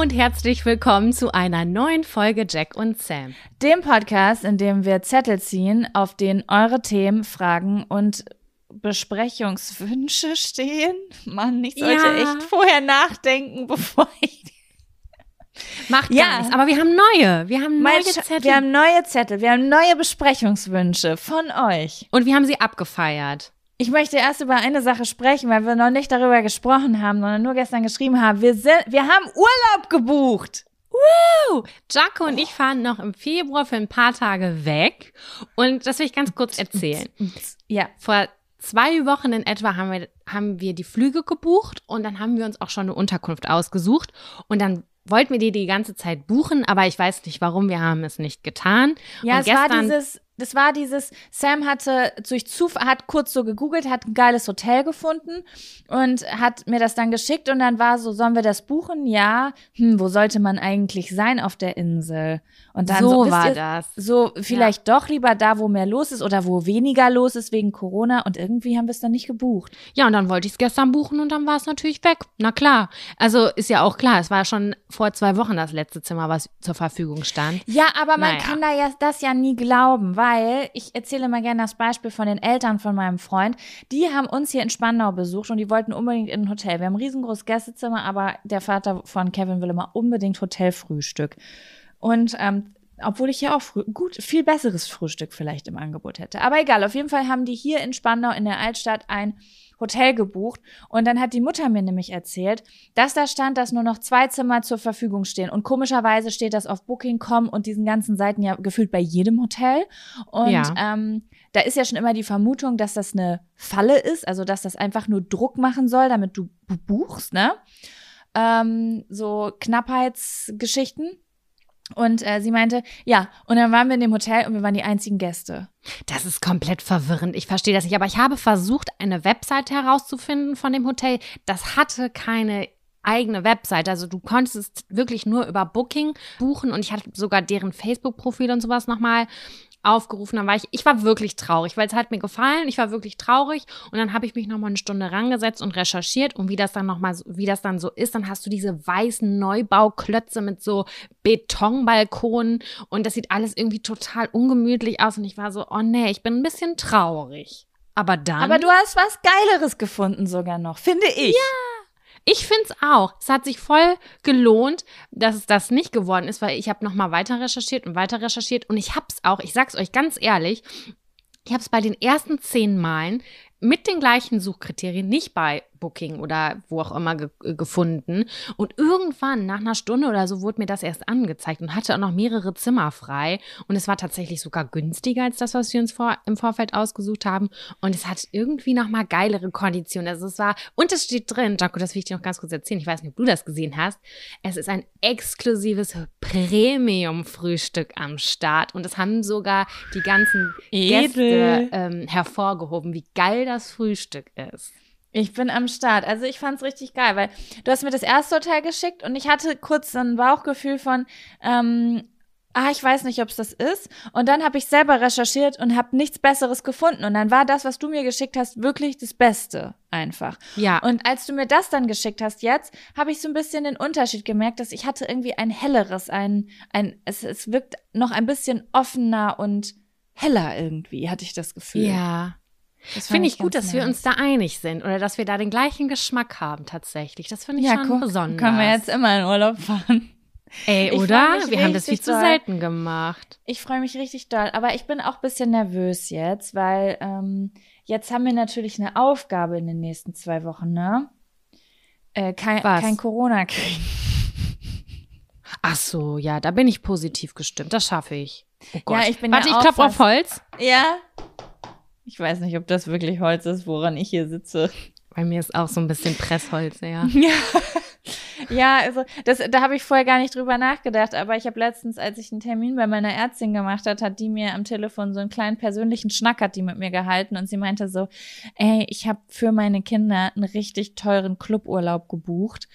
Und herzlich willkommen zu einer neuen Folge Jack und Sam. Dem Podcast, in dem wir Zettel ziehen, auf denen eure Themen, Fragen und Besprechungswünsche stehen. Mann, ich sollte Ja. echt vorher nachdenken, bevor ich Macht Ja. nichts, aber wir haben neue. Wir haben neue Sch- Zettel Wir haben neue Zettel, wir haben neue Besprechungswünsche von euch. und wir haben sie abgefeiert. Ich möchte erst über eine Sache sprechen, weil wir noch nicht darüber gesprochen haben, sondern nur gestern geschrieben haben. Wir sind, wir haben Urlaub gebucht. Woo! Jaco und ich fahren noch im Februar für ein paar Tage weg und das will ich ganz kurz erzählen. Ja. Vor zwei Wochen in etwa haben wir, haben wir die Flüge gebucht und dann haben wir uns auch schon eine Unterkunft ausgesucht und dann wollten wir die die ganze Zeit buchen, aber ich weiß nicht warum, wir haben es nicht getan. Ja, und es war dieses, das war dieses, Sam hatte durch Zufall, hat kurz so gegoogelt, hat ein geiles Hotel gefunden und hat mir das dann geschickt und dann war so, sollen wir das buchen? Ja. Hm, wo sollte man eigentlich sein auf der Insel? Und dann so, so, war ihr, das. So, vielleicht doch lieber da, wo mehr los ist oder wo weniger los ist wegen Corona und irgendwie haben wir es dann nicht gebucht. Ja, und dann wollte ich es gestern buchen und dann war es natürlich weg. Na klar. Also ist ja auch klar, es war schon vor zwei Wochen das letzte Zimmer, was zur Verfügung stand. Ja, aber man Naja. kann da ja das ja nie glauben, weil ich erzähle mal gerne das Beispiel von den Eltern von meinem Freund. Die haben uns hier in Spandau besucht und die wollten unbedingt in ein Hotel. Wir haben ein riesengroßes Gästezimmer, aber der Vater von Kevin will immer unbedingt Hotelfrühstück. Und ähm, obwohl ich ja auch gut viel besseres Frühstück vielleicht im Angebot hätte. Aber egal, auf jeden Fall haben die hier in Spandau in der Altstadt ein Hotel gebucht und dann hat die Mutter mir nämlich erzählt, dass da stand, dass nur noch zwei Zimmer zur Verfügung stehen und komischerweise steht das auf Booking.com und diesen ganzen Seiten ja gefühlt bei jedem Hotel und Ja. ähm, da ist ja schon immer die Vermutung, dass das eine Falle ist, also dass das einfach nur Druck machen soll, damit du bu- buchst, ne? Ähm, so Knappheitsgeschichten. Und äh, sie meinte, ja, und dann waren wir in dem Hotel und wir waren die einzigen Gäste. Das ist komplett verwirrend. Ich verstehe das nicht. Aber ich habe versucht, eine Webseite herauszufinden von dem Hotel. Das hatte keine eigene Webseite. Also du konntest es wirklich nur über Booking buchen und ich hatte sogar deren Facebook-Profil und sowas nochmal aufgerufen. Dann war ich, ich war wirklich traurig, weil es hat mir gefallen. Ich war wirklich traurig und dann habe ich mich nochmal eine Stunde rangesetzt und recherchiert und wie das dann nochmal, wie das dann so ist. Dann hast du diese weißen Neubauklötze mit so Betonbalkonen und das sieht alles irgendwie total ungemütlich aus und ich war so, oh nee, ich bin ein bisschen traurig. Aber dann. Aber du hast was Geileres gefunden sogar noch, finde ich. Ich find's auch. Es hat sich voll gelohnt, dass es das nicht geworden ist, weil ich habe noch mal weiter recherchiert und weiter recherchiert und ich hab's auch. Ich sag's euch ganz ehrlich, ich habe es bei den ersten zehn Malen mit den gleichen Suchkriterien, nicht bei Booking oder wo auch immer ge äh, gefunden. Und irgendwann, nach einer Stunde oder so, wurde mir das erst angezeigt und hatte auch noch mehrere Zimmer frei. Und es war tatsächlich sogar günstiger als das, was wir uns vor, im Vorfeld ausgesucht haben. Und es hat irgendwie nochmal geilere Konditionen. Also es war, und es steht drin, Jaco, das will ich dir noch ganz kurz erzählen. Ich weiß nicht, ob du das gesehen hast. Es ist ein exklusives Premium-Frühstück am Start. Und es haben sogar die ganzen Edel. Gäste ähm, hervorgehoben, wie geil das Frühstück ist. Ich bin am Start. Also ich fand's richtig geil, weil du hast mir das erste Hotel geschickt und ich hatte kurz so ein Bauchgefühl von, ähm, ah, ich weiß nicht, ob es das ist. Und dann habe ich selber recherchiert und habe nichts Besseres gefunden. Und dann war das, was du mir geschickt hast, wirklich das Beste einfach. Ja. Und als du mir das dann geschickt hast jetzt, habe ich so ein bisschen den Unterschied gemerkt, dass ich hatte irgendwie ein helleres, ein, ein, es, es wirkt noch ein bisschen offener und heller irgendwie, hatte ich das Gefühl. Ja. Das Finde ich gut, dass wir nice. uns da einig sind oder dass wir da den gleichen Geschmack haben tatsächlich. Das finde ich ja, schon guck, besonders. können wir jetzt immer in Urlaub fahren. Ey, oder? Wir haben das viel zu selten gemacht. Ich freue mich richtig doll, aber ich bin auch ein bisschen nervös jetzt, weil ähm, jetzt haben wir natürlich eine Aufgabe in den nächsten zwei Wochen, ne? Äh, kein, kein Corona kriegen. Ach so, ja, da bin ich positiv gestimmt. Das schaffe ich. Oh Gott. Ja, ich bin Warte, ja ich klopfe auf Holz. Ja. Ich weiß nicht, ob das wirklich Holz ist, woran ich hier sitze. Bei mir ist auch so ein bisschen Pressholz, ja. Ja. Ja, also das, da habe ich vorher gar nicht drüber nachgedacht, aber ich habe letztens, als ich einen Termin bei meiner Ärztin gemacht hat, hat die mir am Telefon so einen kleinen persönlichen Schnack hat die mit mir gehalten und sie meinte so, ey, ich habe für meine Kinder einen richtig teuren Cluburlaub gebucht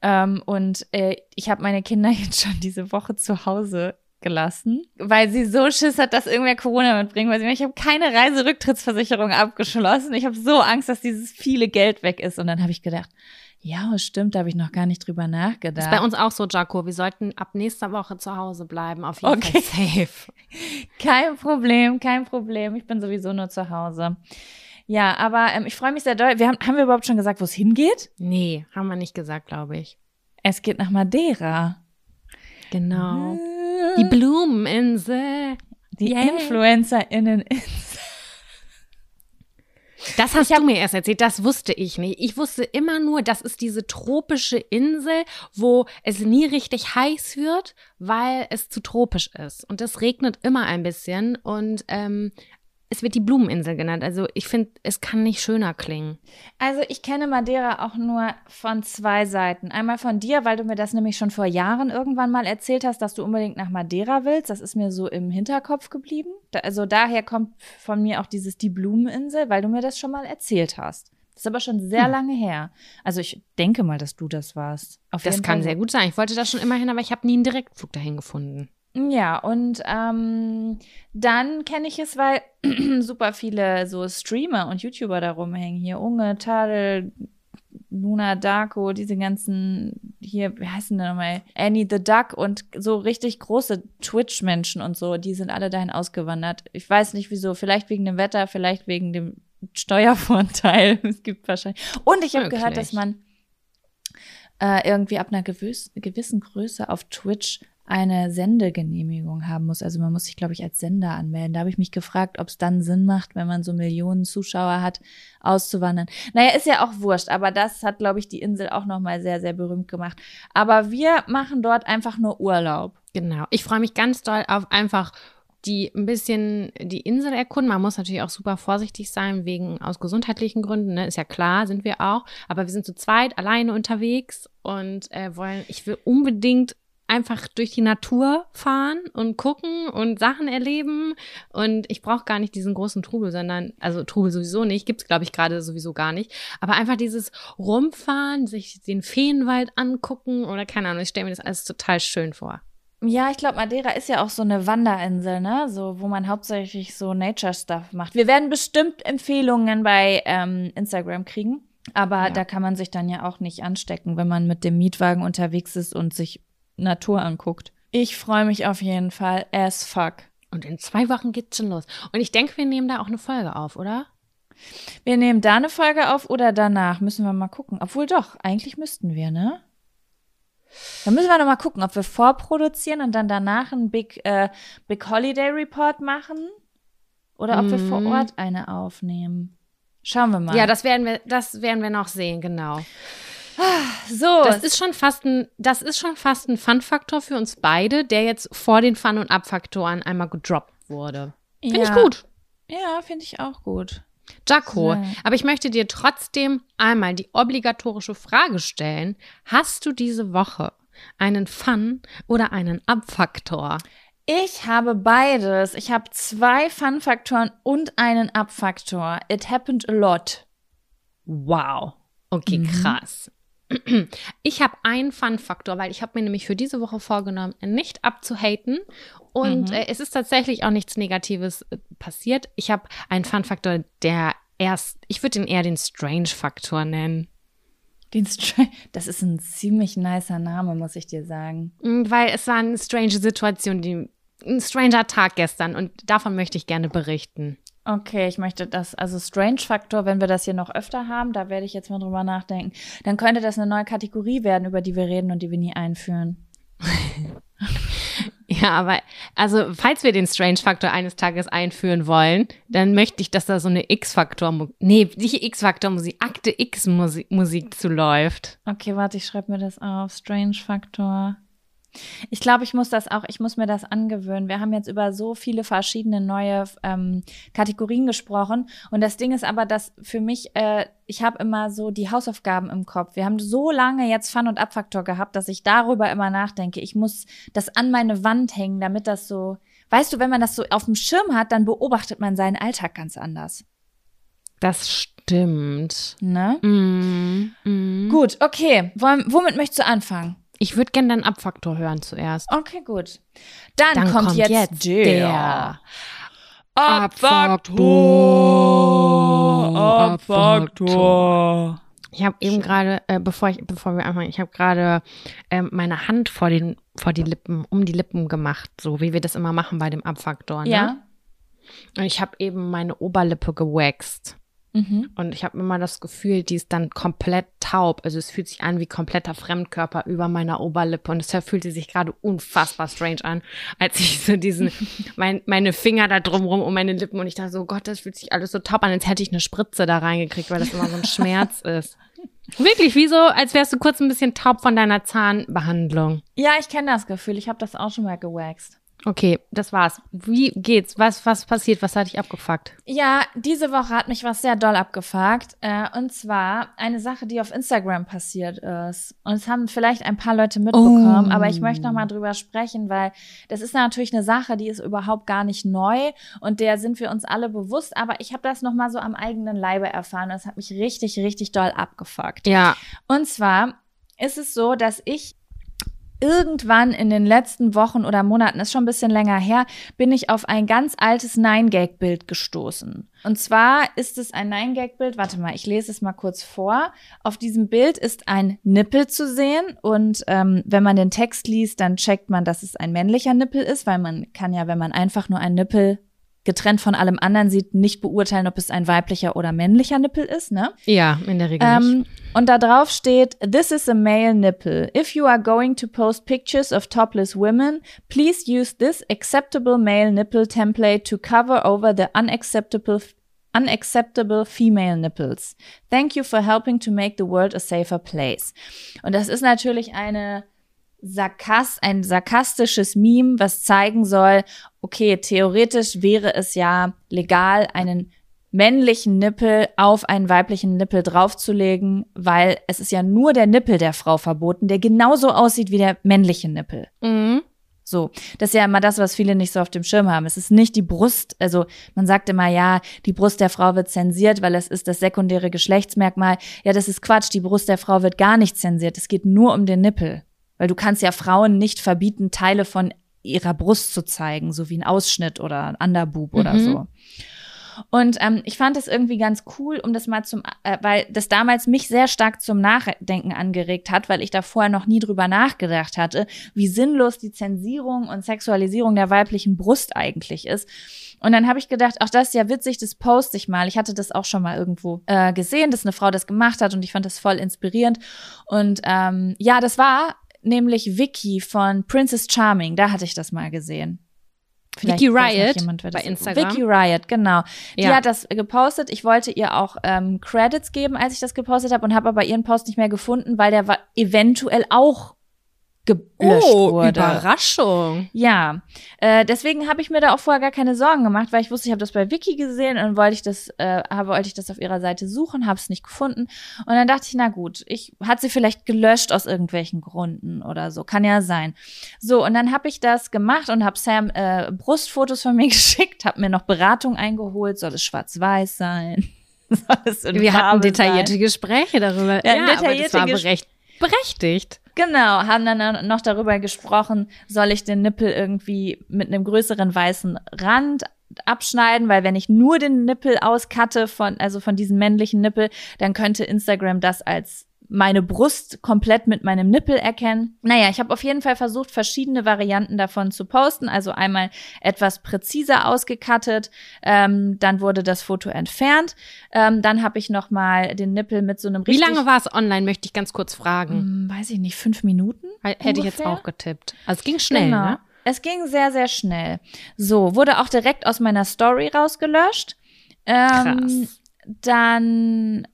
ähm, und äh, ich habe meine Kinder jetzt schon diese Woche zu Hause gelassen, weil sie so Schiss hat, dass irgendwer Corona mitbringt, weil sie ich habe keine Reiserücktrittsversicherung abgeschlossen. Ich habe so Angst, dass dieses viele Geld weg ist und dann habe ich gedacht, ja, stimmt, da habe ich noch gar nicht drüber nachgedacht. Ist bei uns auch so, Jaco. Wir sollten ab nächster Woche zu Hause bleiben. Auf jeden Okay. Fall safe. Kein Problem, kein Problem. Ich bin sowieso nur zu Hause. Ja, aber ähm, ich freue mich sehr doll. Wir haben, haben wir überhaupt schon gesagt, wo es hingeht? Nee, haben wir nicht gesagt, glaube ich. Es geht nach Madeira. Genau. Die Blumeninsel. Die Yay. InfluencerInnen. Das hast hab- du mir erst erzählt, das wusste ich nicht. Ich wusste immer nur, das ist diese tropische Insel, wo es nie richtig heiß wird, weil es zu tropisch ist. Und es regnet immer ein bisschen und ähm, es wird die Blumeninsel genannt. Also ich finde, es kann nicht schöner klingen. Also ich kenne Madeira auch nur von zwei Seiten. Einmal von dir, weil du mir das nämlich schon vor Jahren irgendwann mal erzählt hast, dass du unbedingt nach Madeira willst. Das ist mir so im Hinterkopf geblieben. Da, also daher kommt von mir auch dieses Die Blumeninsel, weil du mir das schon mal erzählt hast. Das ist aber schon sehr Hm. lange her. Also ich denke mal, dass du das warst. Auf Das kann Fall. sehr gut sein. Ich wollte das schon immer hin, aber ich habe nie einen Direktflug dahin gefunden. Ja, und ähm, dann kenne ich es, weil super viele so Streamer und YouTuber da rumhängen. Hier Unge, Tadel, Luna Darko, diese ganzen, hier, wie heißen die nochmal? Annie the Duck und so richtig große Twitch-Menschen und so, die sind alle dahin ausgewandert. Ich weiß nicht wieso, vielleicht wegen dem Wetter, vielleicht wegen dem Steuervorteil. Es gibt wahrscheinlich. Und ich habe gehört, dass man äh, irgendwie ab einer gewiss, gewissen Größe auf Twitch eine Sendegenehmigung haben muss. Also man muss sich, glaube ich, als Sender anmelden. Da habe ich mich gefragt, ob es dann Sinn macht, wenn man so Millionen Zuschauer hat, auszuwandern. Naja, ist ja auch wurscht, aber das hat, glaube ich, die Insel auch nochmal sehr, sehr berühmt gemacht. Aber wir machen dort einfach nur Urlaub. Genau. Ich freue mich ganz doll auf einfach die ein bisschen die Insel erkunden. Man muss natürlich auch super vorsichtig sein, wegen aus gesundheitlichen Gründen, ne? Ist ja klar, sind wir auch. Aber wir sind zu zweit alleine unterwegs und äh, wollen, ich will unbedingt einfach durch die Natur fahren und gucken und Sachen erleben. Und ich brauche gar nicht diesen großen Trubel, sondern, also Trubel sowieso nicht, gibt's glaube ich, gerade sowieso gar nicht. Aber einfach dieses Rumfahren, sich den Feenwald angucken oder keine Ahnung, ich stelle mir das alles total schön vor. Ja, ich glaube, Madeira ist ja auch so eine Wanderinsel, ne? So, wo man hauptsächlich so Nature-Stuff macht. Wir werden bestimmt Empfehlungen bei ähm, Instagram kriegen. Aber Ja. da kann man sich dann ja auch nicht anstecken, wenn man mit dem Mietwagen unterwegs ist und sich Natur anguckt. Ich freue mich auf jeden Fall as fuck. Und in zwei Wochen geht's schon los. Und ich denke, wir nehmen da auch eine Folge auf, oder? Wir nehmen da eine Folge auf oder danach. Müssen wir mal gucken. Obwohl doch, eigentlich müssten wir, ne? Dann müssen wir noch mal gucken, ob wir vorproduzieren und dann danach einen Big, äh, Big Holiday Report machen oder ob wir vor Mhm. Ort eine aufnehmen. Schauen wir mal. Ja, das werden wir, das werden wir noch sehen, genau. So. Das ist schon fast ein, das ist schon fast ein Fun-Faktor für uns beide, der jetzt vor den Fun- und Ab-Faktoren einmal gedroppt wurde. Finde Ja. ich gut. ja, finde ich auch gut. Jaco, So. aber ich möchte dir trotzdem einmal die obligatorische Frage stellen. Hast du diese Woche einen Fun- oder einen Ab-Faktor? Ich habe beides. Ich habe zwei Fun-Faktoren und einen Ab-Faktor. It happened a lot. Wow. Okay, Mhm. krass. Ich habe einen Fun-Faktor, weil ich habe mir nämlich für diese Woche vorgenommen, nicht abzuhaten. Und Mhm. äh, es ist tatsächlich auch nichts Negatives äh, passiert. Ich habe einen Fun-Faktor, der erst, ich würde ihn eher den Strange-Faktor nennen. Den das ist ein ziemlich nicer Name, muss ich dir sagen. Mm, Weil es war eine strange Situation, die, ein stranger Tag gestern und davon möchte ich gerne berichten. Okay, ich möchte das, also Strange-Faktor, wenn wir das hier noch öfter haben, da werde ich jetzt mal drüber nachdenken, dann könnte das eine neue Kategorie werden, über die wir reden und die wir nie einführen. Ja, aber also falls wir den Strange-Faktor eines Tages einführen wollen, dann möchte ich, dass da so eine X-Faktor, nee, nicht X-Faktor-Musik, Akte X-Musik Musik zu läuft. Okay, warte, ich schreibe mir das auf. Strange-Faktor. Ich glaube, ich muss das auch, ich muss mir das angewöhnen. Wir haben jetzt über so viele verschiedene neue ähm, Kategorien gesprochen. Und das Ding ist aber, dass für mich, äh, ich habe immer so die Hausaufgaben im Kopf. Wir haben so lange jetzt Fun- und Abfaktor gehabt, dass ich darüber immer nachdenke. Ich muss das an meine Wand hängen, damit das so, weißt du, wenn man das so auf dem Schirm hat, dann beobachtet man seinen Alltag ganz anders. Das stimmt. Ne? Mm, mm. Gut, okay. Womit möchtest du anfangen? Ich würde gerne deinen Abfaktor hören zuerst. Okay, gut. Dann, Dann kommt, kommt jetzt, jetzt der, der Abfaktor. Abfaktor. Ich habe eben gerade, äh, bevor ich, bevor wir anfangen, ich habe gerade ähm, meine Hand vor den, vor die Lippen, um die Lippen gemacht, so wie wir das immer machen bei dem Abfaktor. Ne? Ja. Und ich habe eben meine Oberlippe gewaxt. Mhm. Und ich habe immer das Gefühl, die ist dann komplett taub. Also es fühlt sich an wie kompletter Fremdkörper über meiner Oberlippe. Und deshalb fühlte sich gerade unfassbar strange an, als ich so diesen, mein, meine Finger da drumrum um meine Lippen und ich dachte so, Gott, das fühlt sich alles so taub an, als hätte ich eine Spritze da reingekriegt, weil das immer so ein Schmerz ist. Wirklich, wie so, als wärst du kurz ein bisschen taub von deiner Zahnbehandlung. Ja, ich kenne das Gefühl. Ich habe das auch schon mal gewaxt. Okay, das war's. Wie geht's? Was, was passiert? Was hat dich abgefuckt? Ja, diese Woche hat mich was sehr doll abgefuckt. Äh, und zwar eine Sache, die auf Instagram passiert ist. Und es haben vielleicht ein paar Leute mitbekommen, Oh. aber ich möchte noch mal drüber sprechen, weil das ist natürlich eine Sache, die ist überhaupt gar nicht neu und der sind wir uns alle bewusst. Aber ich habe das noch mal so am eigenen Leibe erfahren. und Das hat mich richtig, richtig doll abgefuckt. Ja. Und zwar ist es so, dass ich irgendwann in den letzten Wochen oder Monaten, ist schon ein bisschen länger her, bin ich auf ein ganz altes Nine-Gag-Bild gestoßen. Und zwar ist es ein Nine-Gag-Bild, warte mal, ich lese es mal kurz vor. Auf diesem Bild ist ein Nippel zu sehen und ähm, wenn man den Text liest, dann checkt man, dass es ein männlicher Nippel ist, weil man kann ja, wenn man einfach nur einen Nippel getrennt von allem anderen sieht, nicht beurteilen, ob es ein weiblicher oder männlicher Nippel ist, ne? Ja, in der Regel nicht. Ähm, und da drauf steht, This is a male nipple. If you are going to post pictures of topless women, please use this acceptable male nipple template to cover over the unacceptable unacceptable female nipples. Thank you for helping to make the world a safer place. Und das ist natürlich eine Sarkast, ein sarkastisches Meme, was zeigen soll, okay, theoretisch wäre es ja legal, einen männlichen Nippel auf einen weiblichen Nippel draufzulegen, weil es ist ja nur der Nippel der Frau verboten, der genauso aussieht wie der männliche Nippel. Mhm. So, das ist ja immer das, was viele nicht so auf dem Schirm haben. Es ist nicht die Brust, also man sagt immer, ja, die Brust der Frau wird zensiert, weil es ist das sekundäre Geschlechtsmerkmal. Ja, das ist Quatsch, die Brust der Frau wird gar nicht zensiert. Es geht nur um den Nippel. Weil du kannst ja Frauen nicht verbieten, Teile von ihrer Brust zu zeigen, so wie ein Ausschnitt oder ein Underboob oder Mhm. so. Und ähm, ich fand es irgendwie ganz cool, um das mal zum, äh, weil das damals mich sehr stark zum Nachdenken angeregt hat, weil ich da vorher noch nie drüber nachgedacht hatte, wie sinnlos die Zensierung und Sexualisierung der weiblichen Brust eigentlich ist. Und dann habe ich gedacht, ach, das ist ja witzig, das poste ich mal. Ich hatte das auch schon mal irgendwo äh, gesehen, dass eine Frau das gemacht hat und ich fand das voll inspirierend. Und ähm, ja, das war nämlich Vicky von Princess Charming. Da hatte ich das mal gesehen. Vielleicht Vicky Riot jemand, bei. Instagram. Vicky Riot, genau. Die Ja. hat das gepostet. Ich wollte ihr auch ähm, Credits geben, als ich das gepostet habe und habe aber ihren Post nicht mehr gefunden, weil der war eventuell auch gelöscht Oh, wurde. Überraschung. Ja, äh, deswegen habe ich mir da auch vorher gar keine Sorgen gemacht, weil ich wusste, ich habe das bei Wiki gesehen und wollte ich das, äh, wollte ich das auf ihrer Seite suchen, habe es nicht gefunden und dann dachte ich, na gut, ich hat sie vielleicht gelöscht aus irgendwelchen Gründen oder so, kann ja sein. So und dann habe ich das gemacht und habe Sam äh, Brustfotos von mir geschickt, habe mir noch Beratung eingeholt, soll es schwarz-weiß sein, soll es in Wir hatten detaillierte sein? Gespräche darüber. Ja, Ja, aber das war Ges- berecht, berechtigt. Genau, haben dann noch darüber gesprochen, soll ich den Nippel irgendwie mit einem größeren weißen Rand abschneiden, weil wenn ich nur den Nippel auskatte von, also von diesem männlichen Nippel, dann könnte Instagram das als meine Brust komplett mit meinem Nippel erkennen. Naja, ich habe auf jeden Fall versucht, verschiedene Varianten davon zu posten. Also einmal etwas präziser ausgekattet, ähm, dann wurde das Foto entfernt. Ähm, dann habe ich noch mal den Nippel mit so einem Wie richtig, lange war es online, möchte ich ganz kurz fragen. Hm, weiß ich nicht, fünf Minuten? Hätte ich jetzt ungefähr? auch getippt. Also es ging schnell, genau. ne? Es ging sehr, sehr schnell. So, wurde auch direkt aus meiner Story rausgelöscht. Ähm, Krass. Dann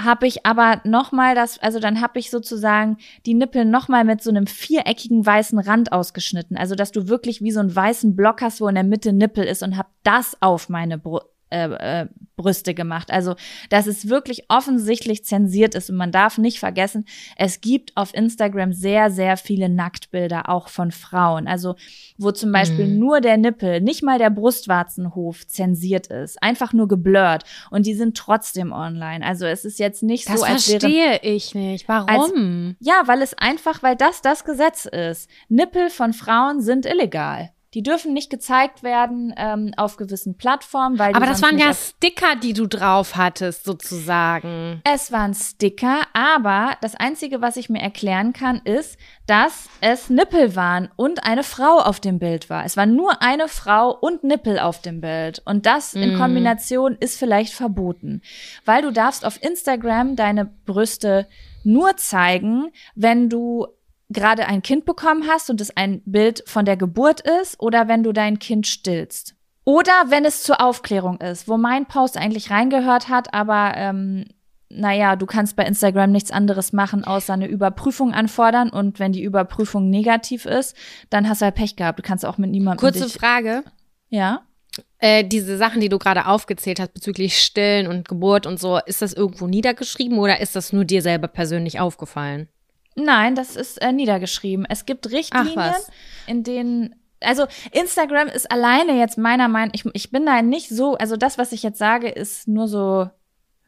habe ich aber noch mal das, also dann habe ich sozusagen die Nippel noch mal mit so einem viereckigen weißen Rand ausgeschnitten, also dass du wirklich wie so einen weißen Block hast, wo in der Mitte Nippel ist und habe das auf meine Bru äh, äh, Brüste gemacht. Also, dass es wirklich offensichtlich zensiert ist und man darf nicht vergessen, es gibt auf Instagram sehr, sehr viele Nacktbilder auch von Frauen. Also, wo zum Beispiel Mhm. nur der Nippel, nicht mal der Brustwarzenhof zensiert ist, einfach nur geblurrt und die sind trotzdem online. Also, es ist jetzt nicht Das so, als wäre verstehe ich nicht. Warum? ja, weil es einfach, weil das das Gesetz ist. Nippel von Frauen sind illegal. Die dürfen nicht gezeigt werden ähm, auf gewissen Plattformen, weil Aber das waren ja Sticker, die du drauf hattest, sozusagen. Es waren Sticker, aber das Einzige, was ich mir erklären kann, ist, dass es Nippel waren und eine Frau auf dem Bild war. Es war nur eine Frau und Nippel auf dem Bild. Und das in Mhm. Kombination ist vielleicht verboten. Weil du darfst auf Instagram deine Brüste nur zeigen, wenn du gerade ein Kind bekommen hast und es ein Bild von der Geburt ist oder wenn du dein Kind stillst. Oder wenn es zur Aufklärung ist, wo mein Post eigentlich reingehört hat, aber ähm, naja, du kannst bei Instagram nichts anderes machen, außer eine Überprüfung anfordern. Und wenn die Überprüfung negativ ist, dann hast du halt Pech gehabt. Du kannst auch mit niemandem. Kurze Frage. Ja. Äh, diese Sachen, die du gerade aufgezählt hast bezüglich Stillen und Geburt und so, ist das irgendwo niedergeschrieben oder ist das nur dir selber persönlich aufgefallen? Nein, das ist äh, niedergeschrieben. Es gibt Richtlinien, in denen also Instagram ist alleine jetzt meiner Meinung, ich, ich bin da nicht so, also das, was ich jetzt sage, ist nur so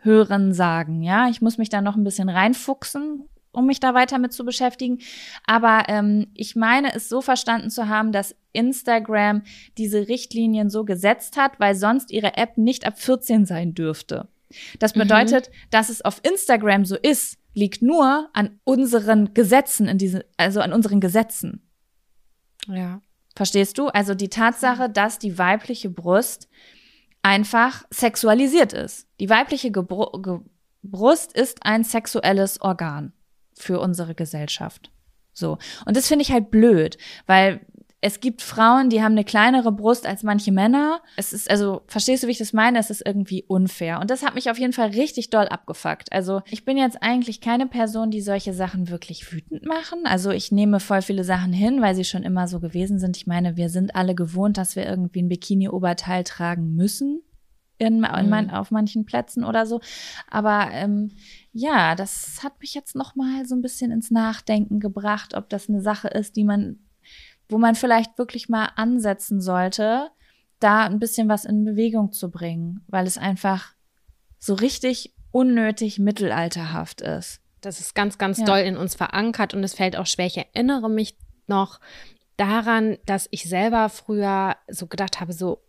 Hören sagen, ja. Ich muss mich da noch ein bisschen reinfuchsen, um mich da weiter mit zu beschäftigen. Aber ähm, ich meine es so verstanden zu haben, dass Instagram diese Richtlinien so gesetzt hat, weil sonst ihre App nicht ab 14 sein dürfte. Das Mhm. bedeutet, dass es auf Instagram so ist, liegt nur an unseren Gesetzen in diese, also an unseren Gesetzen. Ja. Verstehst du? Also die Tatsache, dass die weibliche Brust einfach sexualisiert ist. Die weibliche Gebru Ge Brust ist ein sexuelles Organ für unsere Gesellschaft. So. Und das finde ich halt blöd, weil es gibt Frauen, die haben eine kleinere Brust als manche Männer. Es ist, also, verstehst du, wie ich das meine? Es ist irgendwie unfair. Und das hat mich auf jeden Fall richtig doll abgefuckt. Also, ich bin jetzt eigentlich keine Person, die solche Sachen wirklich wütend machen. Also, ich nehme voll viele Sachen hin, weil sie schon immer so gewesen sind. Ich meine, wir sind alle gewohnt, dass wir irgendwie ein Bikini-Oberteil tragen müssen. In, in mein, auf manchen Plätzen oder so. Aber ähm, ja, das hat mich jetzt noch mal so ein bisschen ins Nachdenken gebracht, ob das eine Sache ist, die man wo man vielleicht wirklich mal ansetzen sollte, da ein bisschen was in Bewegung zu bringen, weil es einfach so richtig unnötig mittelalterhaft ist. Das ist ganz, ganz Ja. doll in uns verankert und es fällt auch schwer. Ich erinnere mich noch daran, dass ich selber früher so gedacht habe, so,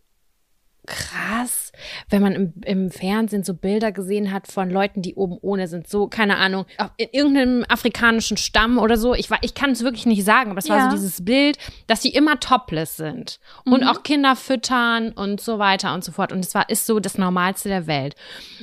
krass, wenn man im, im Fernsehen so Bilder gesehen hat von Leuten, die oben ohne sind, so, keine Ahnung, in irgendeinem afrikanischen Stamm oder so. Ich, ich kann es wirklich nicht sagen, aber es war so dieses Bild, dass sie immer topless sind und mhm. auch Kinder füttern und so weiter und so fort. Und es war, ist so das Normalste der Welt.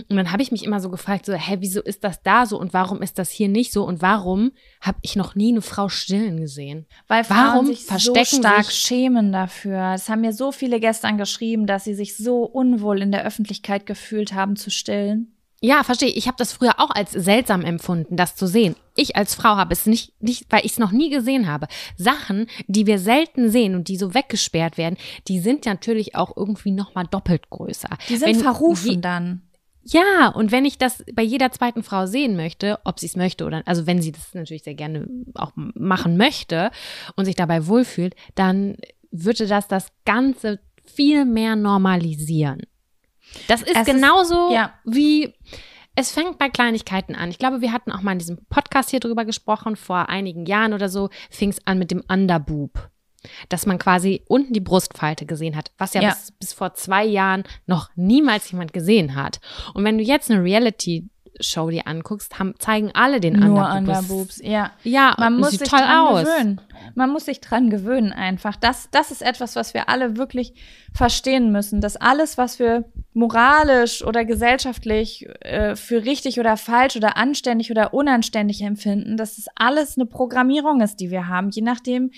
Und dann habe ich mich immer so gefragt, so, hä, wieso ist das da so und warum ist das hier nicht so und warum habe ich noch nie eine Frau stillen gesehen? Weil Frauen warum sich verstecken so stark sich schämen dafür. Es haben mir so viele gestern geschrieben, dass sie sich so unwohl in der Öffentlichkeit gefühlt haben zu stillen. Ja, verstehe. Ich habe das früher auch als seltsam empfunden, das zu sehen. Ich als Frau habe es nicht, nicht, weil ich es noch nie gesehen habe. Sachen, die wir selten sehen und die so weggesperrt werden, die sind natürlich auch irgendwie noch mal doppelt größer. Die sind Wenn, verrufen je, dann. Ja, und wenn ich das bei jeder zweiten Frau sehen möchte, ob sie es möchte oder, also wenn sie das natürlich sehr gerne auch machen möchte und sich dabei wohlfühlt, dann würde das das Ganze viel mehr normalisieren. Das ist es genauso ist, ja. wie, es fängt bei Kleinigkeiten an. Ich glaube, wir hatten auch mal in diesem Podcast hier drüber gesprochen, vor einigen Jahren oder so, fing es an mit dem Underboob dass man quasi unten die Brustfalte gesehen hat, was ja, ja. Bis, bis vor zwei Jahren noch niemals jemand gesehen hat. Und wenn du jetzt eine Reality Show dir anguckst, haben, zeigen alle den Nur Underboobs. Ja, ja, man muss sich dran aus. gewöhnen. Man muss sich dran gewöhnen einfach. Das, das ist etwas, was wir alle wirklich verstehen müssen, dass alles, was wir moralisch oder gesellschaftlich äh, für richtig oder falsch oder anständig oder unanständig empfinden, dass es alles eine Programmierung ist, die wir haben, je nachdem,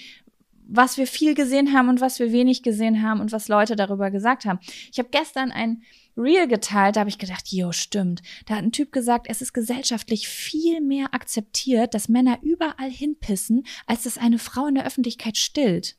was wir viel gesehen haben und was wir wenig gesehen haben und was Leute darüber gesagt haben. Ich habe gestern ein Reel geteilt, da habe ich gedacht, jo, stimmt. Da hat ein Typ gesagt, es ist gesellschaftlich viel mehr akzeptiert, dass Männer überall hinpissen, als dass eine Frau in der Öffentlichkeit stillt.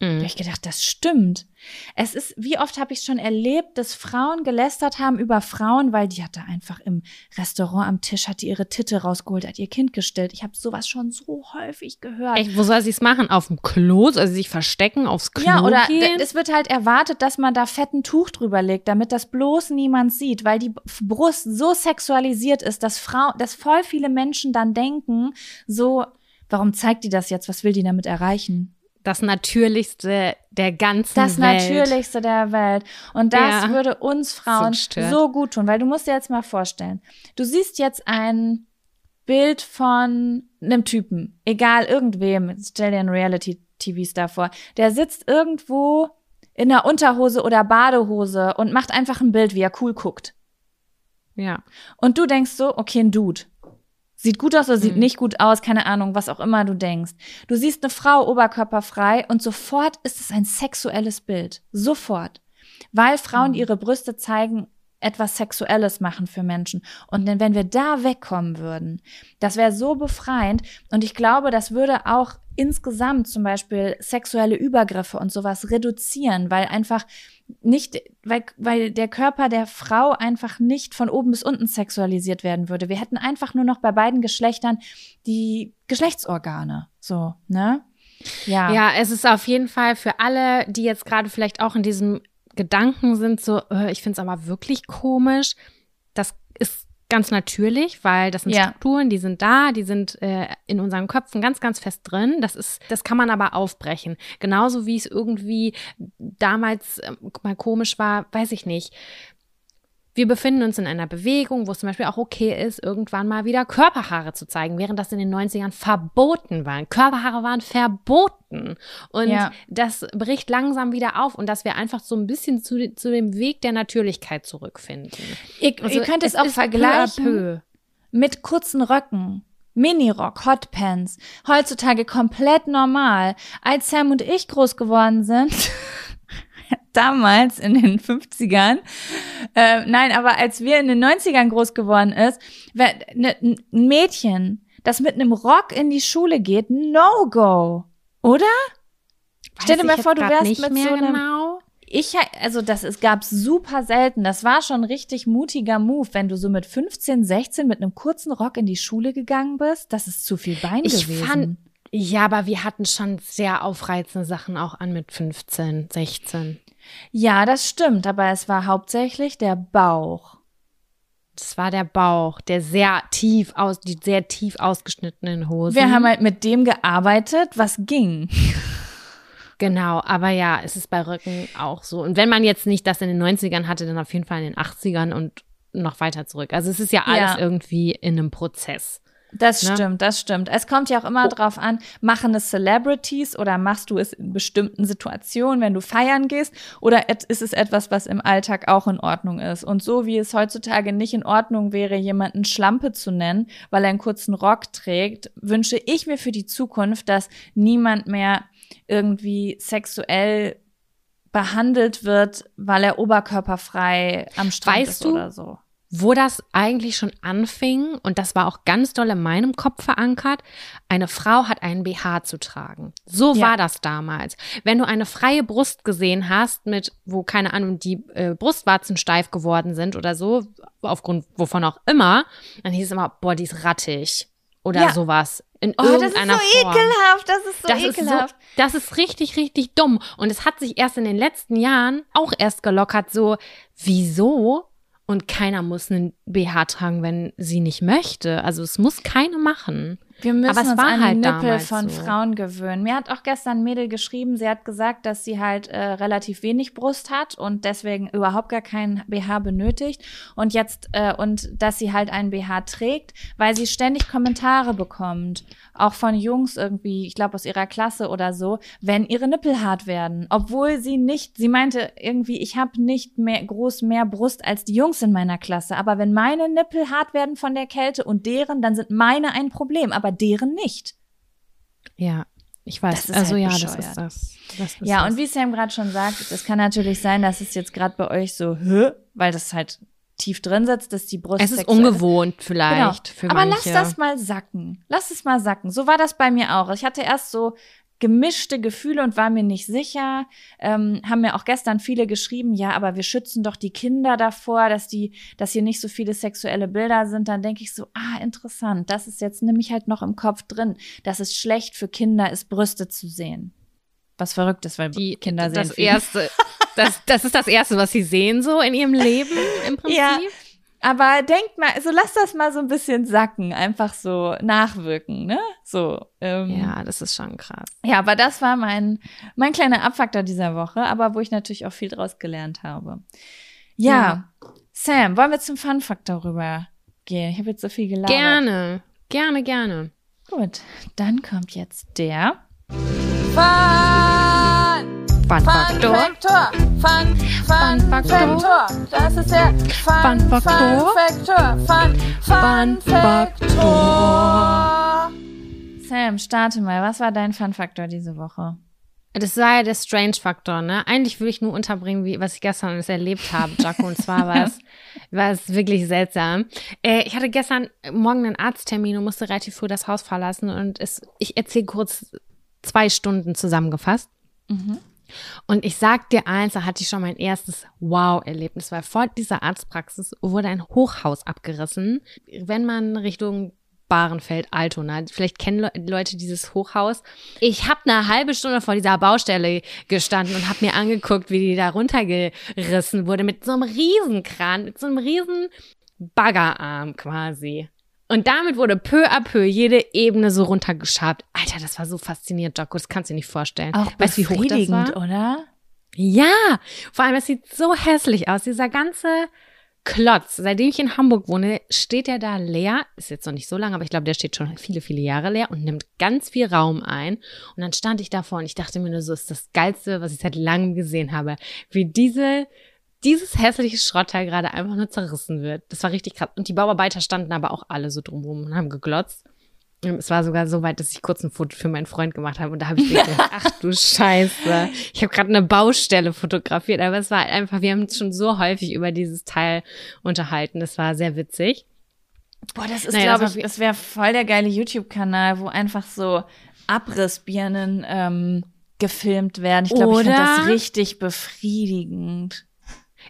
Mhm. Da habe ich gedacht, das stimmt. Es ist, wie oft habe ich schon erlebt, dass Frauen gelästert haben über Frauen, weil die hatte einfach im Restaurant am Tisch, hat die ihre Titte rausgeholt, hat ihr Kind gestillt. Ich habe sowas schon so häufig gehört. Echt, wo soll sie es machen? Auf dem Klo? Also sich verstecken, aufs Klo Ja, oder gehen? es wird halt erwartet, dass man da fetten Tuch drüber legt, damit das bloß niemand sieht, weil die Brust so sexualisiert ist, dass Frau, dass voll viele Menschen dann denken, so, warum zeigt die das jetzt? Was will die damit erreichen? Das Natürlichste der ganzen das Welt. Das Natürlichste der Welt. Und das ja. würde uns Frauen so, so gut tun, weil du musst dir jetzt mal vorstellen, du siehst jetzt ein Bild von einem Typen, egal irgendwem, stell dir einen Reality-TV-Star vor, der sitzt irgendwo in einer Unterhose oder Badehose und macht einfach ein Bild, wie er cool guckt. Ja. Und du denkst so, okay, ein Dude. Sieht gut aus oder sieht mhm. nicht gut aus, keine Ahnung, was auch immer du denkst. Du siehst eine Frau oberkörperfrei und sofort ist es ein sexuelles Bild. Sofort. Weil Frauen mhm. ihre Brüste zeigen, etwas Sexuelles machen für Menschen. Und denn wenn wir da wegkommen würden, das wäre so befreiend. Und ich glaube, das würde auch insgesamt zum Beispiel sexuelle Übergriffe und sowas reduzieren, weil einfach nicht, weil, weil der Körper der Frau einfach nicht von oben bis unten sexualisiert werden würde. Wir hätten einfach nur noch bei beiden Geschlechtern die Geschlechtsorgane. So, ne? Ja. Ja, es ist auf jeden Fall für alle, die jetzt gerade vielleicht auch in diesem Gedanken sind, so, äh, ich finde es aber wirklich komisch. Das ist ganz natürlich, weil das sind ja. Strukturen, die sind da, die sind äh, in unseren Köpfen ganz, ganz fest drin. Das ist, das kann man aber aufbrechen. Genauso wie es irgendwie damals äh, mal komisch war, weiß ich nicht wir befinden uns in einer Bewegung, wo es zum Beispiel auch okay ist, irgendwann mal wieder Körperhaare zu zeigen, während das in den 90ern verboten war. Körperhaare waren verboten. Und ja. das bricht langsam wieder auf und dass wir einfach so ein bisschen zu, zu dem Weg der Natürlichkeit zurückfinden. Ihr, also, ihr könnt es, es auch vergleichen mit kurzen Röcken. Minirock, Hotpants. Heutzutage komplett normal. Als Sam und ich groß geworden sind, damals in den 50ern, äh, nein, aber als wir in den 90ern groß geworden ist, ne, ein Mädchen, das mit einem Rock in die Schule geht, no go, oder? Weiß Stell dir mal vor, du wärst mit so einem genau. Ich, also das es gab super selten. Das war schon richtig mutiger Move, wenn du so mit 15, 16 mit einem kurzen Rock in die Schule gegangen bist. Das ist zu viel Bein ich gewesen. Fand, ja, aber wir hatten schon sehr aufreizende Sachen auch an mit 15, 16. Ja, das stimmt, aber es war hauptsächlich der Bauch. Das war der Bauch, der sehr tief aus, die sehr tief ausgeschnittenen Hosen. Wir haben halt mit dem gearbeitet, was ging. Genau, aber ja, es ist bei Röcken auch so. Und wenn man jetzt nicht das in den 90ern hatte, dann auf jeden Fall in den 80ern und noch weiter zurück. Also es ist ja alles Ja. irgendwie in einem Prozess. Das Ne? stimmt, das stimmt. Es kommt ja auch immer Oh. drauf an, machen es Celebrities oder machst du es in bestimmten Situationen, wenn du feiern gehst, oder ist es etwas, was im Alltag auch in Ordnung ist? Und so wie es heutzutage nicht in Ordnung wäre, jemanden Schlampe zu nennen, weil er einen kurzen Rock trägt, wünsche ich mir für die Zukunft, dass niemand mehr irgendwie sexuell behandelt wird, weil er oberkörperfrei am Strand Weißt ist du, oder so. Wo das eigentlich schon anfing, und das war auch ganz doll in meinem Kopf verankert, eine Frau hat einen BH zu tragen. So Ja. war das damals. Wenn du eine freie Brust gesehen hast, mit, wo, keine Ahnung, die äh, Brustwarzen steif geworden sind oder so, aufgrund wovon auch immer, dann hieß es immer, boah, die ist rattig. Oder Ja. sowas. In Oh, das ist so irgendeiner Form. ekelhaft, das ist so Das ist, so, ekelhaft. das ist richtig, richtig dumm. Und es hat sich erst in den letzten Jahren auch erst gelockert, so, wieso? Und keiner muss einen BH tragen, wenn sie nicht möchte. Also es muss keine machen. Wir müssen Aber es uns war an die halt Nippel von so. Frauen gewöhnen. Mir hat auch gestern ein Mädel geschrieben, sie hat gesagt, dass sie halt äh, relativ wenig Brust hat und deswegen überhaupt gar keinen BH benötigt und jetzt äh, und dass sie halt einen BH trägt, weil sie ständig Kommentare bekommt, auch von Jungs irgendwie, ich glaube aus ihrer Klasse oder so, wenn ihre Nippel hart werden, obwohl sie nicht, sie meinte irgendwie, ich habe nicht mehr groß mehr Brust als die Jungs in meiner Klasse, aber wenn meine Nippel hart werden von der Kälte und deren, dann sind meine ein Problem, aber deren nicht. Ja, ich weiß. Das ist also halt ja, das ist das. das ist Ja, das. und wie Sam gerade schon sagt, es kann natürlich sein, dass es jetzt gerade bei euch so, hä, weil das halt tief drin sitzt, dass die Brust es ist ungewohnt vielleicht für Genau. Aber manche. lass das mal sacken. Lass es mal sacken. So war das bei mir auch. Ich hatte erst so gemischte Gefühle und war mir nicht sicher. Ähm, haben mir auch gestern viele geschrieben, ja, aber wir schützen doch die Kinder davor, dass die, dass hier nicht so viele sexuelle Bilder sind. Dann denke ich so, ah, interessant. Das ist jetzt nämlich halt noch im Kopf drin, dass es schlecht für Kinder ist, Brüste zu sehen. Was verrückt ist, weil die Kinder sehen das viel. erste, das, das ist das erste, was sie sehen so in ihrem Leben im Prinzip. Ja. Aber denkt mal, also lass das mal so ein bisschen sacken, einfach so nachwirken, ne? So. Ähm, Ja, das ist schon krass. Ja, aber das war mein, mein kleiner Abfaktor dieser Woche, aber wo ich natürlich auch viel draus gelernt habe. Ja, Sam, wollen wir zum Fun-Faktor rübergehen? Ich habe jetzt so viel gelabert. Gerne, gerne, gerne. Gut, dann kommt jetzt der Fun, Fun-Faktor. Faktor, Fun, Fun, Fun Faktor. Das ist der Fun, Fun Faktor. Fun Faktor, Fun, Fun Fun Faktor. Sam, starte mal. Was war dein Fun-Faktor diese Woche? Das war ja der Strange-Faktor, ne? Eigentlich will ich nur unterbringen, wie, was ich gestern alles erlebt habe, Jaco. Und zwar war es, war es wirklich seltsam. Äh, ich hatte gestern morgen einen Arzttermin und musste relativ früh das Haus verlassen. Und es, ich erzähle kurz zwei Stunden zusammengefasst. Und ich sag dir eins, da hatte ich schon mein erstes Wow-Erlebnis, weil vor dieser Arztpraxis wurde ein Hochhaus abgerissen. Wenn man Richtung Bahrenfeld, Altona, vielleicht kennen Le Leute dieses Hochhaus. Ich habe eine halbe Stunde vor dieser Baustelle gestanden und habe mir angeguckt, wie die da runtergerissen wurde mit so einem Riesenkran, mit so einem riesen Baggerarm quasi. Und damit wurde peu à peu jede Ebene so runtergeschabt. Alter, das war so faszinierend, Jocko, das kannst du dir nicht vorstellen. Auch weißt du, wie hoch das war? oder? Ja, vor allem, es sieht so hässlich aus. Dieser ganze Klotz, seitdem ich in Hamburg wohne, steht der da leer. Ist jetzt noch nicht so lange, aber ich glaube, der steht schon viele, viele Jahre leer und nimmt ganz viel Raum ein. Und dann stand ich davor und ich dachte mir nur so, ist das Geilste, was ich seit langem gesehen habe. Wie diese, dieses hässliche Schrottteil gerade einfach nur zerrissen wird. Das war richtig krass. Und die Bauarbeiter standen aber auch alle so drumherum und haben geglotzt. Und Es war sogar so weit, dass ich kurz ein Foto für meinen Freund gemacht habe und da habe ich gedacht, ach du Scheiße. Ich habe gerade eine Baustelle fotografiert, aber es war halt einfach, wir haben uns schon so häufig über dieses Teil unterhalten. Das war sehr witzig. Boah, das ist, Naja, glaube ich, das wäre voll der geile YouTube-Kanal, wo einfach so Abrissbirnen ähm, gefilmt werden. Ich glaube, ich finde das richtig befriedigend.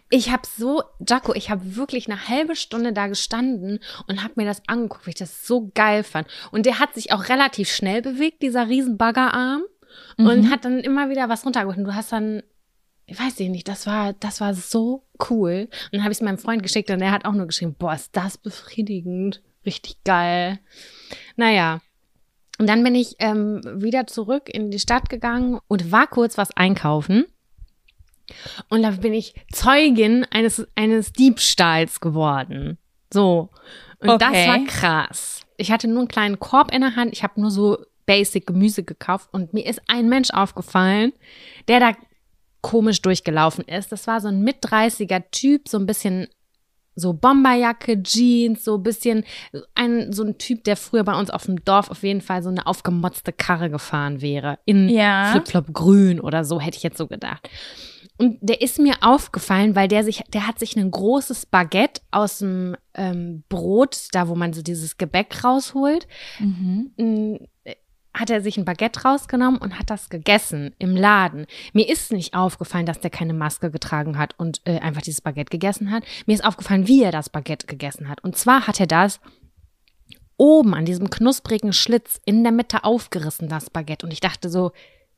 Ich habe so, Jaco, ich habe wirklich eine halbe Stunde da gestanden und habe mir das angeguckt, weil ich das so geil fand. Und der hat sich auch relativ schnell bewegt, dieser riesen Baggerarm. Und Mhm. hat dann immer wieder was runtergeholt. Und du hast dann, ich weiß nicht, das war, das war so cool. Und dann habe ich es meinem Freund geschickt und er hat auch nur geschrieben, boah, ist das befriedigend. Richtig geil. Naja. Und dann bin ich ähm, wieder zurück in die Stadt gegangen und war kurz was einkaufen. Und da bin ich Zeugin eines, eines Diebstahls geworden. So. Und Okay. das war krass. Ich hatte nur einen kleinen Korb in der Hand. Ich habe nur so basic Gemüse gekauft und mir ist ein Mensch aufgefallen, der da komisch durchgelaufen ist. Das war so ein mit 30er Typ, so ein bisschen so Bomberjacke, Jeans, so ein bisschen ein so ein Typ, der früher bei uns auf dem Dorf auf jeden Fall so eine aufgemotzte Karre gefahren wäre in Ja. Flipflop grün oder so hätte ich jetzt so gedacht. Und der ist mir aufgefallen, weil der sich, der hat sich ein großes Baguette aus dem ähm, Brot, da wo man so dieses Gebäck rausholt, Mhm. hat er sich ein Baguette rausgenommen und hat das gegessen im Laden. Mir ist nicht aufgefallen, dass der keine Maske getragen hat und äh, einfach dieses Baguette gegessen hat. Mir ist aufgefallen, wie er das Baguette gegessen hat. Und zwar hat er das oben an diesem knusprigen Schlitz in der Mitte aufgerissen, das Baguette. Und ich dachte so,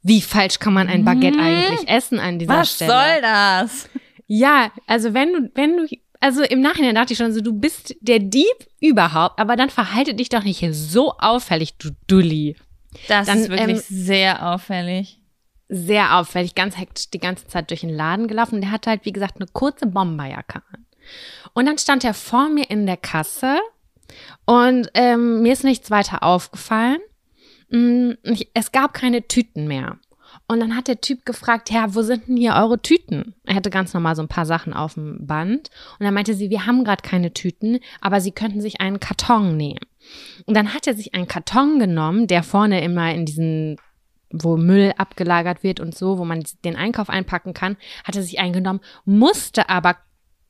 wie falsch kann man ein Baguette eigentlich essen an dieser Was Stelle? soll das? Ja, also wenn du, wenn du, also im Nachhinein dachte ich schon so, du bist der Dieb überhaupt, aber dann verhalte dich doch nicht hier so auffällig, du Dulli. Das Dann, ist wirklich ähm, sehr auffällig. Sehr auffällig, ganz hektisch die ganze Zeit durch den Laden gelaufen. Und der hatte halt, wie gesagt, eine kurze Bomberjacke an. Und dann stand er vor mir in der Kasse und ähm, mir ist nichts weiter aufgefallen. Mm, es gab keine Tüten mehr. Und dann hat der Typ gefragt, Herr, wo sind denn hier eure Tüten? Er hatte ganz normal so ein paar Sachen auf dem Band. Und dann meinte sie, wir haben gerade keine Tüten, aber sie könnten sich einen Karton nehmen. Und dann hat er sich einen Karton genommen, der vorne immer in diesen, wo Müll abgelagert wird und so, wo man den Einkauf einpacken kann, hat er sich eingenommen, musste aber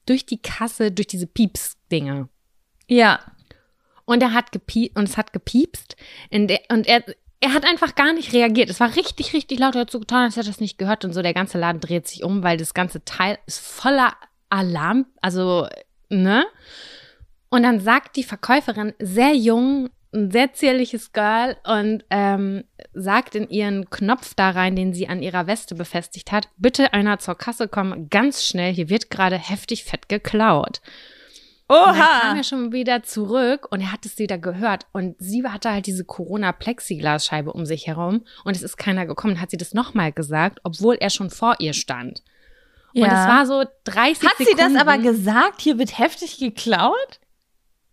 durch die Kasse, durch diese Pieps-Dinge. Ja. Und er hat gepie und es hat gepiepst. In der, und er, er hat einfach gar nicht reagiert. Es war richtig, richtig laut. So getan, als hätte er das nicht gehört. Und so der ganze Laden dreht sich um, weil das ganze Teil ist voller Alarm. Also, ne? Und dann sagt die Verkäuferin, sehr jung, ein sehr zierliches Girl und ähm, sagt in ihren Knopf da rein, den sie an ihrer Weste befestigt hat, bitte einer zur Kasse kommen, ganz schnell, hier wird gerade heftig fett geklaut. Und dann kam Oha. er schon wieder zurück und er hat es wieder gehört. Und sie hatte halt diese Corona-Plexiglasscheibe um sich herum und es ist keiner gekommen. Hat sie das nochmal gesagt, obwohl er schon vor ihr stand. Und es war so 30 Hat sie Sekunden. das aber gesagt? Hier wird heftig geklaut?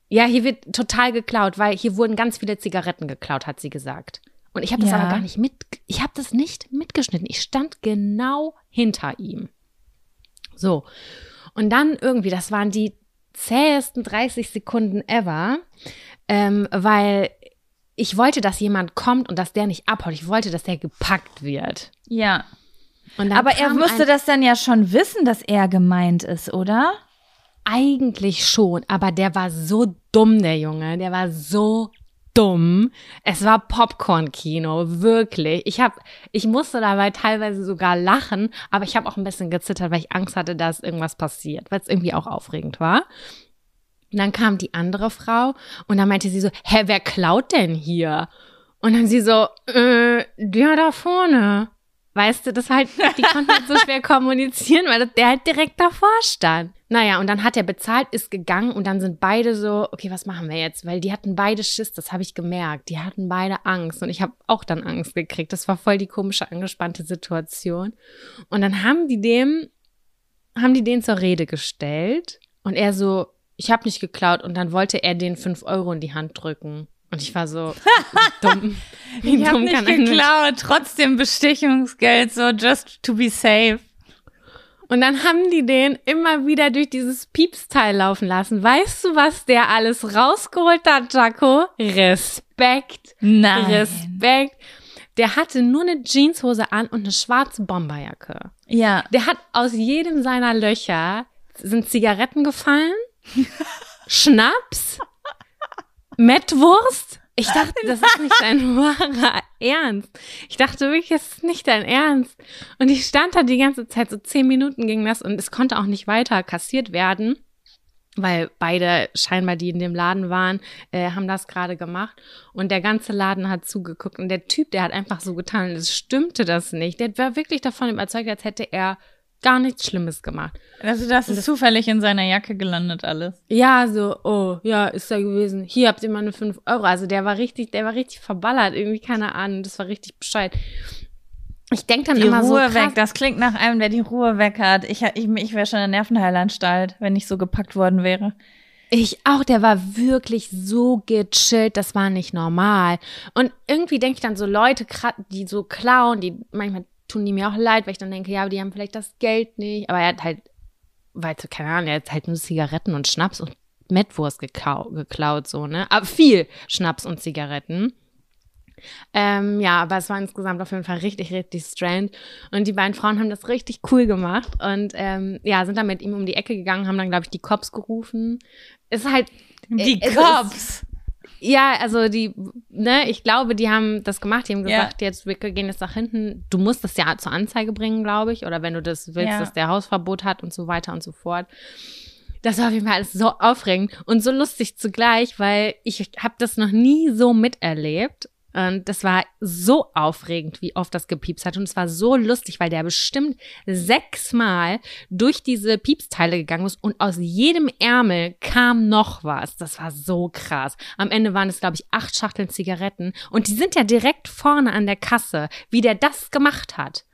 Ja, hier wird total geklaut, weil hier wurden ganz viele Zigaretten geklaut, hat sie gesagt. Und ich habe das Ja. aber gar nicht mit, ich habe das nicht mitgeschnitten. Ich stand genau hinter ihm. So. Und dann irgendwie, das waren die zähesten 30 Sekunden ever, ähm, weil ich wollte, dass jemand kommt und dass der nicht abhaut. Ich wollte, dass der gepackt wird. Ja. Aber er musste das dann ja schon wissen, dass er gemeint ist, oder? Eigentlich schon, aber der war so dumm, der Junge. Der war so dumm. Es war Popcorn-Kino, wirklich. Ich hab, ich musste dabei teilweise sogar lachen, aber ich habe auch ein bisschen gezittert, weil ich Angst hatte, dass irgendwas passiert, weil es irgendwie auch aufregend war. Und dann kam die andere Frau und dann meinte sie so, hä, wer klaut denn hier? Und dann sie so, äh, der da vorne. Weißt du, das halt, die konnten halt so schwer kommunizieren, weil der halt direkt davor stand. Naja, und dann hat er bezahlt, ist gegangen und dann sind beide so, okay, was machen wir jetzt? Weil die hatten beide Schiss, das habe ich gemerkt. Die hatten beide Angst und ich habe auch dann Angst gekriegt. Das war voll die komische, angespannte Situation. Und dann haben die dem, haben die den zur Rede gestellt und er so, ich habe nicht geklaut und dann wollte er den fünf Euro in die Hand drücken. Und ich war so, dumm. Wie Ich habe nicht geklaut, trotzdem Bestechungsgeld, so just to be safe. Und dann haben die den immer wieder durch dieses Piepsteil laufen lassen. Weißt du, was der alles rausgeholt hat, Jaco? Respekt. Nein. Respekt. Der hatte nur eine Jeanshose an und eine schwarze Bomberjacke. Ja. Der hat aus jedem seiner Löcher sind Zigaretten gefallen, Schnaps, Mettwurst. Ich dachte, das ist nicht dein wahrer Ernst. Ich dachte wirklich, das ist nicht dein Ernst. Und ich stand da die ganze Zeit, so zehn Minuten ging das und es konnte auch nicht weiter kassiert werden, weil beide scheinbar, die in dem Laden waren, äh, haben das gerade gemacht. Und der ganze Laden hat zugeguckt. Und der Typ, der hat einfach so getan, es stimmte das nicht. Der war wirklich davon überzeugt, als hätte er gar nichts Schlimmes gemacht. Also das ist zufällig in seiner Jacke gelandet alles. Ja, so, oh, ja, ist da gewesen. Hier habt ihr mal eine 5 Euro. Also der war richtig, der war richtig verballert, irgendwie, keine Ahnung. Das war richtig Bescheid. Ich denke dann Die immer Ruhe so. krass, weg. Das klingt nach einem, der die Ruhe weg hat. Ich, ich, ich wäre schon in der Nervenheilanstalt, wenn ich so gepackt worden wäre. Ich auch, der war wirklich so gechillt, das war nicht normal. Und irgendwie denke ich dann so Leute, die so klauen, die manchmal tun die mir auch leid, weil ich dann denke, ja, aber die haben vielleicht das Geld nicht. Aber er hat halt, weil so, keine Ahnung, er hat halt nur Zigaretten und Schnaps und Mettwurst geklaut, so, ne? Aber viel Schnaps und Zigaretten. Ähm, ja, aber es war insgesamt auf jeden Fall richtig, richtig strange. Und die beiden Frauen haben das richtig cool gemacht und ähm, ja, sind dann mit ihm um die Ecke gegangen, haben dann, glaube ich, die Cops gerufen. Ist halt. Die äh, Cops. Ja, also die, ne, ich glaube, die haben das gemacht, die haben Ja. gesagt, jetzt, wir gehen jetzt nach hinten. Du musst das ja zur Anzeige bringen, glaube ich, oder wenn du das willst, Ja. dass der Hausverbot hat und so weiter und so fort. Das war auf jeden Fall alles so aufregend und so lustig zugleich, weil ich habe das noch nie so miterlebt. Und das war so aufregend, wie oft das gepiepst hat. Und es war so lustig, weil der bestimmt sechsmal durch diese Piepsteile gegangen ist und aus jedem Ärmel kam noch was. Das war so krass. Am Ende waren es, glaube ich, acht Schachteln Zigaretten. Und die sind ja direkt vorne an der Kasse, wie der das gemacht hat.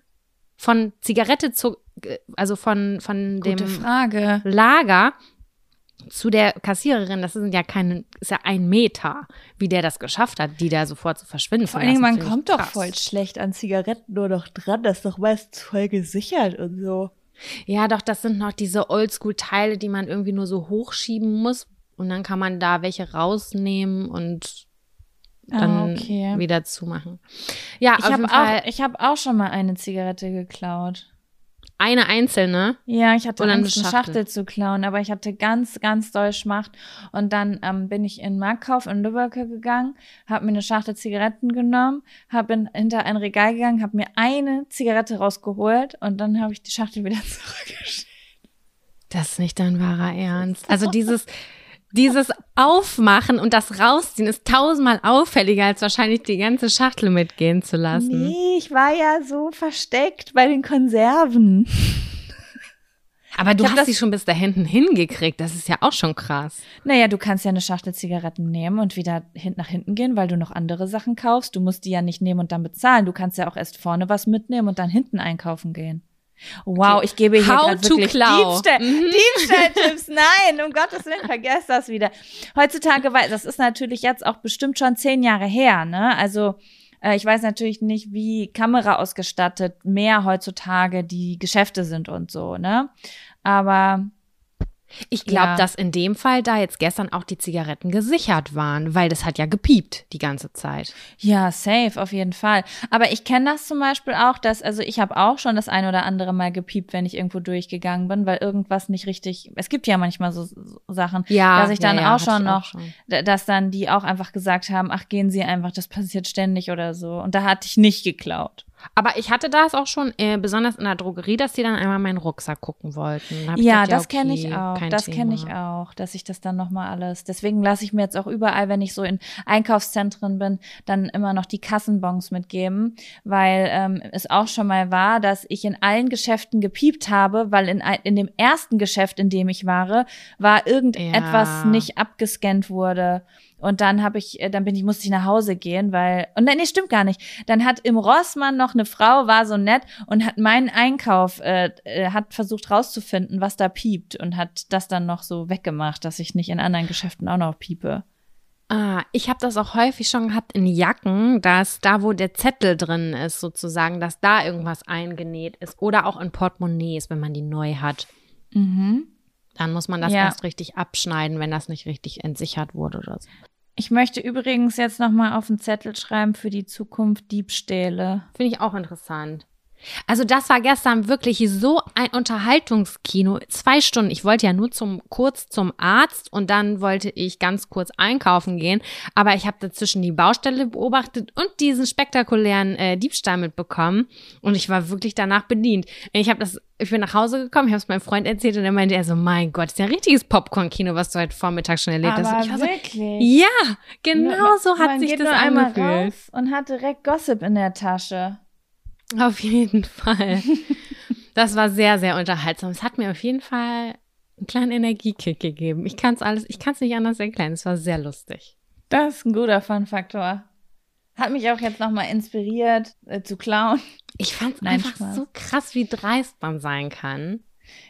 Von Zigarette zu, also von, von dem Frage. Lager zu der Kassiererin, das sind ja keine, ist ja ein Meter, wie der das geschafft hat, die da sofort zu verschwinden. Vor Dingen, man kommt ich doch krass. voll schlecht an Zigaretten nur noch dran. Das ist doch meist voll gesichert und so. Ja, doch, das sind noch diese Oldschool-Teile, die man irgendwie nur so hochschieben muss. Und dann kann man da welche rausnehmen und dann Ah, okay. wieder zumachen. Ja, Ich habe auch, ich hab auch schon mal eine Zigarette geklaut. Eine einzelne. Ja, ich hatte Angst, eine Schachtel. Schachtel zu klauen, aber ich hatte ganz, ganz doll Schmacht. Und dann ähm, bin ich in Marktkauf in Lübbecke gegangen, habe mir eine Schachtel Zigaretten genommen, habe hinter ein Regal gegangen, habe mir eine Zigarette rausgeholt und dann habe ich die Schachtel wieder zurückgestellt. Das ist nicht dein wahrer Ernst. Also dieses, dieses Aufmachen und das Rausziehen ist tausendmal auffälliger, als wahrscheinlich die ganze Schachtel mitgehen zu lassen. Nee, ich war ja so versteckt bei den Konserven. Aber du hast sie schon bis da hinten hingekriegt. Das ist ja auch schon krass. Naja, du kannst ja eine Schachtel Zigaretten nehmen und wieder hin nach hinten gehen, weil du noch andere Sachen kaufst. Du musst die ja nicht nehmen und dann bezahlen. Du kannst ja auch erst vorne was mitnehmen und dann hinten einkaufen gehen. Wow, Okay. ich gebe hier gerade wirklich klau. Diebstahl, Mhm. Diebstahltipps. Nein, um Gottes Willen, vergesst das wieder. Heutzutage, weil das ist natürlich jetzt auch bestimmt schon zehn Jahre her, ne? Also äh, ich weiß natürlich nicht, wie Kamera ausgestattet mehr heutzutage die Geschäfte sind und so, ne? Aber Ich glaube, Ja. dass in dem Fall da jetzt gestern auch die Zigaretten gesichert waren, weil das hat ja gepiept die ganze Zeit. Ja, safe, auf jeden Fall. Aber ich kenne das zum Beispiel auch, dass, also ich habe auch schon das ein oder andere Mal gepiept, wenn ich irgendwo durchgegangen bin, weil irgendwas nicht richtig, es gibt ja manchmal so, so Sachen, Ja, dass ich dann ja, auch schon auch noch, schon. dass dann die auch einfach gesagt haben, ach, gehen Sie einfach, das passiert ständig oder so. Und da hatte ich nicht geklaut. Aber ich hatte das auch schon, äh, besonders in der Drogerie, dass die dann einmal meinen Rucksack gucken wollten. Ja, gesagt, das kenne okay, ich auch. Das kenne ich auch, dass ich das dann nochmal alles. Deswegen lasse ich mir jetzt auch überall, wenn ich so in Einkaufszentren bin, dann immer noch die Kassenbons mitgeben, weil ähm, es auch schon mal war, dass ich in allen Geschäften gepiept habe, weil in, in dem ersten Geschäft, in dem ich war, war irgendetwas Ja. nicht abgescannt wurde. Und dann habe ich, äh, dann bin ich, musste ich nach Hause gehen, weil, und nein, nee, stimmt gar nicht. Dann hat im Rossmann noch eine Frau, war so nett und hat meinen Einkauf, äh, äh, hat versucht rauszufinden, was da piept und hat das dann noch so weggemacht, dass ich nicht in anderen Geschäften auch noch piepe. Ah, ich habe das auch häufig schon gehabt in Jacken, dass da, wo der Zettel drin ist, sozusagen, dass da irgendwas eingenäht ist. Oder auch in Portemonnaies, wenn man die neu hat. Mhm. Dann muss man das Ja. erst richtig abschneiden, wenn das nicht richtig entsichert wurde oder so. Ich möchte übrigens jetzt noch mal auf den Zettel schreiben für die Zukunft Diebstähle. Finde ich auch interessant. Also das war gestern wirklich so ein Unterhaltungskino. Zwei Stunden. Ich wollte ja nur zum kurz zum Arzt und dann wollte ich ganz kurz einkaufen gehen. Aber ich habe dazwischen die Baustelle beobachtet und diesen spektakulären äh, Diebstahl mitbekommen. Und ich war wirklich danach bedient. Ich habe das, ich bin nach Hause gekommen, ich habe es meinem Freund erzählt und er meinte er so, mein Gott, ist ja ein richtiges Popcorn-Kino, was du heute Vormittag schon erlebt hast. Und ich war so, wirklich. ja, genau so hat sich das nur einmal angefühlt. raus und hat direkt Gossip in der Tasche. Auf jeden Fall. Das war sehr, sehr unterhaltsam. Es hat mir auf jeden Fall einen kleinen Energiekick gegeben. Ich kann es alles, ich kann es nicht anders erklären. Es war sehr lustig. Das ist ein guter Fun-Faktor. Hat mich auch jetzt nochmal inspiriert, äh, zu klauen. Ich fand es einfach Spaß. so krass, wie dreist man sein kann.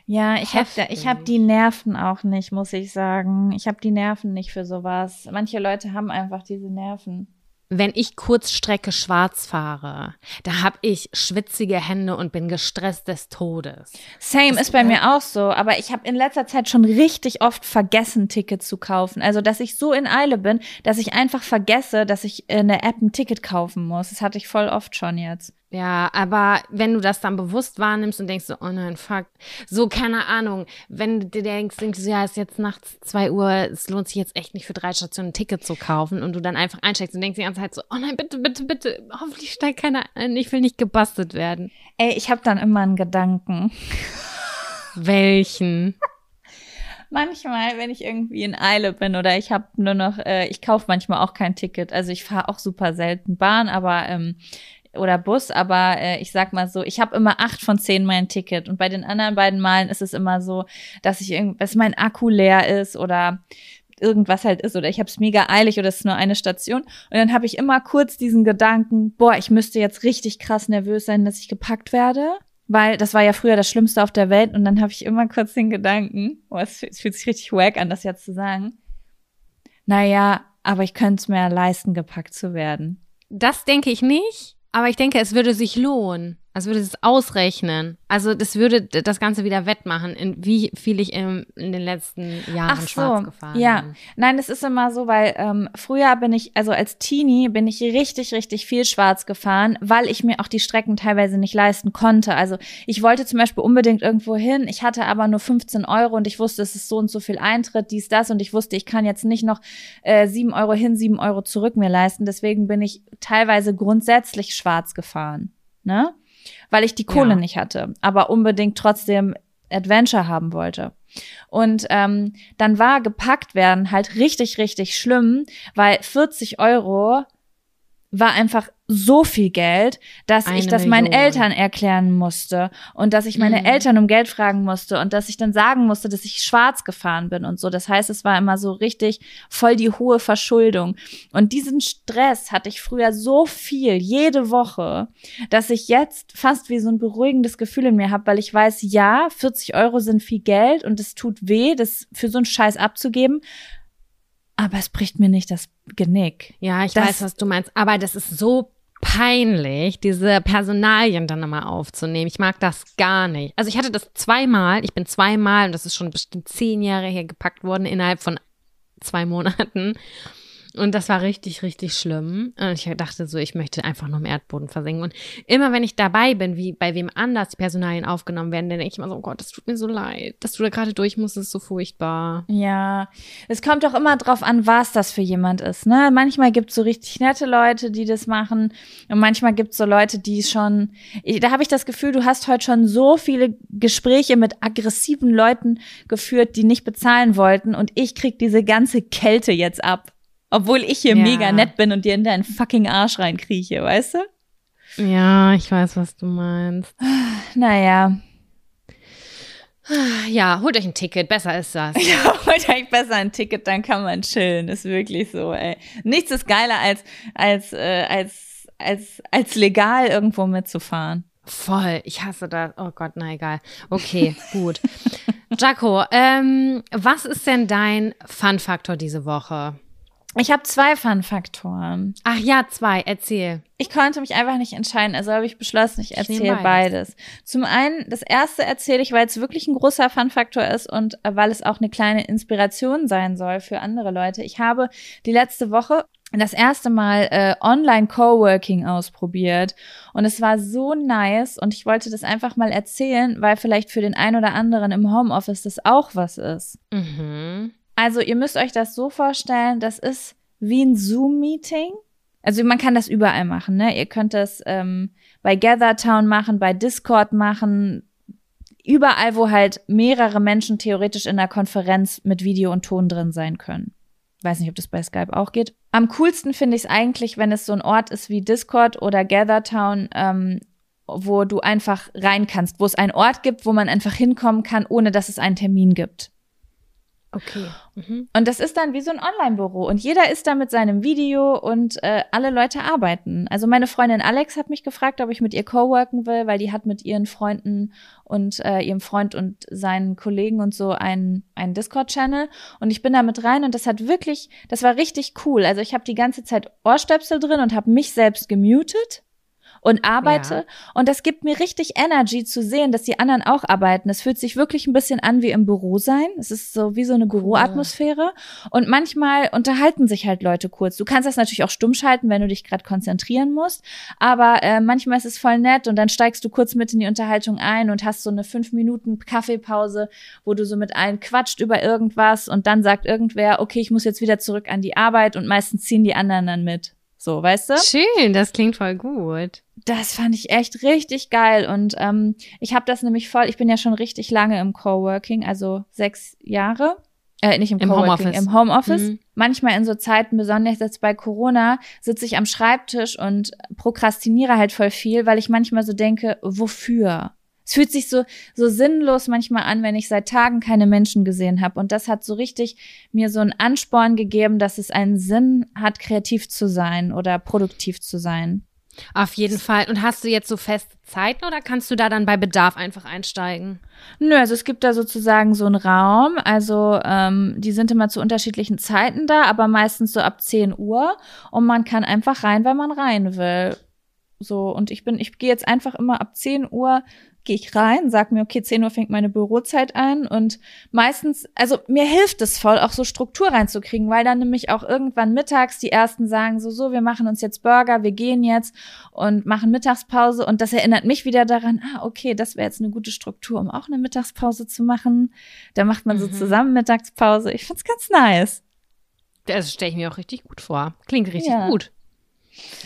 Ja, ich habe hab die Nerven auch nicht, muss ich sagen. Ich habe die Nerven nicht für sowas. Manche Leute haben einfach diese Nerven. Wenn ich Kurzstrecke schwarz fahre, da habe ich schwitzige Hände und bin gestresst des Todes. Same ist bei mir auch so, aber ich habe in letzter Zeit schon richtig oft vergessen, Ticket zu kaufen. Also, dass ich so in Eile bin, dass ich einfach vergesse, dass ich in der App ein Ticket kaufen muss. Das hatte ich voll oft schon jetzt. Ja, aber wenn du das dann bewusst wahrnimmst und denkst so, oh nein, fuck, so, keine Ahnung, wenn du dir denkst, denkst du, ja, es ist jetzt nachts zwei Uhr, es lohnt sich jetzt echt nicht für drei Stationen ein Ticket zu kaufen und du dann einfach einsteigst und denkst die ganze Zeit so, oh nein, bitte, bitte, bitte, hoffentlich steigt keiner ein, ich will nicht gebastelt werden. Ey, ich habe dann immer einen Gedanken. Welchen? Manchmal, wenn ich irgendwie in Eile bin oder ich habe nur noch, äh, ich kaufe manchmal auch kein Ticket. Also ich fahre auch super selten Bahn, aber ähm, oder Bus, aber äh, ich sag mal so, ich habe immer acht von zehn mein Ticket. Und bei den anderen beiden Malen ist es immer so, dass ich irgend, dass mein Akku leer ist oder irgendwas halt ist oder ich habe es mega eilig oder es ist nur eine Station. Und dann habe ich immer kurz diesen Gedanken, boah, ich müsste jetzt richtig krass nervös sein, dass ich gepackt werde, weil das war ja früher das Schlimmste auf der Welt. Und dann habe ich immer kurz den Gedanken, boah, es, fühlt sich richtig wack an, das jetzt zu sagen. Naja, aber ich könnte es mir leisten, gepackt zu werden. Das denke ich nicht, aber ich denke, es würde sich lohnen. Also würde es ausrechnen. Also das würde das Ganze wieder wettmachen, in wie viel ich in, in den letzten Jahren Ach so, schwarz gefahren ja. bin. Nein, es ist immer so, weil ähm, früher bin ich, also als Teenie bin ich richtig, richtig viel schwarz gefahren, weil ich mir auch die Strecken teilweise nicht leisten konnte. Also ich wollte zum Beispiel unbedingt irgendwo hin, ich hatte aber nur 15 Euro und ich wusste, es ist so und so viel Eintritt, dies, das und ich wusste, ich kann jetzt nicht noch äh, 7 Euro hin, 7 Euro zurück mir leisten. Deswegen bin ich teilweise grundsätzlich schwarz gefahren. Ne? Weil ich die Kohle Ja. nicht hatte, aber unbedingt trotzdem Adventure haben wollte. Und ähm, dann war gepackt werden halt richtig, richtig schlimm, weil 40 Euro war einfach so viel Geld, dass ich Eine das meinen Million. Eltern erklären musste und dass ich meine Mhm. Eltern um Geld fragen musste und dass ich dann sagen musste, dass ich schwarz gefahren bin und so. Das heißt, es war immer so richtig voll die hohe Verschuldung. Und diesen Stress hatte ich früher so viel, jede Woche, dass ich jetzt fast wie so ein beruhigendes Gefühl in mir habe, weil ich weiß, ja, 40 Euro sind viel Geld und es tut weh, das für so einen Scheiß abzugeben. Aber es bricht mir nicht das Genick. Ja, ich Das- weiß, was du meinst. Aber das ist so peinlich, diese Personalien dann nochmal aufzunehmen. Ich mag das gar nicht. Also ich hatte das zweimal, ich bin zweimal, und das ist schon bestimmt zehn Jahre her gepackt worden, innerhalb von zwei Monaten. Und das war richtig, richtig schlimm. Und ich dachte so, ich möchte einfach nur im Erdboden versinken. Und immer wenn ich dabei bin, wie bei wem anders die Personalien aufgenommen werden, dann denke ich immer so, oh Gott, das tut mir so leid, dass du da gerade durch musst, ist so furchtbar. Ja, es kommt doch immer drauf an, was das für jemand ist. Ne? Manchmal gibt's so richtig nette Leute, die das machen. Und manchmal gibt's so Leute, die schon. Da habe ich das Gefühl, du hast heute schon so viele Gespräche mit aggressiven Leuten geführt, die nicht bezahlen wollten. Und ich krieg diese ganze Kälte jetzt ab. Obwohl ich hier Ja. mega nett bin und dir in deinen fucking Arsch reinkrieche, weißt du? Ja, ich weiß, was du meinst. Naja. Ja, holt euch ein Ticket, besser ist das. Ja, holt euch besser ein Ticket, dann kann man chillen. Ist wirklich so, ey. Nichts ist geiler als, als, äh, als, als, als legal irgendwo mitzufahren. Voll, ich hasse das. Oh Gott, na egal. Okay, gut. Jaco, ähm, was ist denn dein Fun-Faktor diese Woche? Ich habe zwei Fun-Faktoren. Ach ja, zwei, erzähl. Ich konnte mich einfach nicht entscheiden, also habe ich beschlossen, ich erzähle beides. Zum einen, das erste erzähle ich, weil es wirklich ein großer Fun-Faktor ist und äh, weil es auch eine kleine Inspiration sein soll für andere Leute. Ich habe die letzte Woche das erste Mal äh, Online-Coworking ausprobiert und es war so nice und ich wollte das einfach mal erzählen, weil vielleicht für den einen oder anderen im Homeoffice das auch was ist. Mhm. Also ihr müsst euch das so vorstellen, das ist wie ein Zoom-Meeting. Also man kann das überall machen, ne? Ihr könnt das ähm, bei GatherTown machen, bei Discord machen, überall, wo halt mehrere Menschen theoretisch in einer Konferenz mit Video und Ton drin sein können. Weiß nicht, ob das bei Skype auch geht. Am coolsten finde ich es eigentlich, wenn es so ein Ort ist wie Discord oder GatherTown ähm, wo du einfach rein kannst, wo es einen Ort gibt, wo man einfach hinkommen kann, ohne dass es einen Termin gibt. Okay. Mhm. Und das ist dann wie so ein Online-Büro und jeder ist da mit seinem Video und äh, alle Leute arbeiten. Also meine Freundin Alex hat mich gefragt, ob ich mit ihr coworken will, weil die hat mit ihren Freunden und äh, ihrem Freund und seinen Kollegen und so einen, einen Discord-Channel und ich bin da mit rein und das hat wirklich, das war richtig cool. Also ich habe die ganze Zeit Ohrstöpsel drin und habe mich selbst gemutet und arbeite. Ja. Und das gibt mir richtig Energy zu sehen, dass die anderen auch arbeiten. Es fühlt sich wirklich ein bisschen an wie im Büro sein. Es ist so wie so eine Büroatmosphäre. Und manchmal unterhalten sich halt Leute kurz. Du kannst das natürlich auch stumm schalten, wenn du dich gerade konzentrieren musst. Aber äh, manchmal ist es voll nett und dann steigst du kurz mit in die Unterhaltung ein und hast so eine fünf Minuten Kaffeepause, wo du so mit allen quatscht über irgendwas und dann sagt irgendwer, okay, ich muss jetzt wieder zurück an die Arbeit und meistens ziehen die anderen dann mit. So, weißt du? Schön, das klingt voll gut. Das fand ich echt richtig geil. Und ähm, ich habe das nämlich voll, ich bin ja schon richtig lange im Coworking, also sechs Jahre. Äh, nicht im, Im Coworking, Homeoffice. im Homeoffice. Mhm. Manchmal in so Zeiten, besonders jetzt bei Corona, sitze ich am Schreibtisch und prokrastiniere halt voll viel, weil ich manchmal so denke, wofür? Es fühlt sich so, so sinnlos manchmal an, wenn ich seit Tagen keine Menschen gesehen habe. Und das hat so richtig mir so einen Ansporn gegeben, dass es einen Sinn hat, kreativ zu sein oder produktiv zu sein. Auf jeden Fall. Und hast du jetzt so feste Zeiten oder kannst du da dann bei Bedarf einfach einsteigen? Nö, also es gibt da sozusagen so einen Raum. Also ähm, die sind immer zu unterschiedlichen Zeiten da, aber meistens so ab 10 Uhr. Und man kann einfach rein, wenn man rein will. So, und ich bin, ich gehe jetzt einfach immer ab 10 Uhr gehe ich rein, sag mir, okay, 10 Uhr fängt meine Bürozeit an und meistens, also mir hilft es voll, auch so Struktur reinzukriegen, weil dann nämlich auch irgendwann mittags die ersten sagen so, so, wir machen uns jetzt Burger, wir gehen jetzt und machen Mittagspause und das erinnert mich wieder daran, ah, okay, das wäre jetzt eine gute Struktur, um auch eine Mittagspause zu machen. Da macht man so Mhm. zusammen Mittagspause. Ich find's ganz nice. Das stelle ich mir auch richtig gut vor. Klingt richtig Ja. gut.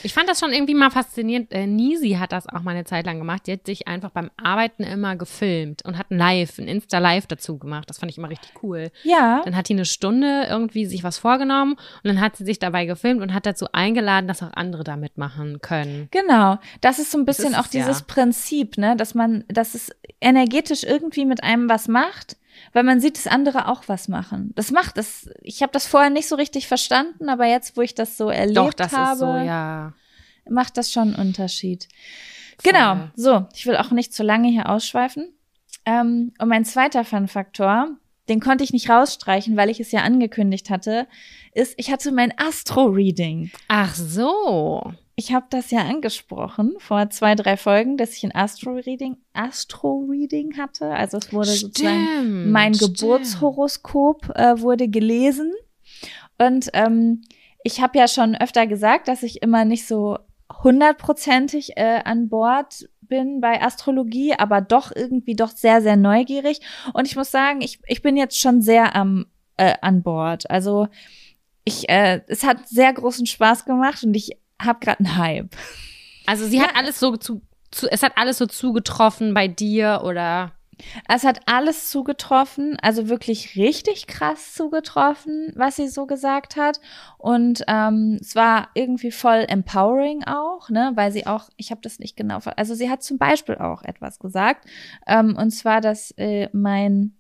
Ich fand das schon irgendwie mal faszinierend. Äh, Nisi hat das auch mal eine Zeit lang gemacht. Die hat sich einfach beim Arbeiten immer gefilmt und hat ein Live, ein Insta-Live dazu gemacht. Das fand ich immer richtig cool. Ja. Dann hat die eine Stunde irgendwie sich was vorgenommen und dann hat sie sich dabei gefilmt und hat dazu eingeladen, dass auch andere da mitmachen können. Genau, das ist so ein bisschen auch es, ja. dieses Prinzip, ne, dass man, dass es energetisch irgendwie mit einem was macht, weil man sieht, dass andere auch was machen. Das macht das. Ich habe das vorher nicht so richtig verstanden, aber jetzt, wo ich das so erlebt Doch, das habe, so, ja. macht das schon einen Unterschied. Genau. Voll. So, ich will auch nicht zu lange hier ausschweifen. Ähm, und mein zweiter Fun-Faktor, den konnte ich nicht rausstreichen, weil ich es ja angekündigt hatte, ist, ich hatte mein Astro-Reading. Ach so. Ich habe das ja angesprochen vor zwei, drei Folgen, dass ich ein Astro-Reading Astro-Reading hatte. Also es wurde sozusagen Stimmt, mein stimmt. Geburtshoroskop äh, wurde gelesen. Und ähm, ich habe ja schon öfter gesagt, dass ich immer nicht so hundertprozentig äh, an Bord bin bei Astrologie, aber doch irgendwie doch sehr, sehr neugierig. Und ich muss sagen, ich, ich bin jetzt schon sehr am, äh, an Bord. Also ich, äh, es hat sehr großen Spaß gemacht und ich habe gerade einen Hype. Also sie hat alles so zu, zu, es hat alles so zugetroffen bei dir oder Es hat alles zugetroffen, also wirklich richtig krass zugetroffen, was sie so gesagt hat. Und ähm, es war irgendwie voll empowering auch, ne, weil sie auch, ich habe das nicht genau, also sie hat zum Beispiel auch etwas gesagt, ähm, und zwar, dass äh, mein,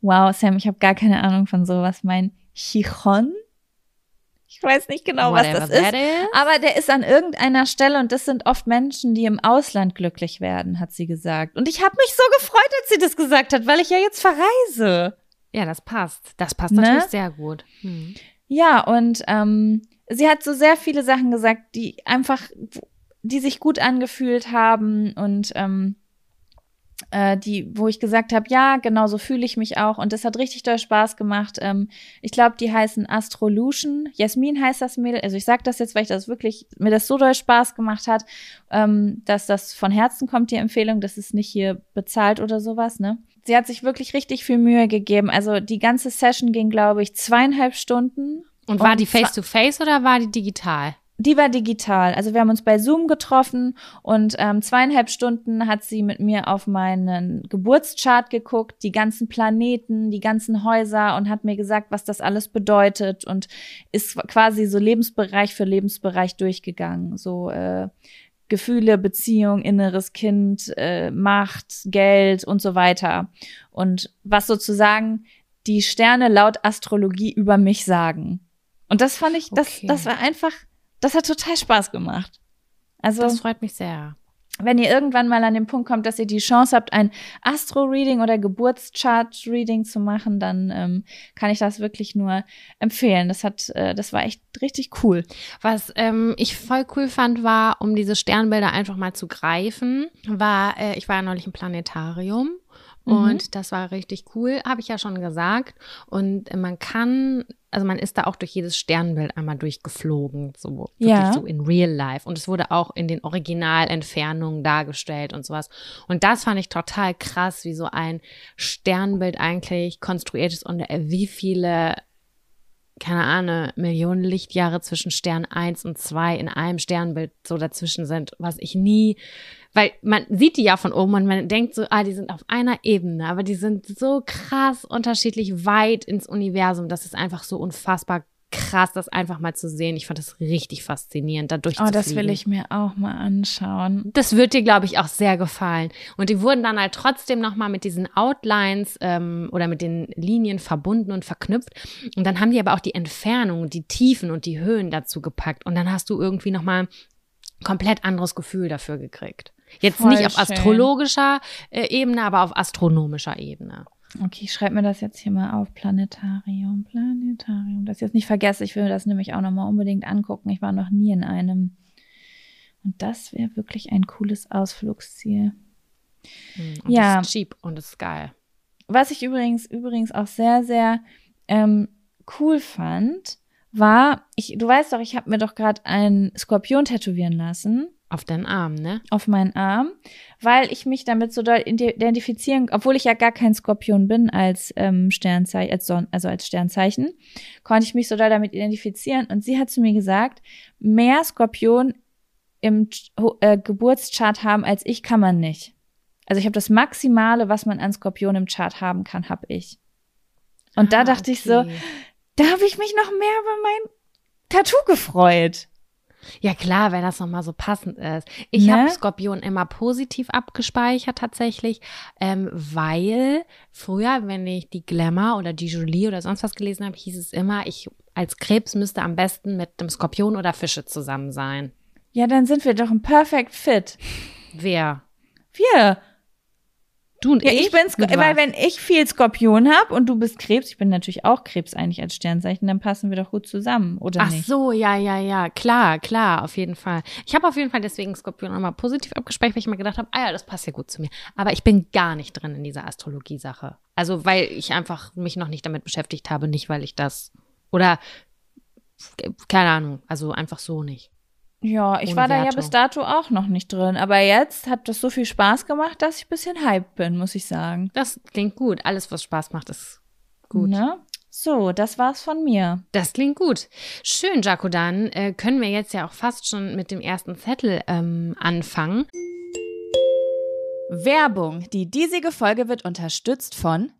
wow, Sam, ich habe gar keine Ahnung von sowas, mein Chichon, ich weiß nicht genau, was whatever das ist. is. Aber der ist an irgendeiner Stelle und das sind oft Menschen, die im Ausland glücklich werden, hat sie gesagt. Und ich habe mich so gefreut, als sie das gesagt hat, weil ich ja jetzt verreise. Ja, das passt. Das passt Ne? natürlich sehr gut. Hm. Ja, und ähm, sie hat so sehr viele Sachen gesagt, die einfach, die sich gut angefühlt haben und ähm, äh, die, wo ich gesagt habe, ja, genau so fühle ich mich auch. Und das hat richtig doll Spaß gemacht. Ähm, ich glaube, die heißen Astrolution. Jasmin heißt das Mädel. Also ich sage das jetzt, weil ich das wirklich, mir das so doll Spaß gemacht hat, ähm, dass das von Herzen kommt, die Empfehlung. Das ist nicht hier bezahlt oder sowas, ne? Sie hat sich wirklich richtig viel Mühe gegeben. Also die ganze Session ging, glaube ich, zweieinhalb Stunden. Und war Und die face-to-face oder war die digital? Die war digital. Also wir haben uns bei Zoom getroffen und ähm, zweieinhalb Stunden hat sie mit mir auf meinen Geburtschart geguckt, die ganzen Planeten, die ganzen Häuser und hat mir gesagt, was das alles bedeutet und ist quasi so Lebensbereich für Lebensbereich durchgegangen. So äh, Gefühle, Beziehung, inneres Kind, äh, Macht, Geld und so weiter. Und was sozusagen die Sterne laut Astrologie über mich sagen. Und das fand ich, das, Okay. das war einfach, das hat total Spaß gemacht. Also Das freut mich sehr. wenn ihr irgendwann mal an den Punkt kommt, dass ihr die Chance habt, ein Astro-Reading oder Geburtschart-Reading zu machen, dann ähm, kann ich das wirklich nur empfehlen. Das hat, äh, das war echt richtig cool. Was ähm, ich voll cool fand, war, um diese Sternbilder einfach mal zu greifen, war, äh, ich war ja neulich im Planetarium. Und das war richtig cool, habe ich ja schon gesagt. Und man kann, also man ist da auch durch jedes Sternbild einmal durchgeflogen, so wirklich Ja. so in real life. Und es wurde auch in den Originalentfernungen dargestellt und sowas. Und das fand ich total krass, wie so ein Sternbild eigentlich konstruiert ist und wie viele keine Ahnung, Millionen Lichtjahre zwischen Stern 1 und 2 in einem Sternbild so dazwischen sind, was ich nie, weil man sieht die ja von oben und man denkt so, ah, die sind auf einer Ebene, aber die sind so krass unterschiedlich weit ins Universum. Das ist einfach so unfassbar krass, das einfach mal zu sehen. Ich fand das richtig faszinierend, da Oh, durchzufliegen. das will ich mir auch mal anschauen. Das wird dir, glaube ich, auch sehr gefallen. Und die wurden dann halt trotzdem nochmal mit diesen Outlines ähm, oder mit den Linien verbunden und verknüpft. Und dann haben die aber auch die Entfernung, die Tiefen und die Höhen dazu gepackt. Und dann hast du irgendwie nochmal ein komplett anderes Gefühl dafür gekriegt. Jetzt Voll nicht auf schön. astrologischer äh, Ebene, aber auf astronomischer Ebene. Okay, ich schreibe mir das jetzt hier mal auf. Planetarium, Planetarium. Das jetzt nicht vergesse. Ich will mir das nämlich auch nochmal unbedingt angucken. Ich war noch nie in einem. Und das wäre wirklich ein cooles Ausflugsziel. Mhm. Und Ja. Das ist cheap und das ist geil. Was ich übrigens, übrigens auch sehr, sehr ähm, cool fand, war, ich, du weißt doch, ich habe mir doch gerade einen Skorpion tätowieren lassen Auf den Arm, ne? auf meinen Arm, weil ich mich damit so doll ide- identifizieren, obwohl ich ja gar kein Skorpion bin als ähm, Sternzeichen, als Son also als Sternzeichen, konnte ich mich so doll damit identifizieren. Und sie hat zu mir gesagt, mehr Skorpion im äh, Geburtschart haben als ich kann man nicht. Also ich habe das Maximale, was man an Skorpion im Chart haben kann, habe ich. Und da Ah, dachte ich so, okay. da habe ich mich noch mehr über mein Tattoo gefreut. Ja klar, wenn das nochmal so passend ist. Ich Ne? habe Skorpion immer positiv abgespeichert tatsächlich, ähm, weil früher, wenn ich die Glamour oder die Jolie oder sonst was gelesen habe, hieß es immer, ich als Krebs müsste am besten mit einem Skorpion oder Fische zusammen sein. Ja, dann sind wir doch ein Perfect Fit. Wer? Wir. Du und Ja, ich? ich, bin Sk weil wenn ich viel Skorpion hab und du bist Krebs, ich bin natürlich auch Krebs eigentlich als Sternzeichen, dann passen wir doch gut zusammen, oder Ach nicht? so, ja, ja, ja, klar, klar, auf jeden Fall. Ich habe auf jeden Fall deswegen Skorpion immer positiv abgespeichert, weil ich mir gedacht habe, ah ja, das passt ja gut zu mir. Aber ich bin gar nicht drin in dieser Astrologie-Sache. Also, weil ich einfach mich noch nicht damit beschäftigt habe, nicht weil ich das oder keine Ahnung, also einfach so nicht. Ja, ich war da ja Wertung. bis dato auch noch nicht drin, aber jetzt hat das so viel Spaß gemacht, dass ich ein bisschen hyped bin, muss ich sagen. Das klingt gut. Alles, was Spaß macht, ist gut. Ne? So, das war's von mir. Das klingt gut. Schön, Jaco, dann äh, können wir jetzt ja auch fast schon mit dem ersten Zettel ähm, anfangen. Werbung. Die diesige Folge wird unterstützt von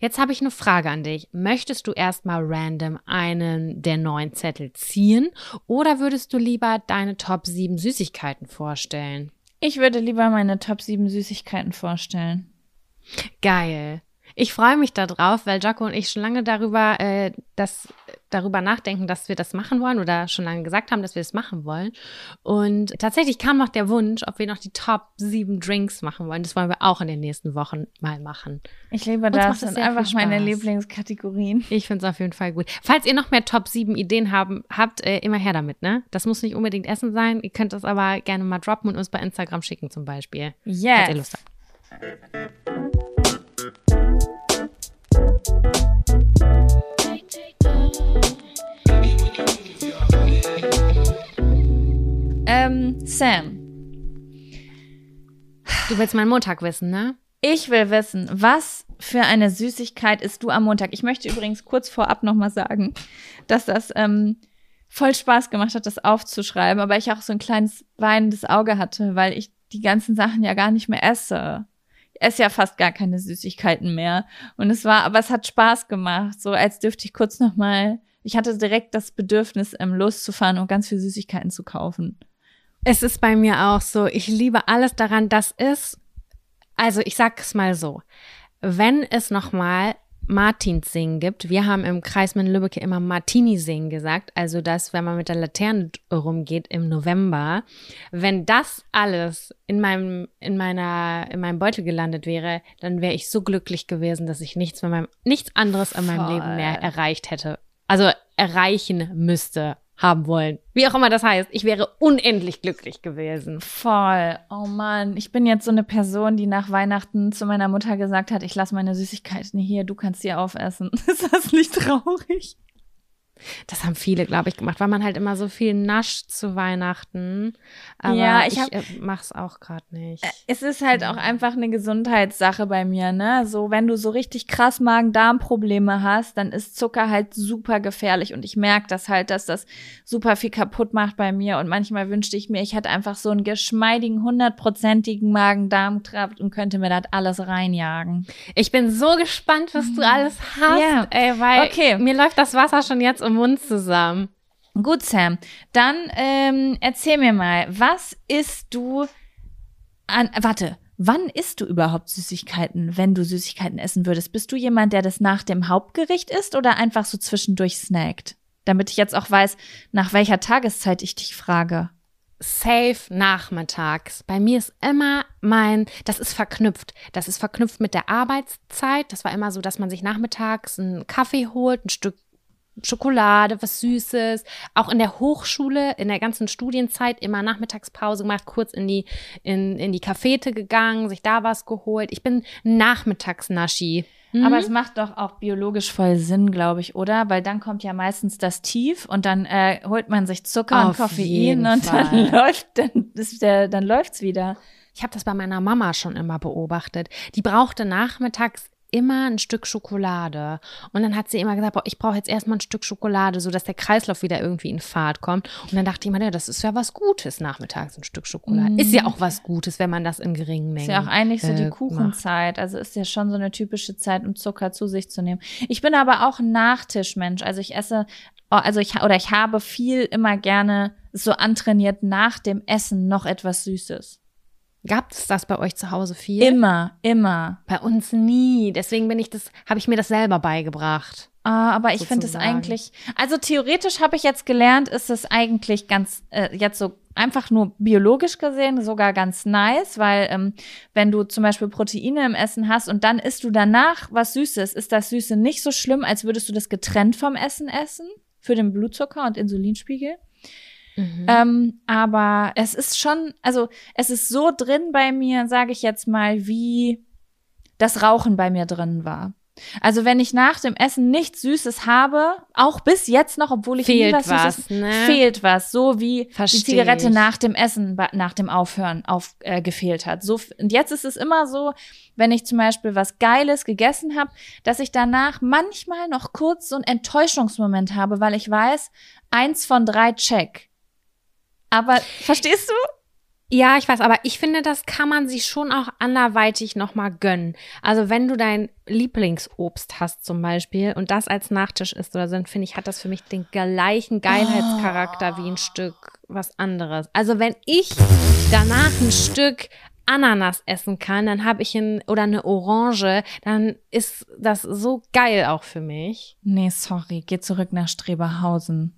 Jetzt habe ich eine Frage an dich. Möchtest du erstmal random einen der neuen Zettel ziehen oder würdest du lieber deine Top 7 Süßigkeiten vorstellen? Ich würde lieber meine Top 7 Süßigkeiten vorstellen. Geil. Ich freue mich darauf, weil Jaco und ich schon lange darüber, äh, das, darüber nachdenken, dass wir das machen wollen oder schon lange gesagt haben, dass wir das machen wollen. Und tatsächlich kam noch der Wunsch, ob wir noch die Top 7 Drinks machen wollen. Das wollen wir auch in den nächsten Wochen mal machen. Ich liebe das. Das sind einfach meine. Lieblingskategorien. Ich finde es auf jeden Fall gut. Falls ihr noch mehr Top 7 Ideen haben, habt, äh, immer her damit, ne? Das muss nicht unbedingt Essen sein. Ihr könnt das aber gerne mal droppen und uns bei Instagram schicken zum Beispiel. Falls ihr Yes. Lust habt. Ähm, Sam, Du willst meinen Montag wissen, ne? ich will wissen, was für eine Süßigkeit isst du am Montag? Ich möchte übrigens kurz vorab nochmal sagen, dass das ähm, voll Spaß gemacht hat, das aufzuschreiben, aber ich auch so ein kleines weinendes Auge hatte, weil ich die ganzen Sachen ja gar nicht mehr esse. Esse ja fast gar keine Süßigkeiten mehr. Und es war, aber es hat Spaß gemacht, so als dürfte ich kurz nochmal, ich hatte direkt das Bedürfnis, ähm, loszufahren und ganz viel Süßigkeiten zu kaufen. Es ist bei mir auch so, ich liebe alles daran, das ist, also ich sag's mal so, wenn es nochmal Martins Singen gibt, wir haben im Kreis Lübbecke immer Martini Singen gesagt, also das, wenn man mit der Laterne rumgeht im November, wenn das alles in meinem, in meiner, in meinem Beutel gelandet wäre, dann wäre ich so glücklich gewesen, dass ich nichts mit meinem, nichts anderes in meinem Voll. Leben mehr erreicht hätte. Also erreichen müsste, haben wollen. Wie auch immer das heißt, ich wäre unendlich glücklich gewesen. Voll. Oh Mann, ich bin jetzt so eine Person, die nach Weihnachten zu meiner Mutter gesagt hat, ich lasse meine Süßigkeiten hier, du kannst sie aufessen. Ist das nicht traurig? Das haben viele, glaube ich, gemacht, weil man halt immer so viel nascht zu Weihnachten. Aber Ja, ich ich, hab- äh, mach's auch gerade nicht. Es ist halt auch einfach eine Gesundheitssache bei mir, ne? So, wenn du so richtig krass Magen-Darm-Probleme hast, dann ist Zucker halt super gefährlich und ich merke das halt, dass das super viel kaputt macht bei mir und manchmal wünschte ich mir, ich hätte einfach so einen geschmeidigen, hundertprozentigen Magen-Darm-Trakt und könnte mir das alles reinjagen. Ich bin so gespannt, was du alles hast, Ja. ey, weil Okay. mir läuft das Wasser schon jetzt im Mund zusammen. Gut, Sam. Dann ähm, erzähl mir mal, was isst du an. Warte, wann isst du überhaupt Süßigkeiten, wenn du Süßigkeiten essen würdest? Bist du jemand, der das nach dem Hauptgericht isst oder einfach so zwischendurch snackt? Damit ich jetzt auch weiß, nach welcher Tageszeit ich dich frage. Safe nachmittags. Bei mir ist immer mein, das ist verknüpft. Das ist verknüpft mit der Arbeitszeit. Das war immer so, dass man sich nachmittags einen Kaffee holt, ein Stück Schokolade, was Süßes. Auch in der Hochschule, in der ganzen Studienzeit immer Nachmittagspause gemacht, kurz in die, in, in die Cafete gegangen, sich da was geholt. Ich bin Nachmittagsnaschi. Mhm. Aber es macht doch auch biologisch voll Sinn, glaube ich, oder? Weil dann kommt ja meistens das Tief und dann äh, holt man sich Zucker Auf und Koffein und Fall. dann läuft, dann ist der, dann läuft's wieder. Ich habe das bei meiner Mama schon immer beobachtet. Die brauchte nachmittags immer ein Stück Schokolade. Und dann hat sie immer gesagt, boah, ich brauche jetzt erstmal ein Stück Schokolade, sodass der Kreislauf wieder irgendwie in Fahrt kommt. Und dann dachte ich immer, ja, das ist ja was Gutes nachmittags, ein Stück Schokolade. Ist ja auch was Gutes, wenn man das in geringen Mengen Ist ja auch eigentlich so die äh, macht. Kuchenzeit. Also ist ja schon so eine typische Zeit, um Zucker zu sich zu nehmen. Ich bin aber auch ein Nachtischmensch. Also ich esse, oh, also ich, oder ich habe viel immer gerne so antrainiert nach dem Essen noch etwas Süßes. Gab es das bei euch zu Hause viel? Immer, immer. Bei uns nie. Deswegen bin ich das, habe ich mir das selber beigebracht. Ah, aber ich finde es eigentlich, also theoretisch habe ich jetzt gelernt, ist es eigentlich ganz, äh, jetzt so einfach nur biologisch gesehen sogar ganz nice, weil ähm, wenn du zum Beispiel Proteine im Essen hast und dann isst du danach was Süßes, ist das Süße nicht so schlimm, als würdest du das getrennt vom Essen essen für den Blutzucker und Insulinspiegel. Ähm, aber es ist schon, also es ist so drin bei mir, sage ich jetzt mal, wie das Rauchen bei mir drin war. Also wenn ich nach dem Essen nichts Süßes habe, auch bis jetzt noch, obwohl ich nie Fehlt was, was, Süßes, ne? fehlt was, so wie Versteh die Zigarette ich. nach dem Essen, nach dem Aufhören auf, äh, gefehlt hat. So, und jetzt ist es immer so, wenn ich zum Beispiel was Geiles gegessen habe, dass ich danach manchmal noch kurz so einen Enttäuschungsmoment habe, weil ich weiß, eins von drei check. Aber verstehst du? Ja, ich weiß, aber ich finde, das kann man sich schon auch anderweitig nochmal gönnen. Also wenn du dein Lieblingsobst hast zum Beispiel und das als Nachtisch isst oder so, dann finde ich, hat das für mich den gleichen Geilheitscharakter wie ein Stück was anderes. Also wenn ich danach ein Stück Ananas essen kann, dann habe ich ein, oder eine Orange, dann ist das so geil auch für mich. Nee, sorry, geh zurück nach Streberhausen.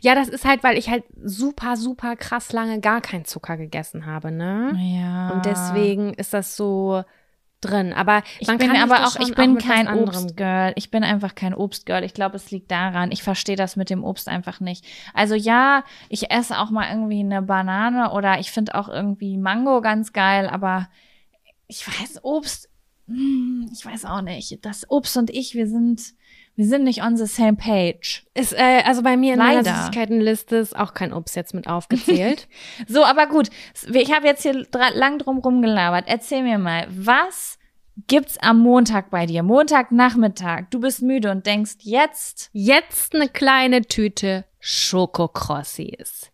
Ja, das ist halt, weil ich halt super, super krass lange gar keinen Zucker gegessen habe, ne? Ja. Und deswegen ist das so drin. Aber Ich bin aber auch, ich bin was kein Obstgirl. Ich bin einfach kein Obstgirl. Ich glaube, es liegt daran. Ich verstehe das mit dem Obst einfach nicht. Also ja, ich esse auch mal irgendwie eine Banane oder ich finde auch irgendwie Mango ganz geil, aber ich weiß, Obst, hm, ich weiß auch nicht. Das Obst und ich, wir sind, wir sind nicht on the same page. Ist, äh, also bei mir in meiner Leider. Süßigkeitenliste ist auch kein Obst jetzt mit aufgezählt. So, aber gut. Ich habe jetzt hier lang drum rumgelabert. Erzähl mir mal, was gibt's am Montag bei dir? Montagnachmittag. Du bist müde und denkst jetzt, jetzt eine kleine Tüte Schokokrossis.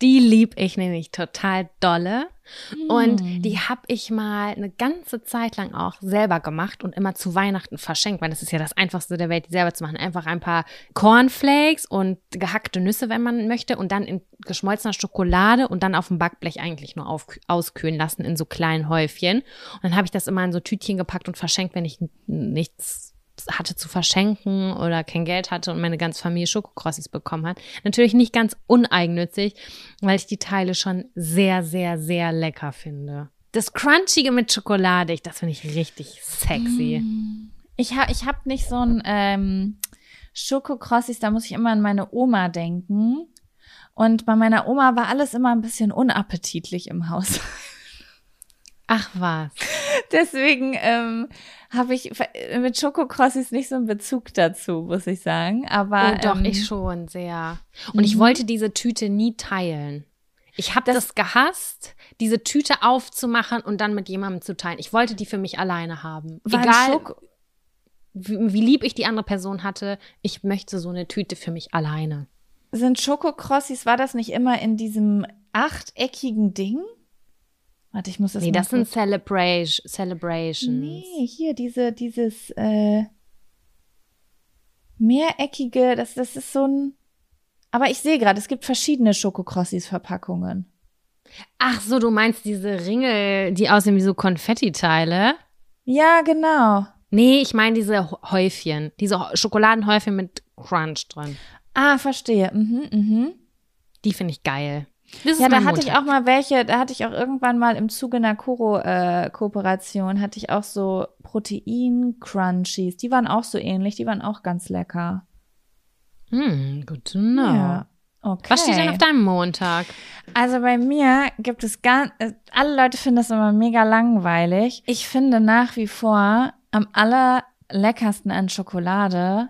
Die lieb ich nämlich total dolle. Und die habe ich mal eine ganze Zeit lang auch selber gemacht und immer zu Weihnachten verschenkt, weil das ist ja das Einfachste der Welt, die selber zu machen. Einfach ein paar Cornflakes und gehackte Nüsse, wenn man möchte, und dann in geschmolzener Schokolade und dann auf dem Backblech eigentlich nur auf, auskühlen lassen in so kleinen Häufchen. Und dann habe ich das immer in so Tütchen gepackt und verschenkt, wenn ich nichts hatte zu verschenken oder kein Geld hatte und meine ganze Familie Schokokrossis bekommen hat. Natürlich nicht ganz uneigennützig, weil ich die Teile schon sehr, sehr, sehr lecker finde. Das Crunchige mit Schokolade, ich- das finde ich richtig sexy. ich habe ich hab nicht so ein ähm, Schokokrossis, da muss ich immer an meine Oma denken. Und bei meiner Oma war alles immer ein bisschen unappetitlich im Haus. Ach was. Deswegen ähm, habe ich mit Schokokrossis nicht so einen Bezug dazu, muss ich sagen. Aber Oh, doch, ähm, ich schon sehr. Und ich wollte diese Tüte nie teilen. Ich habe das, gehasst, diese Tüte aufzumachen und dann mit jemandem zu teilen. Ich wollte die für mich alleine haben. Egal, wie, wie lieb ich die andere Person hatte, ich möchte so eine Tüte für mich alleine. sind Schokokrossis, war das nicht immer in diesem achteckigen Ding? Warte, ich muss das Nee, das sind Celebration, Celebrations. Nee, hier diese, dieses äh, mehreckige, das, das ist so ein. Aber ich sehe gerade, es gibt verschiedene Schokokrossis-Verpackungen. Ach so, du meinst diese Ringe, die aussehen wie so Konfettiteile? Ja, genau. Nee, ich meine diese Häufchen, diese Ho- Schokoladenhäufchen mit Crunch drin. Ah, verstehe. Mhm, mhm. Die finde ich geil. Das Ja, da hatte ich auch mal welche, da hatte ich auch irgendwann mal im Zuge einer Koro-Kooperation, hatte ich auch so Protein-Crunchies. Die waren auch so ähnlich, die waren auch ganz lecker. Hm, good to know. Ja. Okay. Was steht denn auf deinem Montag? Also bei mir gibt es gar, äh, alle Leute finden das immer mega langweilig. Ich finde nach wie vor am allerleckersten an Schokolade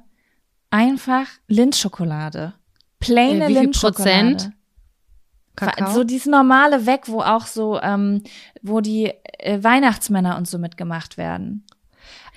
einfach Lindschokolade. Plaine Äh, wie viel Lindschokolade. Prozent? Kakao? So dieses normale weg, wo auch so, ähm, wo die äh, Weihnachtsmänner und so mitgemacht werden.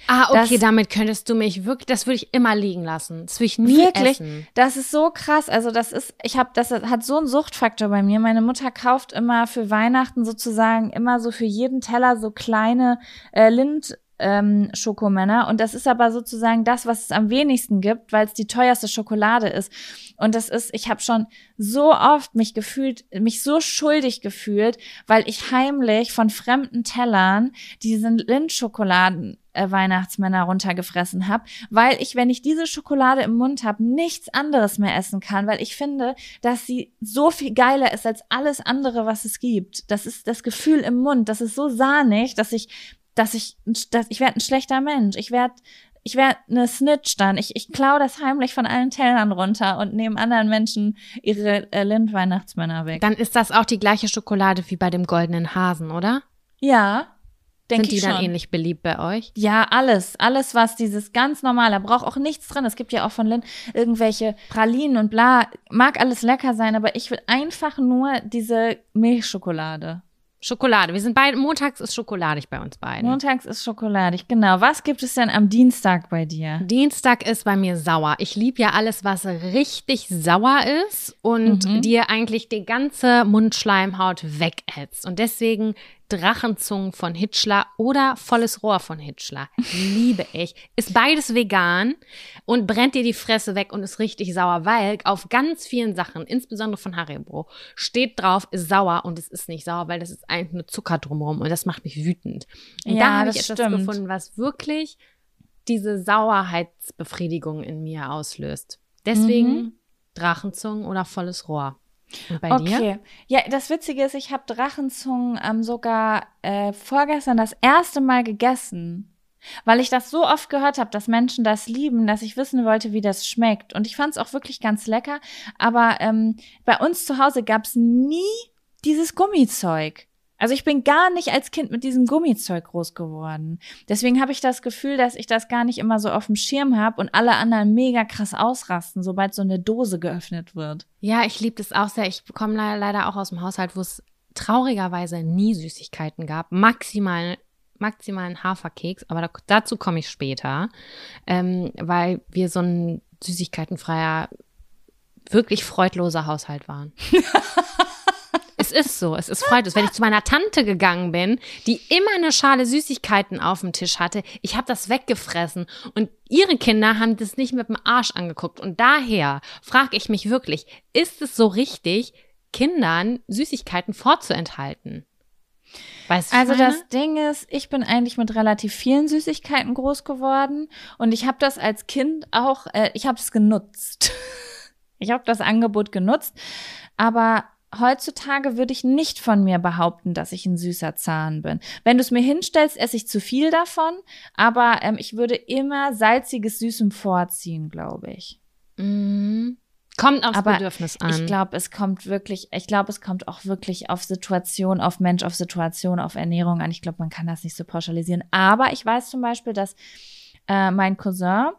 Ah, okay, Das- damit könntest du mich wirklich, das würde ich immer liegen lassen. Das würde ich nie Wirklich, essen. das ist so krass. Also das ist, ich habe, das hat so einen Suchtfaktor bei mir. Meine Mutter kauft immer für Weihnachten sozusagen immer so für jeden Teller so kleine äh, Lind. Ähm, Schokomänner und das ist aber sozusagen das, was es am wenigsten gibt, weil es die teuerste Schokolade ist. Und das ist, ich habe schon so oft mich gefühlt, mich so schuldig gefühlt, weil ich heimlich von fremden Tellern diesen Lindschokoladen äh, Weihnachtsmänner runtergefressen habe, weil ich, wenn ich diese Schokolade im Mund habe, nichts anderes mehr essen kann, weil ich finde, dass sie so viel geiler ist als alles andere, was es gibt. Das ist das Gefühl im Mund, das ist so sahnig, dass ich, dass ich, dass ich werde ein schlechter Mensch. Ich werde ich werde eine Snitch dann. Ich, ich klau das heimlich von allen Tellern runter und nehme anderen Menschen ihre äh, Lind-Weihnachtsmänner weg. Dann ist das auch die gleiche Schokolade wie bei dem goldenen Hasen, oder? ja, Denk Sind die dann schon. ähnlich beliebt bei euch? Ja, alles. Alles, was dieses ganz normale, braucht auch nichts drin. Es gibt ja auch von Lynn irgendwelche Pralinen und bla. Mag alles lecker sein, aber ich will einfach nur diese Milchschokolade. Schokolade. Wir sind beide, montags ist schokoladig bei uns beiden. Montags ist schokoladig, genau. Was gibt es denn am Dienstag bei dir? Dienstag ist bei mir sauer. Ich liebe ja alles, was richtig sauer ist und Mhm. dir eigentlich die ganze Mundschleimhaut wegätzt. Und deswegen Drachenzungen von Hitchler oder volles Rohr von Hitchler. Liebe ich. Ist beides vegan und brennt dir die Fresse weg und ist richtig sauer, weil auf ganz vielen Sachen, insbesondere von Haribo, steht drauf, ist sauer und es ist nicht sauer, weil das ist eigentlich nur Zucker drumherum und das macht mich wütend. Und Ja, da habe ich etwas stimmt. gefunden, was wirklich diese Sauerheitsbefriedigung in mir auslöst. Deswegen Mhm. Drachenzungen oder volles Rohr. Bei dir? Okay. Ja, das Witzige ist, ich habe Drachenzungen ähm, sogar äh, vorgestern das erste Mal gegessen. Weil ich das so oft gehört habe, dass Menschen das lieben, dass ich wissen wollte, wie das schmeckt. Und ich fand es auch wirklich ganz lecker. Aber ähm, bei uns zu Hause gab es nie dieses Gummizeug. Also ich bin gar nicht als Kind mit diesem Gummizeug groß geworden. Deswegen habe ich das Gefühl, dass ich das gar nicht immer so auf dem Schirm habe und alle anderen mega krass ausrasten, sobald so eine Dose geöffnet wird. Ja, ich liebe das auch sehr. Ich komme le- leider auch aus dem Haushalt, wo es traurigerweise nie Süßigkeiten gab. Maximal maximal einen Haferkeks, aber da, dazu komme ich später, ähm, weil wir so ein süßigkeitenfreier, wirklich freudloser Haushalt waren. es ist so, es ist freudlos. Wenn ich zu meiner Tante gegangen bin, die immer eine Schale Süßigkeiten auf dem Tisch hatte, ich habe das weggefressen und ihre Kinder haben das nicht mit dem Arsch angeguckt. Und daher frage ich mich wirklich, ist es so richtig, Kindern Süßigkeiten vorzuenthalten? Weißt du, Also meine? das Ding ist, ich bin eigentlich mit relativ vielen Süßigkeiten groß geworden und ich habe das als Kind auch, äh, ich habe es genutzt. ich habe das Angebot genutzt, aber heutzutage würde ich nicht von mir behaupten, dass ich ein süßer Zahn bin. Wenn du es mir hinstellst, esse ich zu viel davon, aber ähm, ich würde immer salziges Süßem vorziehen, glaube ich. Mhm. Kommt aufs Aber Bedürfnis an. Ich glaube, es kommt wirklich, ich glaube, es kommt auch wirklich auf Situation, auf Mensch, auf Situation, auf Ernährung an. Ich glaube, man kann das nicht so pauschalisieren. Aber ich weiß zum Beispiel, dass äh, mein Cousin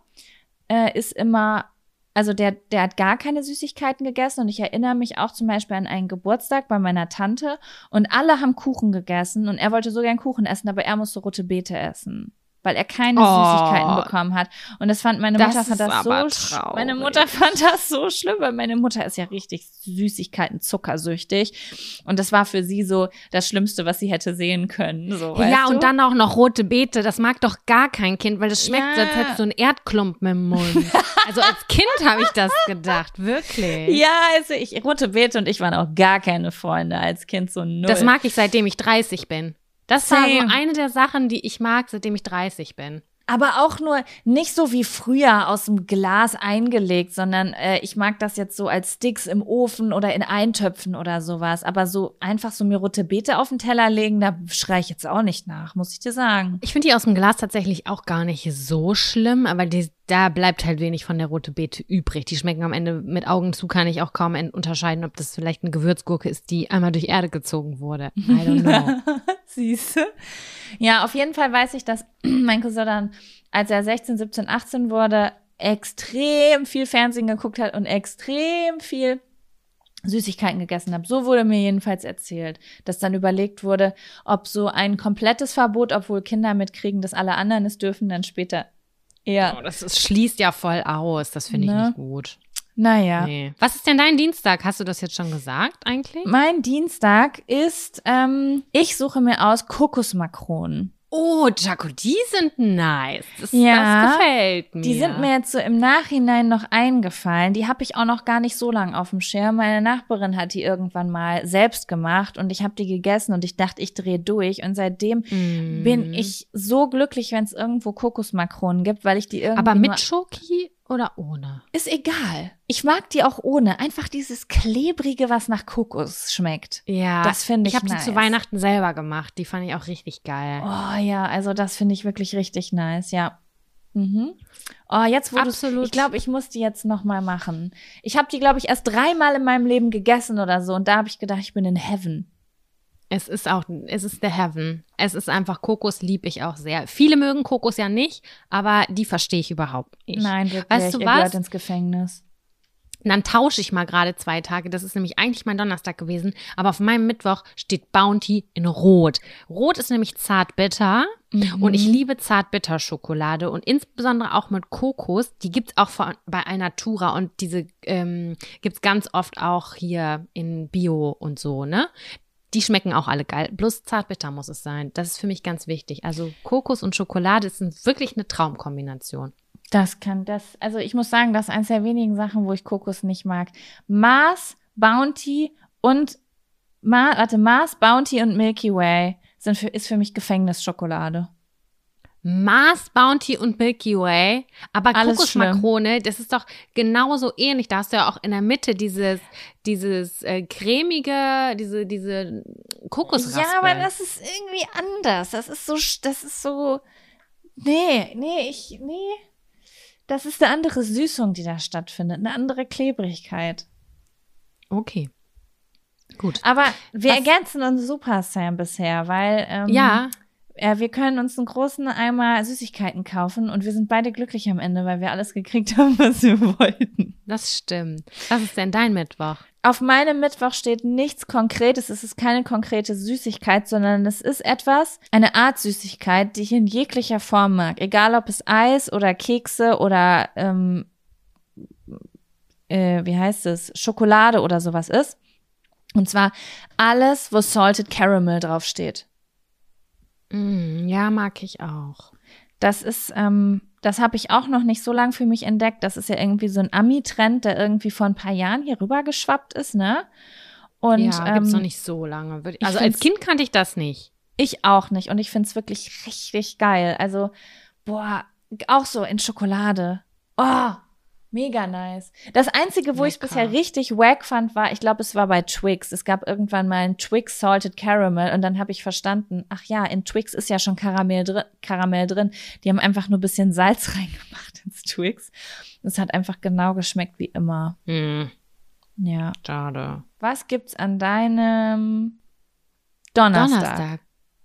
äh, ist immer, also der, der hat gar keine Süßigkeiten gegessen und ich erinnere mich auch zum Beispiel an einen Geburtstag bei meiner Tante und alle haben Kuchen gegessen und er wollte so gern Kuchen essen, aber er musste rote Beete essen. Weil er keine Oh. Süßigkeiten bekommen hat. Und das fand meine Das Mutter fand ist das so traurig. Meine Mutter fand das so schlimm, weil meine Mutter ist ja richtig Süßigkeiten zuckersüchtig. Und das war für sie so das Schlimmste, was sie hätte sehen können. So, ja, du? und dann auch noch rote Beete. Das mag doch gar kein Kind, weil das schmeckt, Ja. als hättest du einen Erdklumpen im Mund. also als Kind habe ich das gedacht, wirklich. Ja, also ich, rote Beete und ich waren auch gar keine Freunde als Kind, so null. Das mag ich, seitdem ich 30 bin. Das war so eine der Sachen, die ich mag, seitdem ich 30 bin. Aber auch nur nicht so wie früher aus dem Glas eingelegt, sondern äh, ich mag das jetzt so als Sticks im Ofen oder in Eintöpfen oder sowas. Aber so einfach so mir rote Beete auf den Teller legen, da schrei ich jetzt auch nicht nach, muss ich dir sagen. Ich finde die aus dem Glas tatsächlich auch gar nicht so schlimm, aber die, da bleibt halt wenig von der rote Beete übrig. Die schmecken am Ende mit Augen zu, kann ich auch kaum en- unterscheiden, ob das vielleicht eine Gewürzgurke ist, die einmal durch Erde gezogen wurde. I don't know. Du? Ja, auf jeden Fall weiß ich, dass mein Cousin dann, als er 16, 17, 18 wurde, extrem viel Fernsehen geguckt hat und extrem viel Süßigkeiten gegessen hat. So wurde mir jedenfalls erzählt, dass dann überlegt wurde, ob so ein komplettes Verbot, obwohl Kinder mitkriegen, dass alle anderen es dürfen, dann später eher. Oh, das ist, schließt ja voll aus. Das finde ich Ne? nicht gut. Naja. Nee. Was ist denn dein Dienstag? Hast du das jetzt schon gesagt eigentlich? Mein Dienstag ist, ähm, ich suche mir aus Kokosmakronen. Oh, Jaco, die sind nice. Das, Ja, das gefällt mir. Die sind mir jetzt so im Nachhinein noch eingefallen. Die habe ich auch noch gar nicht so lange auf dem Schirm. Meine Nachbarin hat die irgendwann mal selbst gemacht und ich habe die gegessen und ich dachte, ich drehe durch. Und seitdem Mm. bin ich so glücklich, wenn es irgendwo Kokosmakronen gibt, weil ich die irgendwie Aber mit Schoki oder ohne? ist egal. Ich mag die auch ohne. Einfach dieses klebrige, was nach Kokos schmeckt. Ja, Das finde ich Ich habe nice. die zu Weihnachten selber gemacht. Die fand ich auch richtig geil. Oh ja, also das finde ich wirklich richtig nice, ja. Mhm. Oh, jetzt wo du's- Absolut. ich glaube, ich muss die jetzt noch mal machen. Ich habe die glaube ich erst dreimal in meinem Leben gegessen oder so und da habe ich gedacht, ich bin in Heaven. Es ist auch, es ist the heaven. Es ist einfach, Kokos lieb ich auch sehr. Viele mögen Kokos ja nicht, aber die verstehe ich überhaupt nicht. Nein, wirklich. Weißt du ihr was? gehört ins Gefängnis. Und dann tausche ich mal gerade zwei Tage. Das ist nämlich eigentlich mein Donnerstag gewesen. Aber auf meinem Mittwoch steht Bounty in Rot. Rot ist nämlich zartbitter. Und ich liebe Zartbitter-Schokolade. Und insbesondere auch mit Kokos. Die gibt's auch von, bei Alnatura. Und diese ähm, gibt's ganz oft auch hier in Bio und so, ne? Die schmecken auch alle geil. Bloß zartbitter muss es sein. Das ist für mich ganz wichtig. Also Kokos und Schokolade ist wirklich eine Traumkombination. Das kann das, also ich muss sagen, das ist eines der wenigen Sachen, wo ich Kokos nicht mag. Mars, Bounty und Ma, warte, Mars, Bounty und Milky Way sind für, ist für mich Gefängnisschokolade. Mars, Bounty und Milky Way. Aber Alles Kokosmakrone, das ist doch genauso ähnlich. Da hast du ja auch in der Mitte dieses, dieses äh, cremige, diese, diese Kokosraspeln. Ja, aber das ist irgendwie anders. Das ist so, das ist so, nee, nee, ich, nee. Das ist eine andere Süßung, die da stattfindet, eine andere Klebrigkeit. Okay. Gut. Aber wir Was- ergänzen uns super, Sam, bisher, weil ähm, Ja, äh, wir können uns einen großen Eimer Süßigkeiten kaufen und wir sind beide glücklich am Ende, weil wir alles gekriegt haben, was wir wollten. das stimmt. Was ist denn dein Mittwoch? Auf meinem Mittwoch steht nichts Konkretes. Es ist keine konkrete Süßigkeit, sondern es ist etwas, eine Art Süßigkeit, die ich in jeglicher Form mag. Egal ob es Eis oder Kekse oder, ähm, äh, wie heißt es, Schokolade oder sowas ist. Und zwar alles, wo Salted Caramel draufsteht. Mm, ja, mag ich auch. Das ist, ähm, das habe ich auch noch nicht so lange für mich entdeckt. Das ist ja irgendwie so ein Ami-Trend, der irgendwie vor ein paar Jahren hier rüber geschwappt ist, ne? Und ja, gibt's ähm, noch nicht so lange. Also als Kind kannte ich das nicht. Ich auch nicht. Und ich find's wirklich richtig geil. Also, boah, auch so in Schokolade. Oh, mega nice. Das Einzige, wo ich es bisher richtig wack fand, war, ich glaube, es war bei Twix. Es gab irgendwann mal ein Twix Salted Caramel und dann habe ich verstanden, ach ja, in Twix ist ja schon Karamell drin. Karamell drin. Die haben einfach nur ein bisschen Salz reingemacht ins Twix. Es hat einfach genau geschmeckt wie immer. Hm, Ja. schade. Was gibt's an deinem Donnerstag? Donnerstag.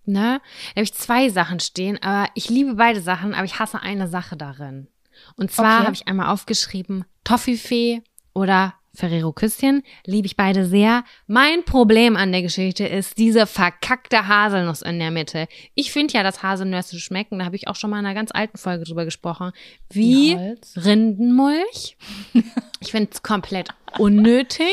Ne? Da habe ich zwei Sachen stehen, aber ich liebe beide Sachen, aber ich hasse eine Sache darin. Und zwar Okay. habe ich einmal aufgeschrieben, Toffifee oder Ferrero Küsschen. Liebe ich beide sehr. Mein Problem an der Geschichte ist diese verkackte Haselnuss in der Mitte. Ich finde ja, dass Haselnüsse schmecken. Da habe ich auch schon mal in einer ganz alten Folge drüber gesprochen. Wie Holz. Rindenmulch. Ich finde es komplett unnötig.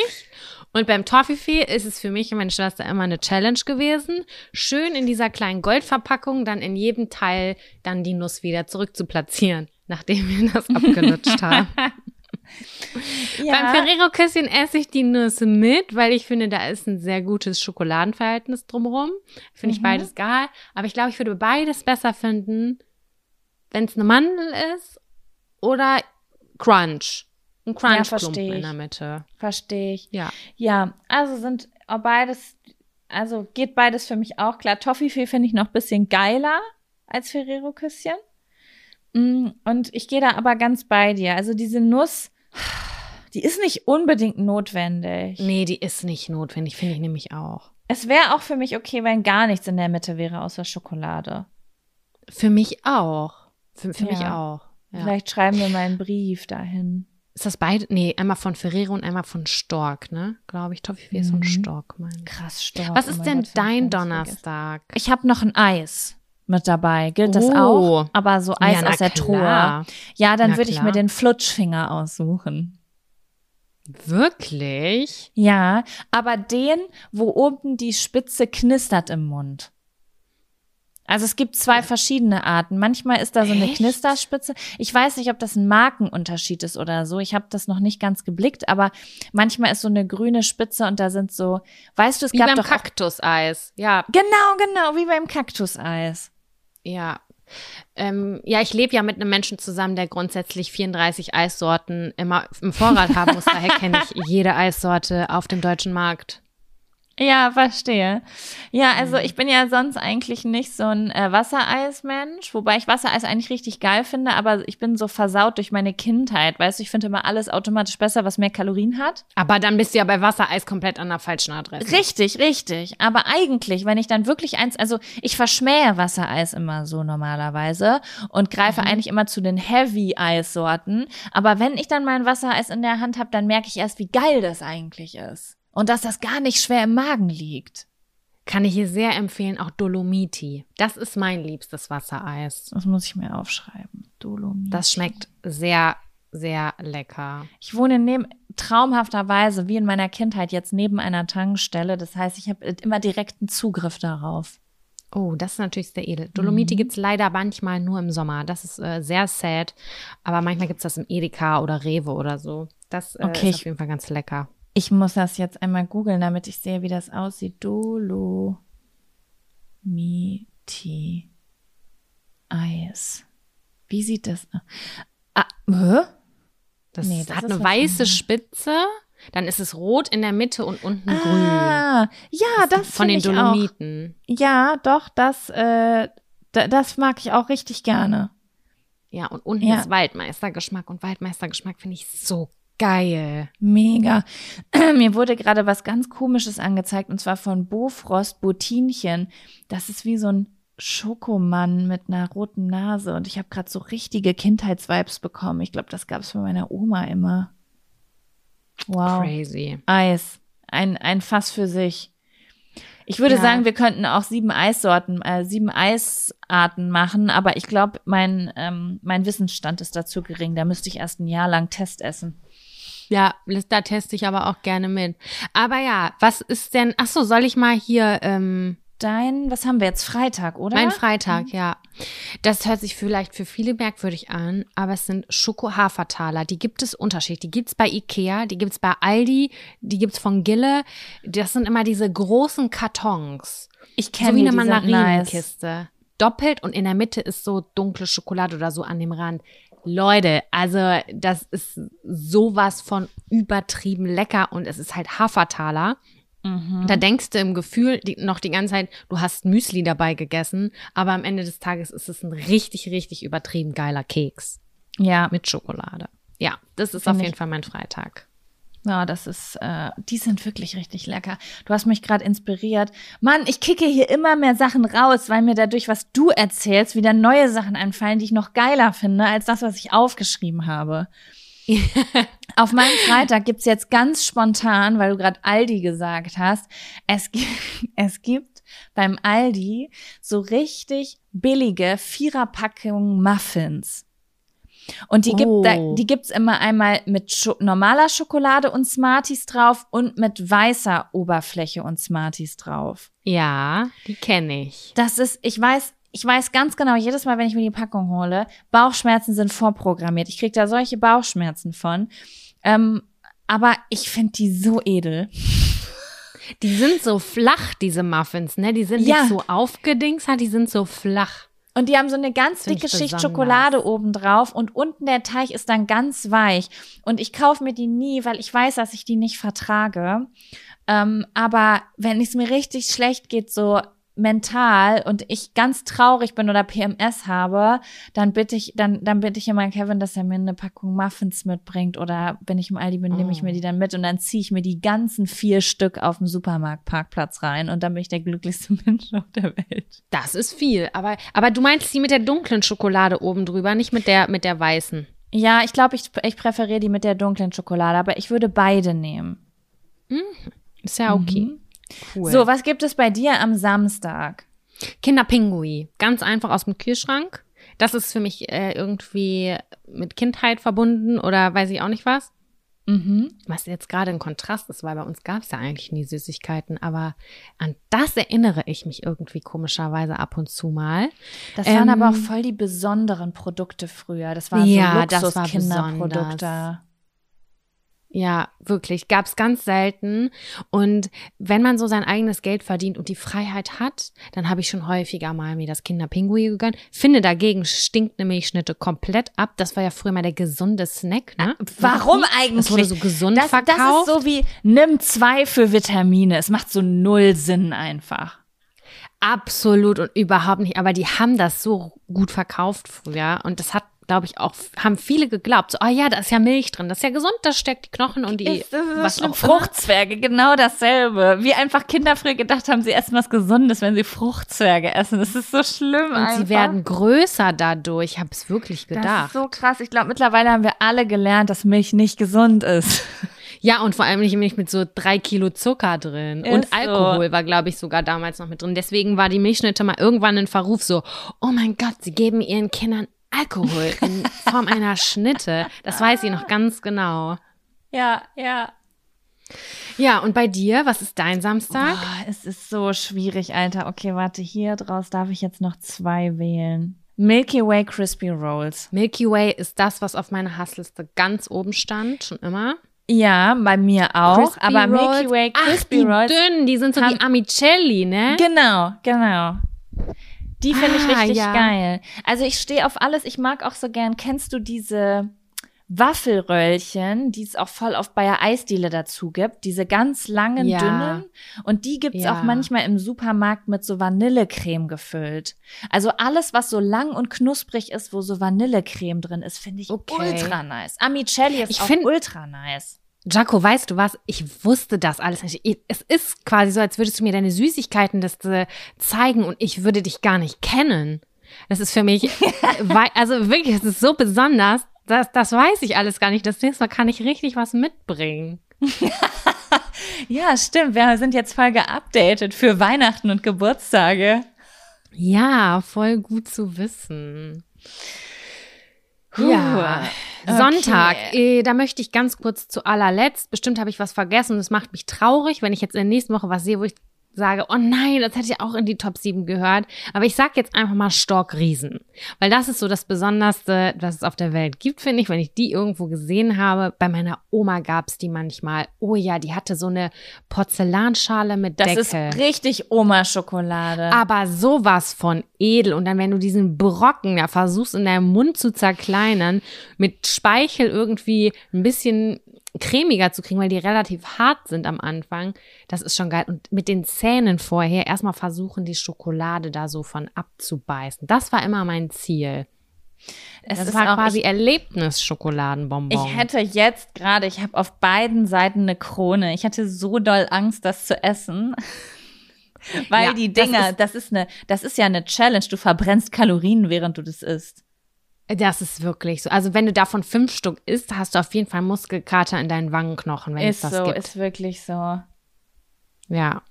Und beim Toffifee ist es für mich und meine Schwester immer eine Challenge gewesen, schön in dieser kleinen Goldverpackung dann in jedem Teil dann die Nuss wieder zurück zu platzieren, nachdem wir das abgelutscht haben. Beim Ferrero-Küsschen esse ich die Nüsse mit, weil ich finde, da ist ein sehr gutes Schokoladenverhältnis drumherum. Finde ich Mhm. beides geil. Aber ich glaube, ich würde beides besser finden, wenn es eine Mandel ist oder Crunch. Ein Crunch-Klumpen ich. in der Mitte. Verstehe ich. Ja. Ja, also sind auch beides, also geht beides für mich auch klar. Toffifee finde ich noch ein bisschen geiler als Ferrero-Küsschen. Mm, Und ich gehe da aber ganz bei dir. Also diese Nuss, die ist nicht unbedingt notwendig. Nee, die ist nicht notwendig, finde ich nämlich auch. Es wäre auch für mich okay, wenn gar nichts in der Mitte wäre außer Schokolade. Für mich auch. Für, für mich Ja. auch. Ja. Vielleicht schreiben wir mal einen Brief dahin. Ist das beide? Nee, einmal von Ferrero und einmal von Stork, ne? Glaube ich. Toffifee ist von Mhm. Stork, mein. Krass, stark. Was Oh ist mein denn Gott, dein. Donnerstag? Ich habe noch ein Eis mit dabei. Gilt das Oh. auch? Aber so Eis Ja, aus der klar. Truhe. Ja, dann Na würde ich klar. mir den Flutschfinger aussuchen. Wirklich? Ja, aber den, wo oben die Spitze knistert im Mund. Also es gibt zwei verschiedene Arten. Manchmal ist da so eine Echt? Knisterspitze. Ich weiß nicht, ob das ein Markenunterschied ist oder so. Ich habe das noch nicht ganz geblickt, aber manchmal ist so eine grüne Spitze und da sind so, weißt du, es Wie gab beim doch Kaktuseis. Ja, genau, genau, wie beim Kaktuseis. Ja. Ähm, ja, ich lebe ja mit einem Menschen zusammen, der grundsätzlich 34 Eissorten immer im Vorrat haben muss. Daher kenne ich jede Eissorte auf dem deutschen Markt. Ja, verstehe. Ja, also ich bin ja sonst eigentlich nicht so ein äh, Wassereismensch, wobei ich Wassereis eigentlich richtig geil finde, aber ich bin so versaut durch meine Kindheit. Weißt du, ich finde immer alles automatisch besser, was mehr Kalorien hat. Aber dann bist du ja bei Wassereis komplett an der falschen Adresse. Richtig, richtig. Aber eigentlich, wenn ich dann wirklich eins, also ich verschmähe Wassereis immer so normalerweise und greife eigentlich immer zu den Heavy-Eissorten. Aber wenn ich dann mein Wassereis in der Hand habe, dann merke ich erst, wie geil das eigentlich ist. Und dass das gar nicht schwer im Magen liegt. Kann ich hier sehr empfehlen, auch Dolomiti. Das ist mein liebstes Wassereis. Das muss ich mir aufschreiben. Dolomiti. Das schmeckt sehr, sehr lecker. Ich wohne neben, traumhafterweise, wie in meiner Kindheit, jetzt neben einer Tankstelle. Das heißt, ich habe immer direkten Zugriff darauf. Oh, das ist natürlich sehr edel. Dolomiti gibt's leider manchmal nur im Sommer. Das ist äh, sehr sad. Aber manchmal gibt's das im Edeka oder Rewe oder so. Das äh, Okay, ist ich- auf jeden Fall ganz lecker. Ich muss das jetzt einmal googeln, damit ich sehe, wie das aussieht. Dolomiti Eis. Wie sieht das aus? Ah, hä? Das, Nee, das hat eine weiße. Spitze. Dann ist es rot in der Mitte und unten grün. Ah, ja, das Von den ich auch. Dolomiten. Ja, doch, das, äh, da- das mag ich auch richtig gerne. Ja, und unten Ja. ist Waldmeistergeschmack. Und Waldmeistergeschmack finde ich so geil. Mega. Mir wurde gerade was ganz Komisches angezeigt und zwar von Bofrost Botinchen. Das ist wie so ein Schokomann mit einer roten Nase und ich habe gerade so richtige Kindheitsvibes bekommen. Ich glaube, das gab es bei meiner Oma immer. Wow. Crazy. Eis. Ein, ein Fass für sich. Ich würde Ja. sagen, wir könnten auch sieben Eissorten, äh, sieben Eisarten machen, aber ich glaube, mein, ähm, mein Wissensstand ist dazu gering. Da müsste ich erst ein Jahr lang Test essen. Ja, da teste ich aber auch gerne mit. Aber ja, was ist denn, ach so, soll ich mal hier, ähm, Dein, was haben wir jetzt? Freitag, oder? mein Freitag, ja. Das hört sich vielleicht für viele merkwürdig an, aber es sind Schoko-Hafertaler. Die gibt es unterschiedlich. Die gibt's bei Ikea, die gibt's bei Aldi, die gibt's von Gille. Das sind immer diese großen Kartons. Ich So kenne wie die, eine sind nice. Doppelt und in der Mitte ist so dunkle Schokolade oder so an dem Rand. Leute, also das ist sowas von übertrieben lecker und es ist halt Hafertaler. Mhm. Da denkst du im Gefühl die, noch die ganze Zeit, du hast Müsli dabei gegessen, aber am Ende des Tages ist es ein richtig, richtig übertrieben geiler Keks Ja, mit Schokolade. Ja, das ist Find auf ich- jeden Fall mein Freitag. Ja, das ist, äh, die sind wirklich richtig lecker. Du hast mich gerade inspiriert. Mann, ich kicke hier immer mehr Sachen raus, weil mir dadurch, was du erzählst, wieder neue Sachen einfallen, die ich noch geiler finde, als das, was ich aufgeschrieben habe. Auf meinem Freitag gibt's jetzt ganz spontan, weil du gerade Aldi gesagt hast, es gibt, es gibt beim Aldi so richtig billige Viererpackungen Muffins. Und die Oh. gibt da, die gibt's immer einmal mit Scho normaler Schokolade und Smarties drauf und mit weißer Oberfläche und Smarties drauf. Ja, die kenne ich. Das ist, ich weiß, ich weiß ganz genau, jedes Mal, wenn ich mir die Packung hole, Bauchschmerzen sind vorprogrammiert. Ich krieg da solche Bauchschmerzen von. Ähm, aber ich finde die so edel. Die sind so flach, diese Muffins, ne? Die sind Ja. nicht so aufgedingst, die sind so flach. Und die haben so eine ganz Find dicke Schicht. Schokolade oben drauf und unten der Teig ist dann ganz weich. Und ich kaufe mir die nie, weil ich weiß, dass ich die nicht vertrage. Ähm, aber wenn es mir richtig schlecht geht, so mental und ich ganz traurig bin oder PMS habe, dann bitte ich, dann, dann bitte ich immer Kevin, dass er mir eine Packung Muffins mitbringt oder wenn ich im Aldi bin, nehme ich mir die dann mit und dann ziehe ich mir die ganzen vier Stück auf dem Supermarktparkplatz rein und dann bin ich der glücklichste Mensch auf der Welt. Das ist viel, aber aber du meinst die mit der dunklen Schokolade oben drüber, nicht mit der mit der weißen. Ja, ich glaube, ich, ich präferiere die mit der dunklen Schokolade, aber ich würde beide nehmen. Ist ja okay. Cool. So, was gibt es bei dir am Samstag? Kinderpingui, ganz einfach aus dem Kühlschrank. Das ist für mich äh, irgendwie mit Kindheit verbunden oder weiß ich auch nicht was. Mhm. Was jetzt gerade ein Kontrast ist, weil bei uns gab es ja eigentlich nie Süßigkeiten, aber an das erinnere ich mich irgendwie komischerweise ab und zu mal. Das waren Ähm, aber auch voll die besonderen Produkte früher. Das waren Ja, so das war Luxus-Kinderprodukte. Ja, wirklich. Gab es ganz selten. Und wenn man so sein eigenes Geld verdient und die Freiheit hat, dann habe ich schon häufiger mal mir das Kinderpinguin gegönnt. Finde dagegen stinkt eine Milchschnitte komplett ab. Das war ja früher mal der gesunde Snack, ne? Warum eigentlich? Das wurde so gesund das, verkauft. Das ist so wie, nimm zwei für Vitamine. Es macht so null Sinn einfach. Absolut und überhaupt nicht. Aber die haben das so gut verkauft früher. Und das hat glaube ich, auch, haben viele geglaubt, so, ah ja, da ist ja Milch drin, das ist ja gesund, das steckt die Knochen und die, Ist, das ist was auch immer. Fruchtzwerge, genau dasselbe. Wie einfach Kinder früher gedacht haben, sie essen was Gesundes, wenn sie Fruchtzwerge essen. Das ist so schlimm Und einfach. sie werden größer dadurch, ich habe es wirklich das gedacht. ist so krass. Ich glaube, mittlerweile haben wir alle gelernt, dass Milch nicht gesund ist. ja, und vor allem nicht Milch mit so drei Kilo Zucker drin. Ist und so. Alkohol war, glaube ich, sogar damals noch mit drin. Deswegen war die Milchschnitte mal irgendwann in Verruf so, oh mein Gott, sie geben ihren Kindern Alkohol in Form einer Schnitte. Das weiß ich noch ganz genau. Ja, ja. Ja, und bei dir, was ist dein Samstag? Boah, es ist so schwierig, Alter. Okay, warte, hier draus darf ich jetzt noch zwei wählen. Milky Way Crispy Rolls. Milky Way ist das, was auf meiner Hassliste ganz oben stand, schon immer. Ja, bei mir auch. Crispy aber Milky Rolls. Way Ach, Crispy die Rolls. dünnen, die sind so wie Amicelli, ne? Genau, genau. Die finde ich Ah, richtig ja. geil. Also ich stehe auf alles. Ich mag auch so gern. Kennst du diese Waffelröllchen, die es auch voll bei der Eisdiele dazu gibt? Diese ganz langen, Ja. dünnen. Und die gibt's Ja. auch manchmal im Supermarkt mit so Vanillecreme gefüllt. Also alles, was so lang und knusprig ist, wo so Vanillecreme drin ist, finde ich Okay. ultra nice. Amicelli ist Ich auch ultra nice. Jaco, weißt du was? Ich wusste das alles nicht. Ich- Es ist quasi so, als würdest du mir deine Süßigkeiten das, äh, zeigen und ich würde dich gar nicht kennen. Das ist für mich, also wirklich, es ist so besonders. Das, das weiß ich alles gar nicht. Das nächste Mal kann ich richtig was mitbringen. Ja, stimmt. Wir sind jetzt voll geupdatet für Weihnachten und Geburtstage. Ja, voll gut zu wissen. Ja. Okay. Sonntag, äh, da möchte ich ganz kurz zu allerletzt, bestimmt habe ich was vergessen und es macht mich traurig, wenn ich jetzt in der nächsten Woche was sehe, wo ich sage, oh nein, das hätte ich auch in die Top 7 gehört. Aber ich sag jetzt einfach mal Storkriesen. Weil das ist so das Besonderste, was es auf der Welt gibt, finde ich. Wenn ich die irgendwo gesehen habe, bei meiner Oma gab's die manchmal. Oh ja, die hatte so eine Porzellanschale mit Das Deckel. ist richtig Oma-Schokolade. Aber sowas von edel. Und dann, wenn du diesen Brocken da versuchst, in deinem Mund zu zerkleinern, mit Speichel irgendwie ein bisschen cremiger zu kriegen, weil die relativ hart sind am Anfang, das ist schon geil. Und mit den Zähnen vorher erstmal versuchen, die Schokolade da so von abzubeißen. Das war immer mein Ziel. es Das war auch, quasi Erlebnis-Schokoladenbonbon. ich hätte jetzt gerade, ich habe auf beiden Seiten eine Krone. Ich hatte so doll Angst, das zu essen. Weil Ja, die das Dinger, ist- das ist, eine, das ist ja eine Challenge. Du verbrennst Kalorien, während du das isst. Das ist wirklich so. Also wenn du davon fünf Stück isst, hast du auf jeden Fall Muskelkater in deinen Wangenknochen, wenn Ist es das so, gibt. ist wirklich so. Ja.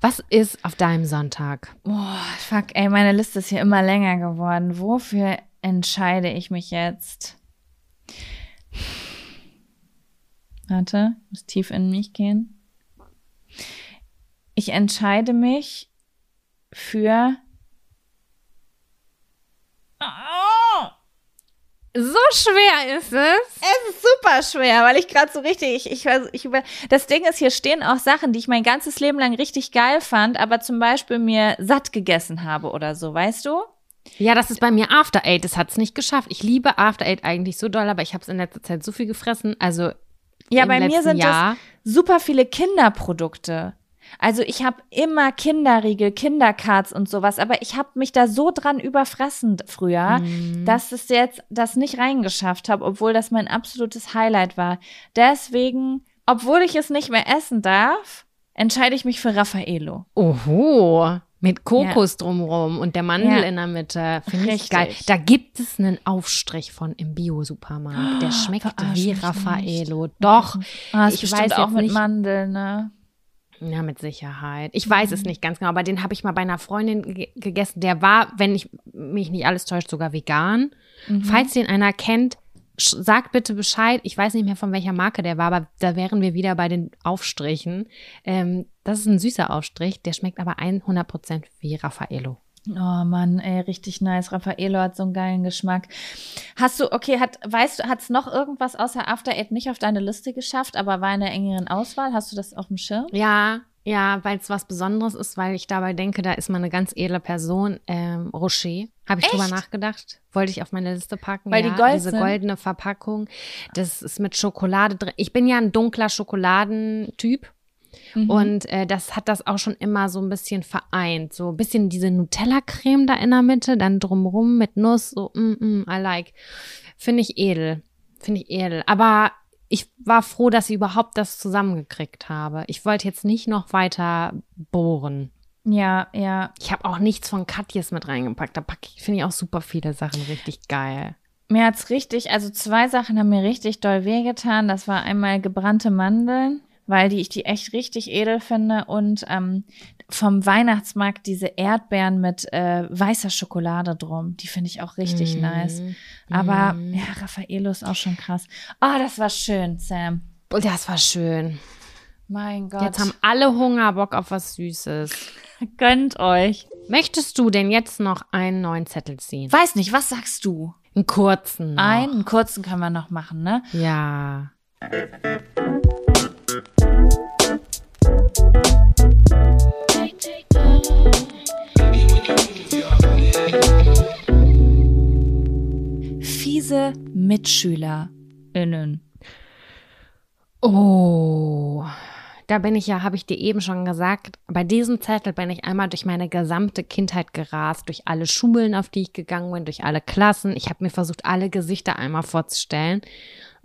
Was ist auf deinem Sonntag? Boah, fuck, ey, meine Liste ist hier immer länger geworden. Wofür entscheide ich mich jetzt? Warte, ich muss tief in mich gehen. Ich entscheide mich für. Oh, So schwer ist es. es ist super schwer, weil ich gerade so richtig, ich, ich, weiß- ich über, das Ding ist, hier stehen auch Sachen, die ich mein ganzes Leben lang richtig geil fand, aber zum Beispiel mir satt gegessen habe oder so, weißt du? Ja, das ist bei mir After Eight. Das hat's nicht geschafft. Ich liebe After Eight eigentlich so doll, aber ich habe es in letzter Zeit so viel gefressen. Also Ja, im bei mir sind Jahr. das super viele Kinderprodukte. Also ich habe immer Kinderriegel, Kindercards und sowas, aber ich habe mich da so dran überfressen früher, Mhm. dass es jetzt das nicht reingeschafft habe, obwohl das mein absolutes Highlight war. Deswegen, obwohl ich es nicht mehr essen darf, entscheide ich mich für Raffaello. Oho. Mit Kokos drumrum und der Mandel Ja. in der Mitte. Finde ich geil. Da gibt es einen Aufstrich von im Bio-Supermarkt. Der schmeckt verarsch wie Raffaello. Doch. Ist ich weiß auch mit nicht. Mandeln, ne? Ja, mit Sicherheit. Ich weiß Mhm. es nicht ganz genau, aber den habe ich mal bei einer Freundin ge gegessen. Der war, wenn ich mich nicht alles täuscht, sogar vegan. Mhm. Falls den einer kennt, sagt bitte Bescheid. Ich weiß nicht mehr, von welcher Marke der war, aber da wären wir wieder bei den Aufstrichen. Ähm, das ist ein süßer Aufstrich, der schmeckt aber 100% wie Raffaello. Oh Mann, ey, richtig nice. Raffaello hat so einen geilen Geschmack. Hast du, okay, hat, weißt du, hat es noch irgendwas außer After Eight nicht auf deine Liste geschafft, aber war in der engeren Auswahl? Hast du das auf dem Schirm? Ja, ja, weil es was Besonderes ist, weil ich dabei denke, da ist man eine ganz edle Person. Ähm, Rocher. Habe ich drüber Echt? nachgedacht. Wollte ich auf meine Liste packen. Weil die ja, gold Diese sind? goldene Verpackung. Das ist mit Schokolade drin. Ich bin ja ein dunkler Schokoladentyp. Mhm. Und äh, das hat das auch schon immer so ein bisschen vereint. So ein bisschen diese Nutella-Creme da in der Mitte, dann drumrum mit Nuss. So, mm, mm, I like. Finde ich edel. Finde ich edel. Aber ich war froh, dass ich überhaupt das zusammengekriegt habe. Ich wollte jetzt nicht noch weiter bohren. Ja, ja. Ich habe auch nichts von Katjes mit reingepackt. Da packe ich, finde ich auch super viele Sachen richtig geil. Mir hat's richtig, also zwei Sachen haben mir richtig doll wehgetan. Das war einmal gebrannte Mandeln, weil die ich die echt richtig edel finde und ähm, vom Weihnachtsmarkt diese Erdbeeren mit äh, weißer Schokolade drum. Die finde ich auch richtig Mm. nice. Aber ja, Raffaello ist auch schon krass. Oh, das war schön, Sam. Das war schön. Mein Gott. Jetzt haben alle Hunger, Bock auf was Süßes. Gönnt euch. Möchtest du denn jetzt noch einen neuen Zettel ziehen? Weiß nicht, was sagst du? Einen kurzen. Noch. Einen kurzen können wir noch machen, ne? Ja. Fiese MitschülerInnen. Oh. Da bin ich ja, habe ich dir eben schon gesagt, bei diesem Zettel bin ich einmal durch meine gesamte Kindheit gerast, durch alle Schulen, auf die ich gegangen bin, durch alle Klassen. Ich habe mir versucht, alle Gesichter einmal vorzustellen.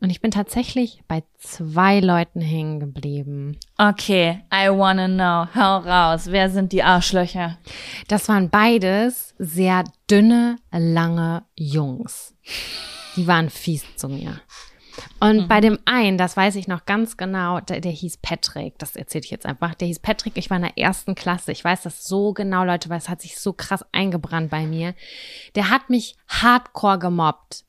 Und ich bin tatsächlich bei zwei Leuten hängen geblieben. Okay, I wanna know. Hau raus. Wer sind die Arschlöcher? Das waren beides sehr dünne, lange Jungs. Die waren fies zu mir. Und bei dem einen, das weiß ich noch ganz genau, der, der hieß Patrick, das erzähle ich jetzt einfach. Der hieß Patrick, ich war in der ersten Klasse. Ich weiß das so genau, Leute, weil es hat sich so krass eingebrannt bei mir. Der hat mich hardcore gemobbt.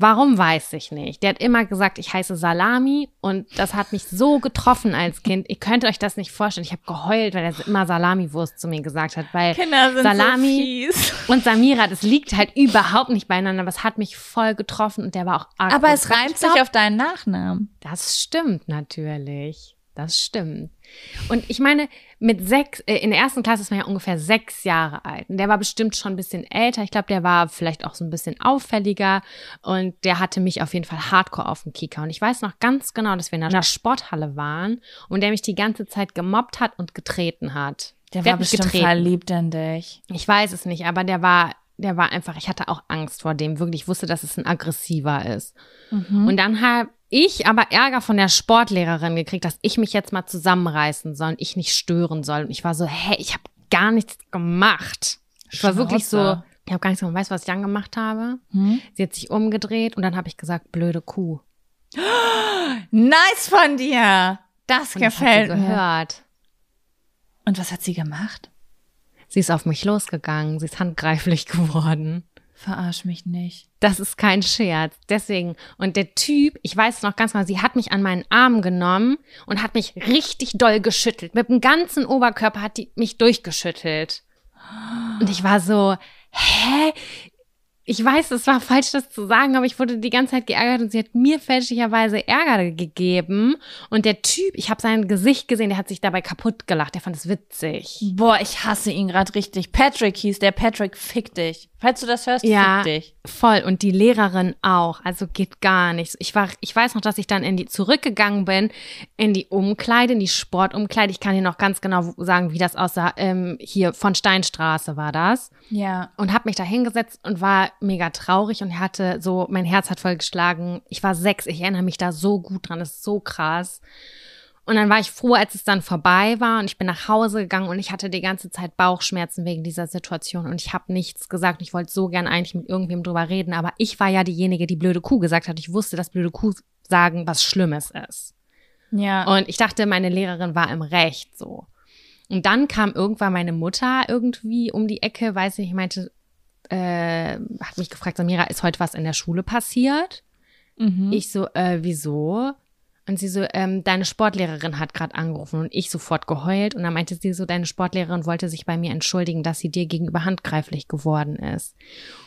Warum weiß ich nicht. Der hat immer gesagt, ich heiße Salami und das hat mich so getroffen als Kind. Ihr könnt euch das nicht vorstellen. Ich habe geheult, weil er immer Salamiwurst zu mir gesagt hat, weil Kinder sind Salami so fies. und Samira, das liegt halt überhaupt nicht beieinander, aber es hat mich voll getroffen und der war auch arg. Aber es reimt sich auf deinen Nachnamen. Das stimmt natürlich. Das stimmt. Und ich meine, mit sechs, äh, in der ersten Klasse ist man ja ungefähr sechs Jahre alt. Und der war bestimmt schon ein bisschen älter. Ich glaube, der war vielleicht auch so ein bisschen auffälliger. Und der hatte mich auf jeden Fall hardcore auf dem Kicker. Und ich weiß noch ganz genau, dass wir in einer Sporthalle waren und der mich die ganze Zeit gemobbt hat und getreten hat. Der Der war hat mich bestimmt getreten. verliebt in dich. Ich weiß es nicht, aber der war, der war einfach, ich hatte auch Angst vor dem, wirklich. Ich wusste, dass es ein aggressiver ist. Und dann habe ich aber Ärger von der Sportlehrerin gekriegt, dass ich mich jetzt mal zusammenreißen soll und ich nicht stören soll. Und ich war so, hä, ich habe gar nichts gemacht. Ich war wirklich so, ich habe gar nichts gemacht. Weißt du, was ich dann gemacht habe? Hm? Sie hat sich umgedreht und dann habe ich gesagt, blöde Kuh. Nice von dir. Das Und das gefällt hat sie mir. gehört. Und was hat sie gemacht? Sie ist auf mich losgegangen. Sie ist handgreiflich geworden. Verarsch mich nicht. Das ist kein Scherz. Deswegen. Und der Typ, ich weiß noch ganz genau, sie hat mich an meinen Arm genommen und hat mich richtig doll geschüttelt. Mit dem ganzen Oberkörper hat die mich durchgeschüttelt. Und ich war so, hä? Ich weiß, es war falsch, das zu sagen, aber ich wurde die ganze Zeit geärgert und sie hat mir fälschlicherweise Ärger gegeben. Und der Typ, ich habe sein Gesicht gesehen, der hat sich dabei kaputt gelacht. Der fand es witzig. Boah, ich hasse ihn gerade richtig. Patrick hieß der. Patrick, fick dich. Falls du das hörst, Ja, fick dich. voll. Und die Lehrerin auch. Also geht gar nichts. Ich war, ich weiß noch, dass ich dann in die, zurückgegangen bin, in die Umkleide, in die Sportumkleide. Ich kann dir noch ganz genau sagen, wie das aussah. Ähm, hier von Steinstraße war das. Ja. Und habe mich da hingesetzt und war mega traurig und hatte so, mein Herz hat voll geschlagen. Ich war sechs. Ich erinnere mich da so gut dran. Das ist so krass. Und dann war ich froh, als es dann vorbei war und ich bin nach Hause gegangen und ich hatte die ganze Zeit Bauchschmerzen wegen dieser Situation und ich habe nichts gesagt. Ich wollte so gern eigentlich mit irgendwem drüber reden, aber ich war ja diejenige, die blöde Kuh gesagt hat. Ich wusste, dass blöde Kuh sagen was Schlimmes ist. Ja. Und ich dachte, meine Lehrerin war im Recht so. Und dann kam irgendwann meine Mutter irgendwie um die Ecke, weiß nicht, meinte, äh, hat mich gefragt, Samira, ist heute was in der Schule passiert? mhm. Ich so, äh, wieso? Und sie so, ähm, deine Sportlehrerin hat gerade angerufen und ich sofort geheult. Und dann meinte sie so, deine Sportlehrerin wollte sich bei mir entschuldigen, dass sie dir gegenüber handgreiflich geworden ist.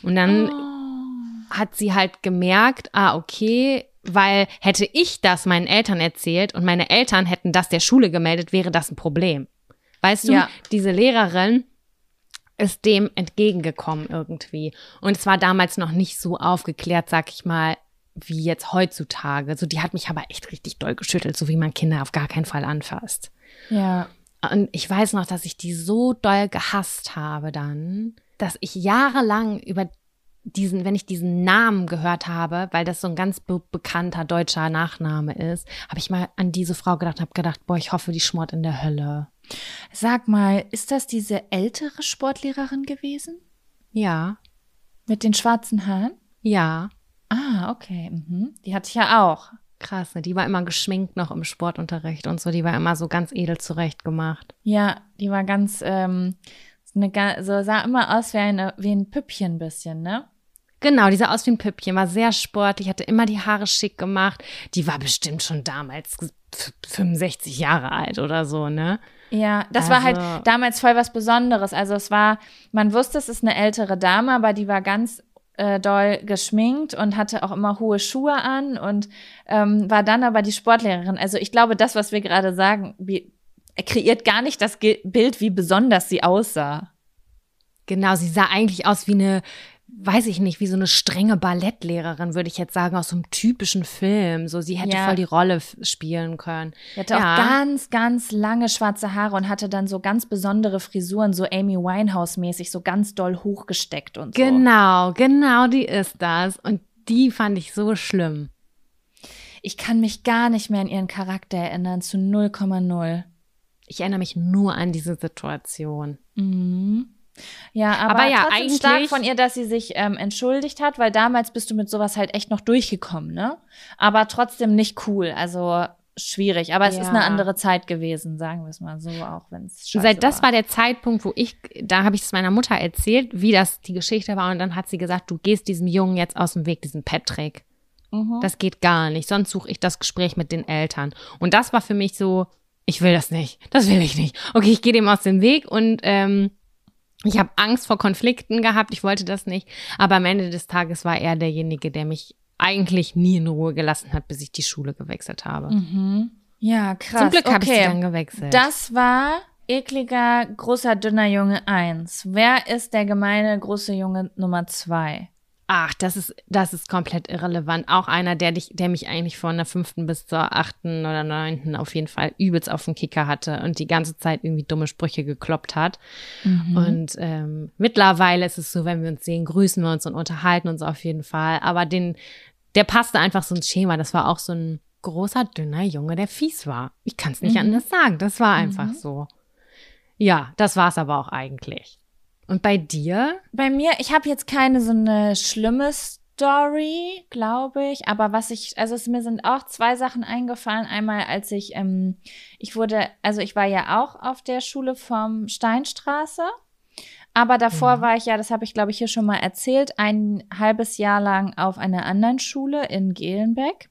Und dann Oh. hat sie halt gemerkt, ah, okay, weil hätte ich das meinen Eltern erzählt und meine Eltern hätten das der Schule gemeldet, wäre das ein Problem. Weißt du, Ja. diese Lehrerin ist dem entgegengekommen irgendwie. Und es war damals noch nicht so aufgeklärt, sag ich mal, wie jetzt heutzutage. So, die hat mich aber echt richtig doll geschüttelt, so wie man Kinder auf gar keinen Fall anfasst. Ja. Und ich weiß noch, dass ich die so doll gehasst habe dann, dass ich jahrelang über diesen, wenn ich diesen Namen gehört habe, weil das so ein ganz be bekannter deutscher Nachname ist, habe ich mal an diese Frau gedacht, habe gedacht, boah, ich hoffe, die schmort in der Hölle. Sag mal, ist das diese ältere Sportlehrerin gewesen? Ja, Mit den schwarzen Haaren? ja, Ah, okay. Mhm. Die hatte ich ja auch. krass. Ne? Die war immer geschminkt noch im Sportunterricht und so. Die war immer so ganz edel zurechtgemacht. Ja, die war ganz, ähm, so eine, so sah immer aus wie, eine, wie ein Püppchen ein bisschen, ne? Genau, die sah aus wie ein Püppchen, war sehr sportlich, hatte immer die Haare schick gemacht. Die war bestimmt schon damals 65 Jahre alt oder so, ne? Ja, das war Also- halt damals voll was Besonderes. Also es war, man wusste, es ist eine ältere Dame, aber die war ganz äh, doll geschminkt und hatte auch immer hohe Schuhe an und ähm, war dann aber die Sportlehrerin. Also ich glaube, das, was wir gerade sagen, wie, kreiert gar nicht das Bild, wie besonders sie aussah. Genau, sie sah eigentlich aus wie eine, weiß ich nicht, wie so eine strenge Ballettlehrerin, würde ich jetzt sagen, aus so einem typischen Film. So, sie hätte Ja. voll die Rolle spielen können. Die hatte Ja. auch ganz, ganz lange schwarze Haare und hatte dann so ganz besondere Frisuren, so Amy Winehouse-mäßig, so ganz doll hochgesteckt und so. Genau, genau, die ist das. Und die fand ich so schlimm. Ich kann mich gar nicht mehr an ihren Charakter erinnern, zu 0,0. Ich erinnere mich nur an diese Situation. Mhm. Ja, aber, Aber ja, trotzdem eigentlich- stark von ihr, dass sie sich ähm, entschuldigt hat, weil damals bist du mit sowas halt echt noch durchgekommen, ne? Aber trotzdem nicht cool, also schwierig. Aber es ist Ja. eine andere Zeit gewesen, sagen wir es mal so, auch wenn es Seit das war. war der Zeitpunkt, wo ich, da habe ich es meiner Mutter erzählt, wie das die Geschichte war. Und dann hat sie gesagt, du gehst diesem Jungen jetzt aus dem Weg, diesem Patrick. Mhm. Das geht gar nicht. Sonst suche ich das Gespräch mit den Eltern. Und das war für mich so, ich will das nicht. Das will ich nicht. Okay, ich gehe dem aus dem Weg und ähm, ich habe Angst vor Konflikten gehabt. Ich wollte das nicht. Aber am Ende des Tages war er derjenige, der mich eigentlich nie in Ruhe gelassen hat, bis ich die Schule gewechselt habe. Mhm. Ja, krass. Zum Glück habe ich sie okay. dann gewechselt. Das war ekliger, großer, dünner Junge 1. Wer ist der gemeine, große Junge Nummer 2? Ach, das ist, das ist komplett irrelevant. Auch einer, der dich, der mich eigentlich von der fünften bis zur achten oder neunten auf jeden Fall übelst auf den Kicker hatte und die ganze Zeit irgendwie dumme Sprüche gekloppt hat. Und ähm, mittlerweile ist es so, wenn wir uns sehen, grüßen wir uns und unterhalten uns auf jeden Fall. Aber den, der passte einfach so ins Schema. Das war auch so ein großer, dünner Junge, der fies war. Ich kann es nicht anders sagen. Das war einfach so. Ja, das war es aber auch eigentlich. Und bei dir? Bei mir, ich habe jetzt keine so eine schlimme Story, glaube ich. Aber was ich, also es, mir sind auch zwei Sachen eingefallen. Einmal, als ich, ähm, ich wurde, also ich war ja auch auf der Schule vom Steinstraße. Aber davor war ich ja, das habe ich glaube ich hier schon mal erzählt, ein halbes Jahr lang auf einer anderen Schule in Gelenbeck.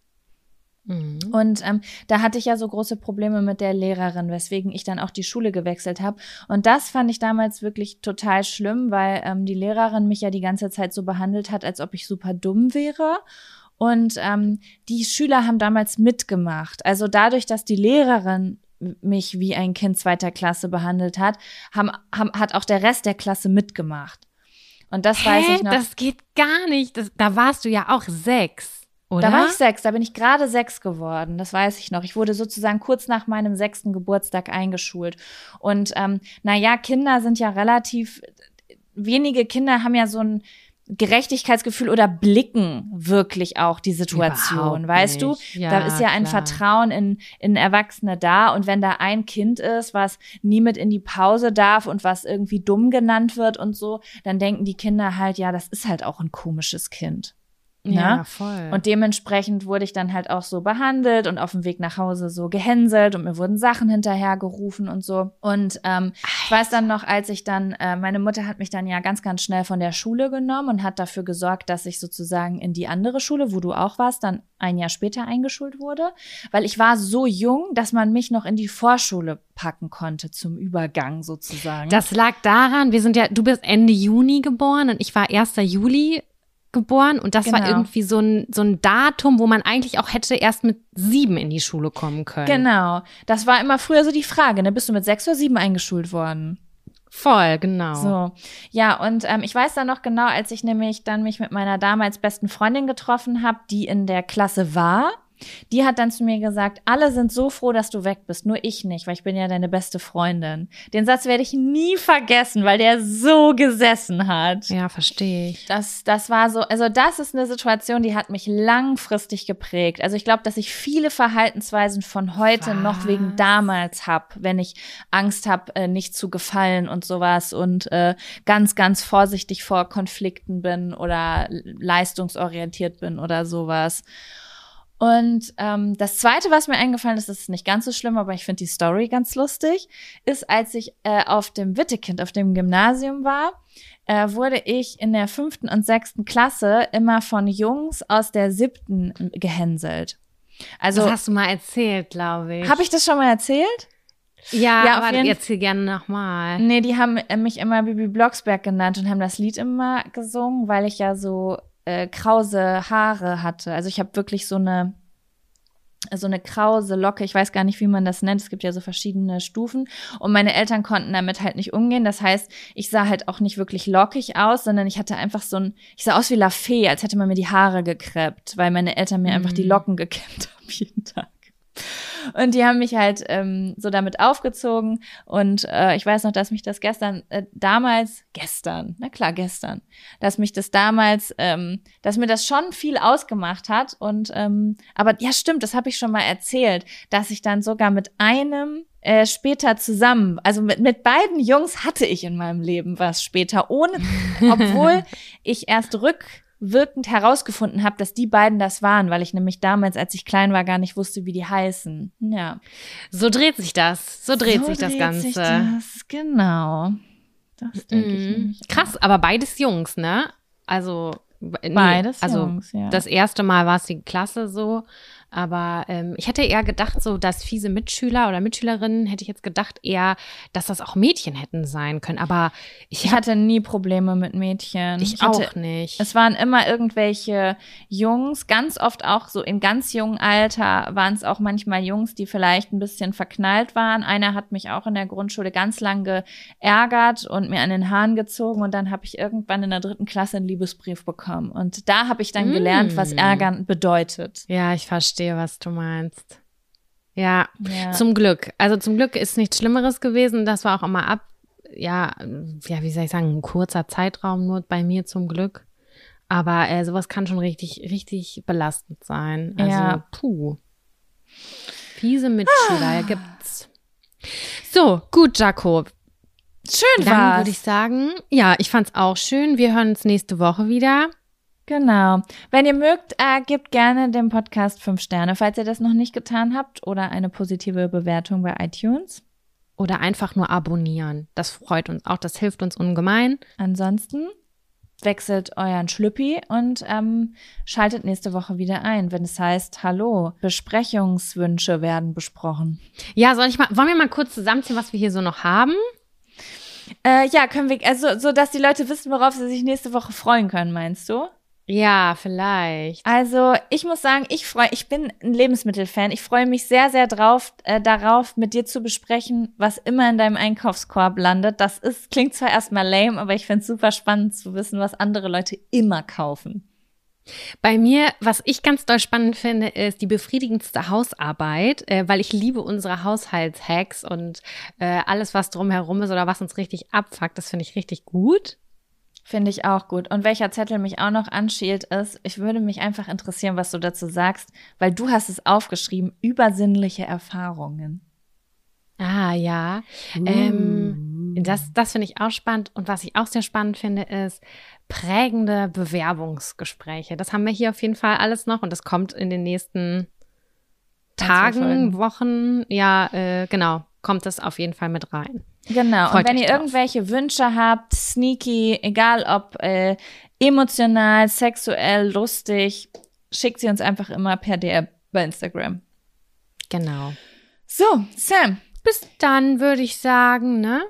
Mhm. Und ähm, da hatte ich ja so große Probleme mit der Lehrerin, weswegen ich dann auch die Schule gewechselt habe. Und das fand ich damals wirklich total schlimm, weil ähm, die Lehrerin mich ja die ganze Zeit so behandelt hat, als ob ich super dumm wäre. Und ähm, die Schüler haben damals mitgemacht. Also dadurch, dass die Lehrerin mich wie ein Kind zweiter Klasse behandelt hat, haben, haben, hat auch der Rest der Klasse mitgemacht. Und das weiß Hä? ich noch. Das geht gar nicht. Das, da warst du ja auch sechs, oder? Da war ich sechs, da bin ich gerade sechs geworden, das weiß ich noch. Ich wurde sozusagen kurz nach meinem sechsten Geburtstag eingeschult. Und ähm, naja, Kinder sind ja relativ, wenige Kinder haben ja so ein Gerechtigkeitsgefühl oder blicken wirklich auch die Situation, weißt du? Ja, da ist ja ein klar. Vertrauen in, in Erwachsene da und wenn da ein Kind ist, was nie mit in die Pause darf und was irgendwie dumm genannt wird und so, dann denken die Kinder halt, ja, das ist halt auch ein komisches Kind. Ja, Ne? voll. Und dementsprechend wurde ich dann halt auch so behandelt und auf dem Weg nach Hause so gehänselt und mir wurden Sachen hinterhergerufen und so. Und ähm, ich weiß dann noch, als ich dann, äh, meine Mutter hat mich dann ja ganz, ganz schnell von der Schule genommen und hat dafür gesorgt, dass ich sozusagen in die andere Schule, wo du auch warst, dann ein Jahr später eingeschult wurde. Weil ich war so jung, dass man mich noch in die Vorschule packen konnte zum Übergang sozusagen. Das lag daran, wir sind ja, du bist Ende Juni geboren und ich war 1. Juli geboren und das war Genau. irgendwie so ein, so ein Datum, wo man eigentlich auch hätte erst mit sieben in die Schule kommen können. Genau. Das war immer früher so die Frage, ne? Bist du mit sechs oder sieben eingeschult worden? Voll, genau. So. Ja, und ähm, ich weiß dann noch genau, als ich nämlich dann mich mit meiner damals besten Freundin getroffen habe, die in der Klasse war. Die hat dann zu mir gesagt, alle sind so froh, dass du weg bist, nur ich nicht, weil ich bin ja deine beste Freundin. Den Satz werde ich nie vergessen, weil der so gesessen hat. Ja, verstehe ich. Das, das war so, also das ist eine Situation, die hat mich langfristig geprägt. Also ich glaube, dass ich viele Verhaltensweisen von heute noch wegen Was? damals hab, wenn ich Angst habe, äh, nicht zu gefallen und sowas und äh, ganz, ganz vorsichtig vor Konflikten bin oder leistungsorientiert bin oder sowas. Und ähm, das Zweite, was mir eingefallen ist, das ist nicht ganz so schlimm, aber ich finde die Story ganz lustig, ist, als ich äh, auf dem Wittekind, auf dem Gymnasium war, äh, wurde ich in der fünften und sechsten Klasse immer von Jungs aus der siebten gehänselt. Also das hast du mal erzählt, glaube ich. habe ich das schon mal erzählt? Ja, Ja, aber jeden- erzähl gerne nochmal. Nee, die haben äh, mich immer Bibi Blocksberg genannt und haben das Lied immer gesungen, weil ich ja so äh, krause Haare hatte. Also ich habe wirklich so eine so eine krause Locke, ich weiß gar nicht, wie man das nennt. Es gibt ja so verschiedene Stufen. Und meine Eltern konnten damit halt nicht umgehen. Das heißt, ich sah halt auch nicht wirklich lockig aus, sondern ich hatte einfach so ein, ich sah aus wie La Fee, als hätte man mir die Haare gekreppt, weil meine Eltern mir einfach die Locken gekämmt haben jeden Tag. Und die haben mich halt ähm, so damit aufgezogen. Und äh, ich weiß noch, dass mich das gestern, äh, damals, gestern, na klar, gestern, dass mich das damals, ähm, dass mir das schon viel ausgemacht hat. Und ähm, aber ja, stimmt, das habe ich schon mal erzählt, dass ich dann sogar mit einem äh, später zusammen, also mit, mit beiden Jungs hatte ich in meinem Leben was später, ohne, obwohl ich erst rückwirkend herausgefunden habe, dass die beiden das waren, weil ich nämlich damals, als ich klein war, gar nicht wusste, wie die heißen. Ja. So dreht sich das. So dreht So sich das dreht Ganze. sich das, genau. Das denke ich Mhm. nämlich. auch. Krass, aber beides Jungs, ne? Also nee, Beides also Jungs, ja. Das erste Mal war es die Klasse so, aber ähm, ich hätte eher gedacht, so dass fiese Mitschüler oder Mitschülerinnen hätte ich jetzt gedacht eher, dass das auch Mädchen hätten sein können. Aber ich, Ich hatte nie Probleme mit Mädchen. ich hatte, auch nicht. Es waren immer irgendwelche Jungs, ganz oft auch so im ganz jungen Alter waren es auch manchmal Jungs, die vielleicht ein bisschen verknallt waren. Einer hat mich auch in der Grundschule ganz lang geärgert und mir an den Haaren gezogen und dann habe ich irgendwann in der dritten Klasse einen Liebesbrief bekommen. Und da habe ich dann Mm. gelernt, was Ärgern bedeutet. ja, ich verstehe, was du meinst. Ja, Ja. zum Glück. Also zum Glück ist nichts Schlimmeres gewesen. Das war auch immer ab, ja, ja, wie soll ich sagen, ein kurzer Zeitraum nur bei mir zum Glück. Aber äh, sowas kann schon richtig, richtig belastend sein. Also, Ja. puh. Fiese Mitschüler, ja, gibt's. So, gut, Jakob. Schön Dann war's. würde ich sagen, ja, ich fand's auch schön. Wir hören uns nächste Woche wieder. Genau. Wenn ihr mögt, äh, gebt gerne dem Podcast fünf Sterne, falls ihr das noch nicht getan habt, oder eine positive Bewertung bei iTunes. Oder einfach nur abonnieren. Das freut uns auch, das hilft uns ungemein. Ansonsten wechselt euren Schlüppi und ähm, schaltet nächste Woche wieder ein, wenn es heißt, hallo, Besprechungswünsche werden besprochen. Ja, soll ich mal, wollen wir mal kurz zusammenziehen, was wir hier so noch haben? Äh, ja, können wir, also so, dass die Leute wissen, worauf sie sich nächste Woche freuen können, meinst du? Ja, vielleicht. Also ich muss sagen, ich freue, ich bin ein Lebensmittelfan. Ich freue mich sehr, sehr drauf, äh, darauf, mit dir zu besprechen, was immer in deinem Einkaufskorb landet. Das ist klingt zwar erstmal lame, aber ich finde es super spannend zu wissen, was andere Leute immer kaufen. Bei mir, was ich ganz doll spannend finde, ist die befriedigendste Hausarbeit, äh, weil ich liebe unsere Haushaltshacks und äh, alles, was drumherum ist oder was uns richtig abfuckt, das finde ich richtig gut. Finde ich auch gut. Und welcher Zettel mich auch noch anschielt, ist, ich würde mich einfach interessieren, was du dazu sagst, weil du hast es aufgeschrieben, übersinnliche Erfahrungen. Ah, ja. Ähm, Das, das finde ich auch spannend. Und was ich auch sehr spannend finde, ist prägende Bewerbungsgespräche. Das haben wir hier auf jeden Fall alles noch und das kommt in den nächsten Tagen. Wochen. Ja, äh, genau, kommt das auf jeden Fall mit rein. Genau. Freut und wenn ihr drauf. irgendwelche Wünsche habt, sneaky, egal ob äh, emotional, sexuell, lustig, schickt sie uns einfach immer per DM bei Instagram. Genau. So, Sam, Bis dann würde ich sagen, ne?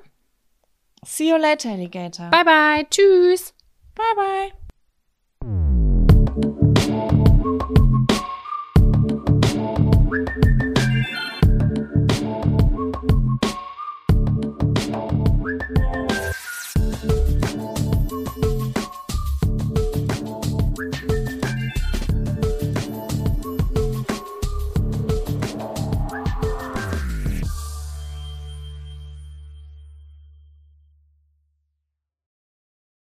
see you later, Alligator. Bye bye. Tschüss. bye. bye.